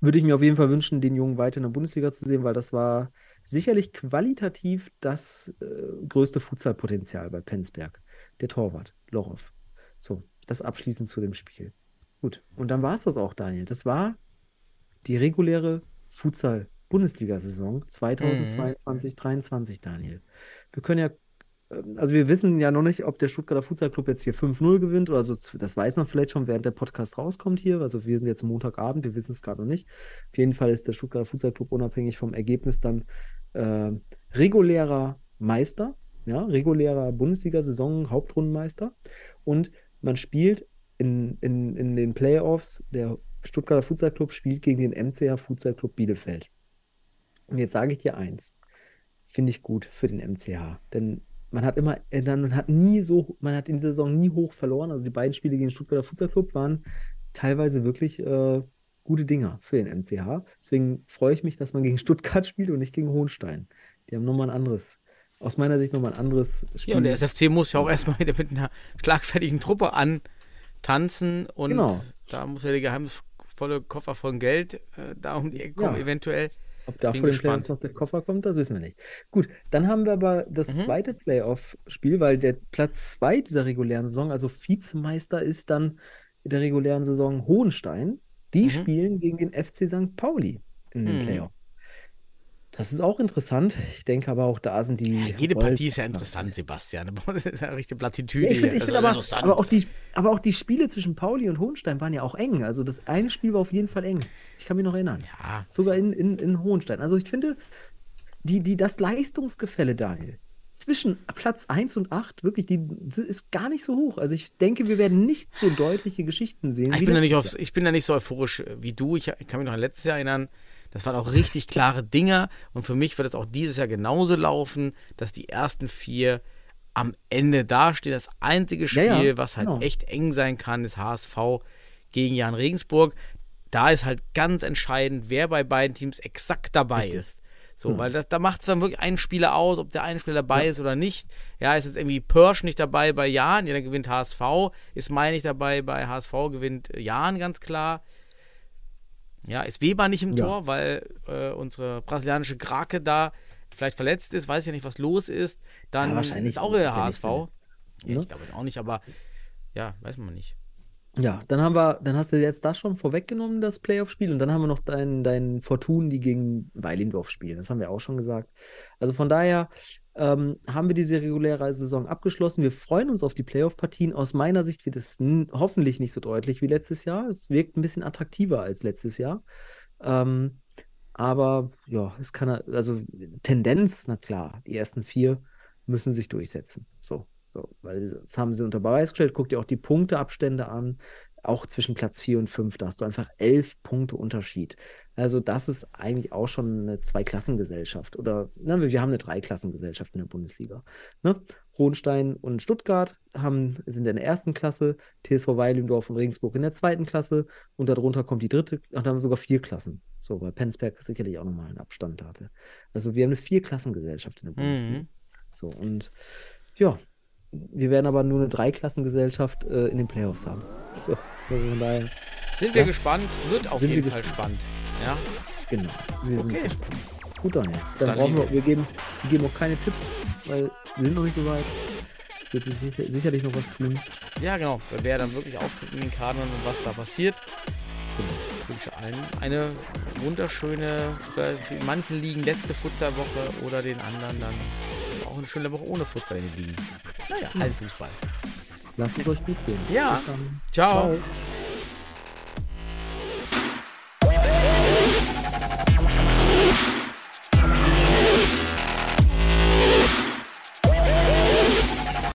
Speaker 6: würde ich mir auf jeden Fall wünschen, den Jungen weiter in der Bundesliga zu sehen, weil das war sicherlich qualitativ das äh, größte Futsalpotenzial bei Penzberg. Der Torwart, Lorov. So, das abschließend zu dem Spiel. Gut, und dann war es das auch, Daniel. Das war die reguläre Futsal-Bundesliga-Saison 2022-23, Daniel. Wir können ja, ähm, also wir wissen ja noch nicht, ob der Stuttgarter Futsal-Club jetzt hier 5-0 gewinnt oder so. Das weiß man vielleicht schon, während der Podcast rauskommt hier. Also wir sind jetzt Montagabend, wir wissen es gerade noch nicht. Auf jeden Fall ist der Stuttgarter Futsal-Club unabhängig vom Ergebnis dann äh, regulärer Meister, ja, regulärer Bundesliga-Saison, Hauptrundenmeister. Und man spielt in, in, in den Playoffs, der Stuttgarter Futsal Club spielt gegen den MCH Futsal Club Bielefeld. Und jetzt sage ich dir eins, finde ich gut für den MCH, denn man hat immer, äh, man hat nie so, man hat in dieser Saison nie hoch verloren. Also die beiden Spiele gegen den Stuttgarter Futsal Club waren teilweise wirklich äh, gute Dinger für den MCH. Deswegen freue ich mich, dass man gegen Stuttgart <laughs> spielt und nicht gegen Hohenstein. Die haben nochmal ein anderes, aus meiner Sicht nochmal ein anderes Spiel.
Speaker 5: Ja, und der SFC muss ja auch erstmal wieder mit einer schlagfertigen Truppe antanzen und
Speaker 6: Genau.
Speaker 5: da muss ja die volle Koffer von Geld äh, da um die Ecke kommen,
Speaker 6: Ja.
Speaker 5: eventuell.
Speaker 6: Ob da
Speaker 5: Bin
Speaker 6: vor den
Speaker 5: gespannt.
Speaker 6: Playoffs noch der Koffer kommt, das wissen wir nicht. Gut, dann haben wir aber das
Speaker 5: Mhm.
Speaker 6: zweite Playoff-Spiel, weil der Platz 2 dieser regulären Saison, also Vizemeister, ist dann in der regulären Saison Hohenstein. Die
Speaker 5: Mhm.
Speaker 6: spielen gegen den FC St. Pauli in den
Speaker 5: Mhm.
Speaker 6: Playoffs. Das ist auch interessant. Ich denke aber auch, da sind die.
Speaker 5: Jede
Speaker 6: Rollen-
Speaker 5: Partie ist ja interessant, Sebastian. Das ist ja richtig Plattitüde
Speaker 6: Ja, ich finde
Speaker 5: hier.
Speaker 6: ich find
Speaker 5: Also
Speaker 6: aber, aber, auch die, aber auch die Spiele zwischen Pauli und Hohenstein waren ja auch eng. Also das eine Spiel war auf jeden Fall eng. Ich kann mich noch erinnern.
Speaker 5: ja,
Speaker 6: Sogar in, in, in Hohenstein. Also ich finde, die, die, das Leistungsgefälle, Daniel, zwischen Platz 1 und 8, wirklich, die ist gar nicht so hoch. Also ich denke, wir werden nicht so deutliche Geschichten sehen.
Speaker 5: ich
Speaker 6: wie
Speaker 5: bin, da nicht aufs, ich bin da nicht so euphorisch äh, wie du. Ich, ich kann mich noch an letztes Jahr erinnern. Das waren auch richtig klare Dinger. Und für mich wird es auch dieses Jahr genauso laufen, dass die ersten vier am Ende dastehen. Das einzige Spiel,
Speaker 6: Ja, ja,
Speaker 5: was halt
Speaker 6: genau.
Speaker 5: echt eng sein kann, ist HSV gegen Jan Regensburg. Da ist halt ganz entscheidend, wer bei beiden Teams exakt dabei ist. So, weil das, da macht es dann wirklich einen Spieler aus, ob der eine Spieler dabei ist oder nicht. Ja, ist jetzt irgendwie Pirsch nicht dabei bei Jan, ja, dann gewinnt HSV. Ist Mai nicht dabei bei HSV, gewinnt Jan ganz klar. Ja, ist Weber nicht im
Speaker 6: Ja.
Speaker 5: Tor, weil äh, unsere brasilianische Krake da vielleicht verletzt ist, weiß ja nicht, was los ist. Dann
Speaker 6: Ja, wahrscheinlich
Speaker 5: ist auch der
Speaker 6: er
Speaker 5: HSV. Ja,
Speaker 6: ne?
Speaker 5: ich glaube auch nicht, aber ja, weiß man nicht.
Speaker 6: Ja, dann haben wir, dann hast du jetzt das schon vorweggenommen, das Playoff-Spiel, und dann haben wir noch dein, dein Fortun, die gegen Weilendorf spielen. Das haben wir auch schon gesagt. Also von daher ähm, haben wir diese reguläre Saison abgeschlossen. Wir freuen uns auf die Playoff-Partien. Aus meiner Sicht wird es hoffentlich nicht so deutlich wie letztes Jahr. Es wirkt ein bisschen attraktiver als letztes Jahr. Ähm, aber ja, es kann, also Tendenz, na klar, die ersten vier müssen sich durchsetzen. So. So, weil das haben sie unter Beweis gestellt. Guck dir auch die Punkteabstände an. Auch zwischen Platz 4 und 5, da hast du einfach elf Punkte Unterschied. Also, das ist eigentlich auch schon eine Zweiklassengesellschaft. Oder na, wir wir haben eine Dreiklassengesellschaft in der Bundesliga. Ne? Hohenstein und Stuttgart haben, sind in der ersten Klasse, TSV Weilendorf und Regensburg in der zweiten Klasse und darunter kommt die dritte, und dann haben wir sogar vier Klassen. So, weil Penzberg sicherlich auch nochmal einen Abstand hatte. Also, wir haben eine Vierklassengesellschaft in der Bundesliga.
Speaker 5: Mhm.
Speaker 6: So, und ja, wir werden aber nur eine Dreiklassengesellschaft äh, in den Playoffs haben. So, also von daher,
Speaker 5: Sind wir gespannt, wird auf
Speaker 6: Sind wir
Speaker 5: jeden Fall
Speaker 6: gespannt.
Speaker 5: spannend. Ja,
Speaker 6: genau. Wir sind
Speaker 5: Okay.
Speaker 6: gespannt. Gut, Daniel. Dann,
Speaker 5: Dann
Speaker 6: brauchen wir, wir geben, wir geben auch keine Tipps, weil wir sind noch nicht so weit. Es wird sich sicher, sicherlich noch was tun.
Speaker 5: ja genau. Wer dann wirklich auftritt in den Kadern und was da passiert. Ich wünsche allen eine wunderschöne, für manche Ligen letzte Futsalwoche oder den anderen dann eine schöne Woche ohne Futsal in den Ligen. Naja, Hallenfußball.
Speaker 6: Lasst es euch gut gehen.
Speaker 5: Ja.
Speaker 6: Bis dann.
Speaker 5: Ciao.
Speaker 6: Ciao.